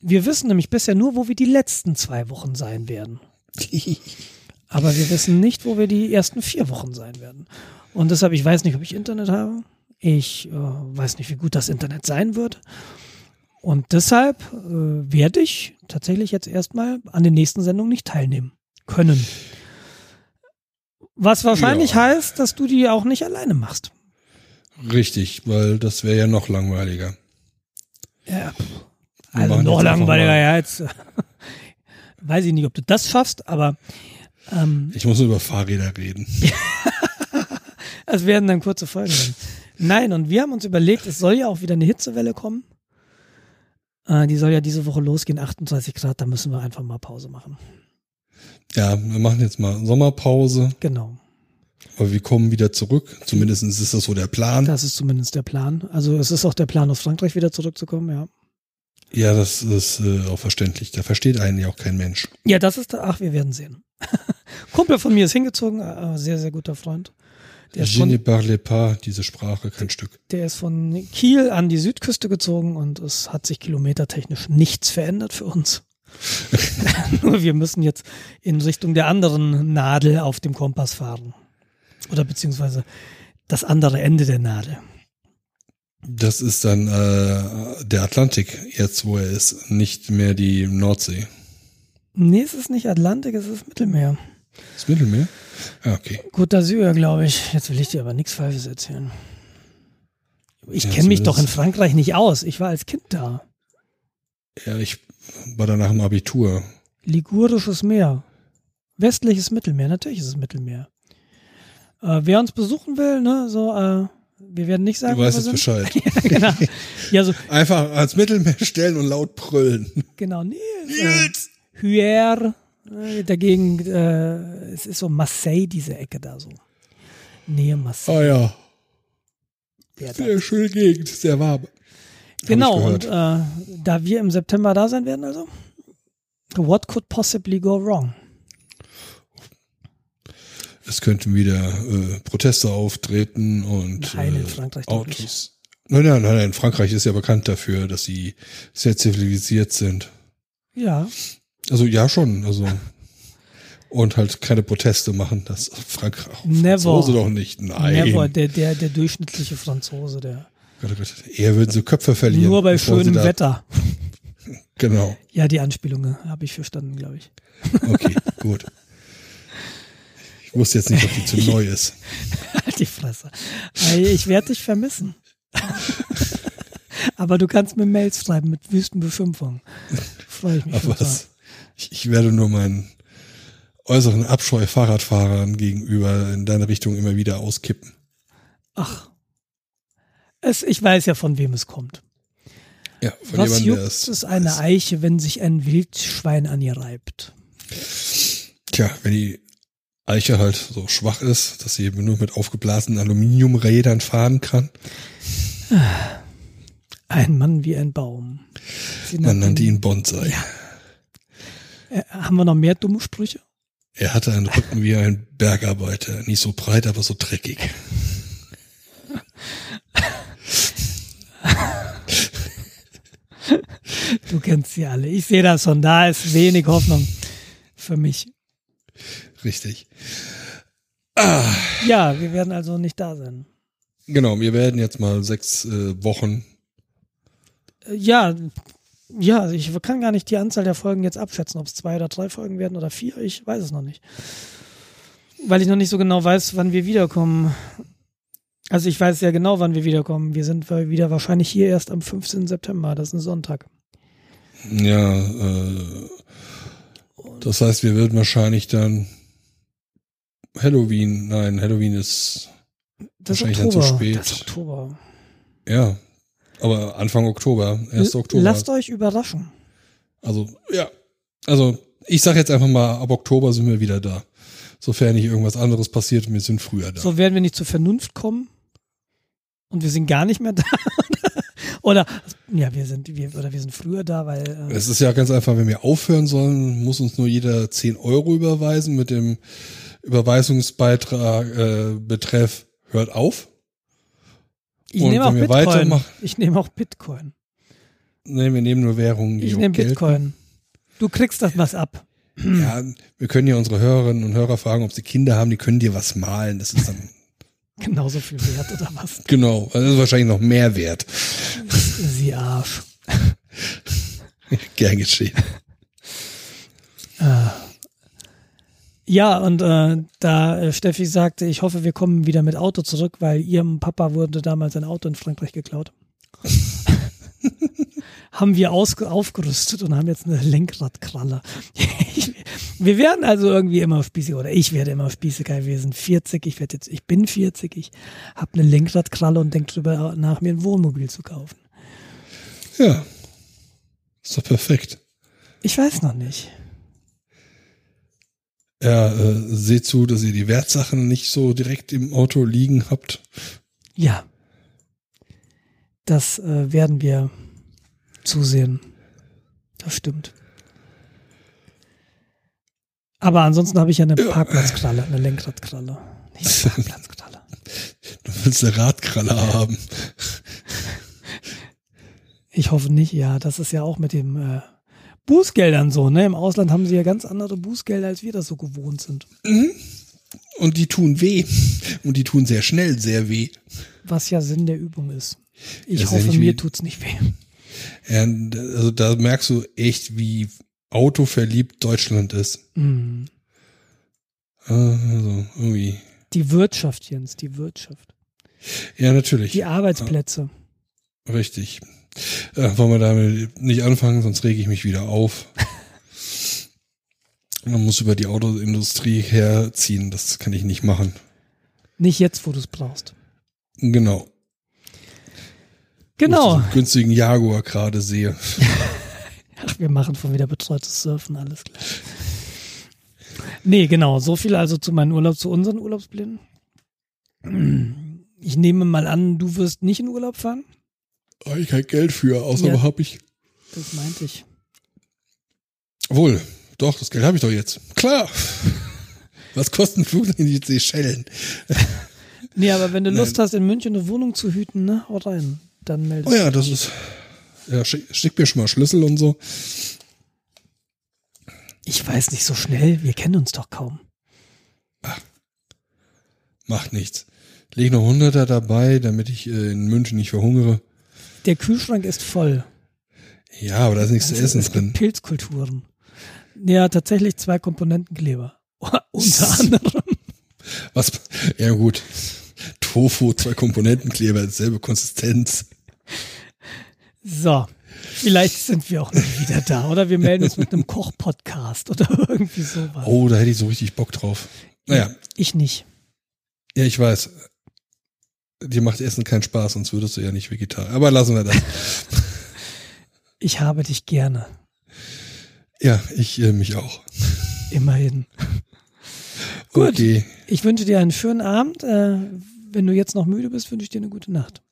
Wir wissen nämlich bisher nur, wo wir die letzten zwei Wochen sein werden. *laughs* Aber wir wissen nicht, wo wir die ersten vier Wochen sein werden. Und deshalb, ich weiß nicht, ob ich Internet habe. Ich äh, weiß nicht, wie gut das Internet sein wird. Und deshalb äh, werde ich tatsächlich jetzt erstmal an den nächsten Sendungen nicht teilnehmen können. Was wahrscheinlich Ja. heißt, dass du die auch nicht alleine machst. Richtig, weil das wäre ja noch langweiliger. Ja. Also noch langweiliger, ja, jetzt *laughs* weiß ich nicht, ob du das schaffst, aber ähm, Ich muss über Fahrräder reden. *laughs* es werden dann kurze Folgen werden. Nein, und wir haben uns überlegt, es soll ja auch wieder eine Hitzewelle kommen. Äh, die soll ja diese Woche losgehen, 28 Grad, da müssen wir einfach mal Pause machen. Ja, wir machen jetzt mal Sommerpause, Genau. aber wir kommen wieder zurück. Zumindest ist das so der Plan. Das ist zumindest der Plan. Also es ist auch der Plan, aus Frankreich wieder zurückzukommen, ja. Ja, das ist äh, auch verständlich. Da versteht einen ja auch kein Mensch. Ja, das ist, ach, wir werden sehen. *laughs* Kumpel von mir ist hingezogen, äh, sehr, sehr guter Freund. Der Je ne von, parle pas, diese Sprache, kein Stück. der ist von Kiel an die Südküste gezogen und es hat sich kilometertechnisch nichts verändert für uns. *laughs* Nur wir müssen jetzt in Richtung der anderen Nadel auf dem Kompass fahren. Oder beziehungsweise das andere Ende der Nadel. Das ist dann äh, der Atlantik, jetzt wo er ist, nicht mehr die Nordsee. Nee, es ist nicht Atlantik, es ist Mittelmeer. Das Mittelmeer? Ah, okay. Côte d'Azur, glaube ich. Jetzt will ich dir aber nichts Falsches erzählen. Ich Ja, kenne mich doch in Frankreich nicht aus. Ich war als Kind da. Ja, ich war danach im Abitur. Ligurisches Meer. Westliches Mittelmeer, natürlich ist es Mittelmeer. Äh, wer uns besuchen will, ne, so, äh, wir werden nicht sagen, Du wo weißt wir jetzt sind. Bescheid. *laughs* genau. Ja, so, Einfach ans Mittelmeer stellen und laut brüllen. genau, Nils. Äh, Hyères, äh, dagegen, äh, es ist so Marseille, diese Ecke da so. Nähe Marseille. Ah ja, der da. sehr schöne Gegend, sehr warm. Genau, und äh, da wir im September da sein werden, also, what could possibly go wrong? Es könnten wieder äh, Proteste auftreten und Nein, in äh, Frankreich nicht. Autos. Nein, nein, nein, nein. Frankreich ist ja bekannt dafür, dass sie sehr zivilisiert sind. Ja, Also ja schon, also und halt keine Proteste machen. Das Frankreich, Never. Franzose doch nicht. Nein. never, der, der, der durchschnittliche Franzose, der Gott, oh Gott. Eher würden sie Köpfe verlieren. nur bei schönem Wetter. *laughs* Genau. Ja, die Anspielung habe ich verstanden, glaube ich. Okay, gut. Ich wusste jetzt nicht, ob die zu neu ist. Halt *laughs* die Fresse. Ich werde dich vermissen. *laughs* Aber du kannst mir Mails schreiben mit Wüstenbeschimpfung. Freue ich mich. Total. was? Ich, ich werde nur meinen äußeren Abscheu Fahrradfahrern gegenüber in deine Richtung immer wieder auskippen. Ach. Es, ich weiß ja, von wem es kommt. Ja, von Was jemandem, juckt es es eine weiß. Eiche, wenn sich ein Wildschwein an ihr reibt? Tja, wenn die Eiche halt so schwach ist, dass sie eben nur mit aufgeblasenen Aluminiumrädern fahren kann. Ein Mann wie ein Baum. Sie Man nannte ihn Bonsai. Äh, haben wir noch mehr dumme Sprüche? Er hatte einen Rücken wie ein Bergarbeiter. Nicht so breit, aber so dreckig. Du kennst sie alle. Ich sehe das schon. Da ist wenig Hoffnung für mich. Richtig. Ja, wir werden also nicht da sein. Genau, wir werden jetzt mal sechs äh, Wochen. Äh, Ja, ja, ich kann gar nicht die Anzahl der Folgen jetzt abschätzen, ob es zwei oder drei Folgen werden oder vier. Ich weiß es noch nicht. Weil ich noch nicht so genau weiß, wann wir wiederkommen. Also ich weiß ja genau, wann wir wiederkommen. Wir sind wieder wahrscheinlich hier erst am 15. September. Das ist ein Sonntag. Ja, äh, das heißt, wir würden wahrscheinlich dann Halloween, nein, Halloween ist, Das Wahrscheinlich dann zu Oktober. spät. Das Oktober. ja, aber Anfang Oktober, 1. Oktober. Lasst euch überraschen. Also, ja, also ich sag jetzt einfach mal, ab Oktober sind wir wieder da. Sofern nicht irgendwas anderes passiert und wir sind früher da. So werden wir nicht zur Vernunft kommen. Und wir sind gar nicht mehr da. *laughs* Oder ja, wir sind wir oder wir sind früher da, weil äh, Es ist ja ganz einfach, wenn wir aufhören sollen, muss uns nur jeder 10 Euro überweisen mit dem Überweisungsbeitrag äh, Betreff hört auf. ich und nehme auch Bitcoin. Ich nehme auch Bitcoin. Nee, wir nehmen nur Währungen, die Ich nehme. Bitcoin. Du kriegst das was ab. Ja, wir können ja unsere Hörerinnen und Hörer fragen, ob sie Kinder haben, die können dir was malen. Das ist dann *laughs* Genauso viel wert oder was? genau, das ist wahrscheinlich noch mehr wert. Sie Arsch. *laughs* Gern geschehen. Ja, und äh, da äh, Steffi sagte, ich hoffe, wir kommen wieder mit Auto zurück, weil ihrem Papa wurde damals ein Auto in Frankreich geklaut. *laughs* haben wir aus, aufgerüstet und haben jetzt eine Lenkradkralle. Ich, *laughs* wir werden also irgendwie immer spießig, oder ich werde immer spießiger. Wir sind 40, ich werde jetzt, ich bin 40, ich habe eine Lenkradkralle und denke drüber nach, mir ein Wohnmobil zu kaufen. Ja. Ist doch perfekt. Ich weiß noch nicht. Ja, äh, seht zu, dass ihr die Wertsachen nicht so direkt im Auto liegen habt. Ja. Das äh, werden wir zusehen. Das stimmt. Aber ansonsten habe ich ja eine Parkplatzkralle, eine Lenkradkralle. Nicht *laughs* eine Parkplatzkralle. Du willst eine Radkralle haben. Ich hoffe nicht, ja. Das ist ja auch mit dem äh, Bußgeldern so, ne? Im Ausland haben sie ja ganz andere Bußgelder, als wir das so gewohnt sind. Und die tun weh. Und die tun sehr schnell sehr weh. Was ja Sinn der Übung ist. Ich Das ja hoffe, nicht mir tut's nicht weh. Ja, also da merkst du echt, wie autoverliebt Deutschland ist. Mm. Also irgendwie. Die Wirtschaft, Jens, die Wirtschaft. Ja, natürlich. Die Arbeitsplätze. Richtig. Äh, wollen wir damit nicht anfangen, sonst rege ich mich wieder auf. Man muss über die Autoindustrie herziehen, das kann ich nicht machen. Nicht jetzt, wo du's brauchst. Genau. Ich Genau. diesen günstigen Jaguar gerade sehe. *laughs* Ach, wir machen von wieder betreutes Surfen, alles klar. Nee, genau. So viel also zu meinen Urlaub, zu unseren Urlaubsplänen. Ich nehme mal an, du wirst nicht in Urlaub fahren. Habe ich kein Geld für, außer Ja. habe ich. Das meinte ich. Wohl, doch, das Geld habe ich doch jetzt. Klar. Was kosten Flug in die Seychellen? *laughs* Nee, aber wenn du Nein. Lust hast, in München eine Wohnung zu hüten, ne, hau rein. Dann melde Oh ja, das ist. Ja, schick, schick mir schon mal Schlüssel und so. Ich weiß nicht so schnell, wir kennen uns doch kaum. Macht nichts. Leg noch Hunderter dabei, damit ich äh, in München nicht verhungere. Der Kühlschrank ist voll. Ja, aber da ist nichts zu essen es drin. Pilzkulturen. Ja, tatsächlich zwei Komponentenkleber. *laughs* Unter anderem. Was? Ja gut. Tofu, zwei Komponentenkleber, selbe Konsistenz. So, vielleicht sind wir auch nicht wieder da. Oder wir melden uns mit einem *laughs* Koch-Podcast oder irgendwie sowas. Oh, da hätte ich so richtig Bock drauf. Naja, Ich nicht. ja, ich weiß. Dir macht Essen keinen Spaß, sonst würdest du ja nicht Vegetarier. Aber lassen wir das. *laughs* Ich habe dich gerne. Ja, ich äh, mich auch. Immerhin. *laughs* Gut. Okay. Ich wünsche dir einen schönen Abend. Äh, wenn du jetzt noch müde bist, wünsche ich dir eine gute Nacht.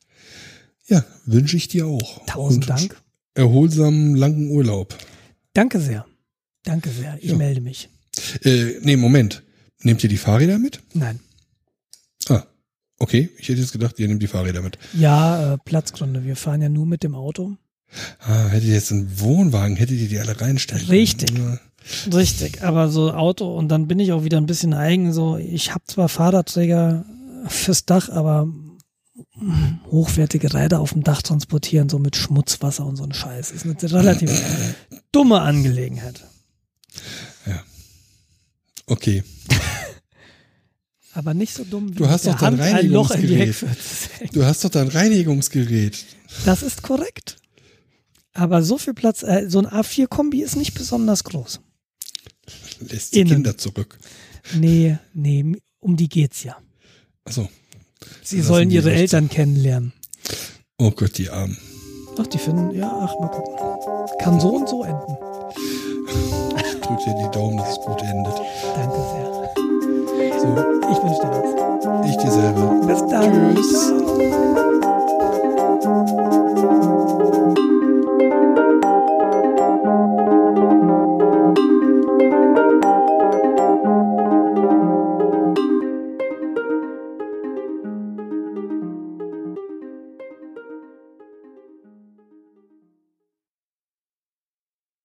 Ja, wünsche ich dir auch. Tausend Und Dank. Erholsamen langen Urlaub. Danke sehr. Danke sehr. Ich Ja. melde mich. Äh, nee, Moment. Nehmt ihr die Fahrräder mit? Nein. Okay. Ich hätte jetzt gedacht, ihr nehmt die Fahrräder mit. Ja, äh, Platzgründe. Wir fahren ja nur mit dem Auto. Ah, hättet ihr jetzt einen Wohnwagen, hättet ihr die alle reinstellen können. Richtig. Ja. Richtig, aber so Auto und dann bin ich auch wieder ein bisschen eigen. So, ich habe zwar Fahrradträger fürs Dach, aber hochwertige Räder auf dem Dach transportieren, so mit Schmutzwasser und so ein Scheiß, ist eine relativ dumme Angelegenheit. Okay. Aber nicht so dumm wie Du hast doch dein Hand ein Loch in die Reinigungsgerät. Du hast doch dein Reinigungsgerät. Das ist korrekt. Aber so viel Platz, äh, so ein A4-Kombi ist nicht besonders groß. Lässt die Innen. Kinder zurück. Nee, nee, um die geht's ja. Achso. Sie Lassen sollen ihre. Eltern kennenlernen. Oh Gott, die Armen. Ach, die finden, ja, ach, mal gucken. Kann so und so enden. Ich drück dir die Daumen, dass es gut endet wünsche dir was. Ich dieselbe. Bis dann. Tschüss. Ciao.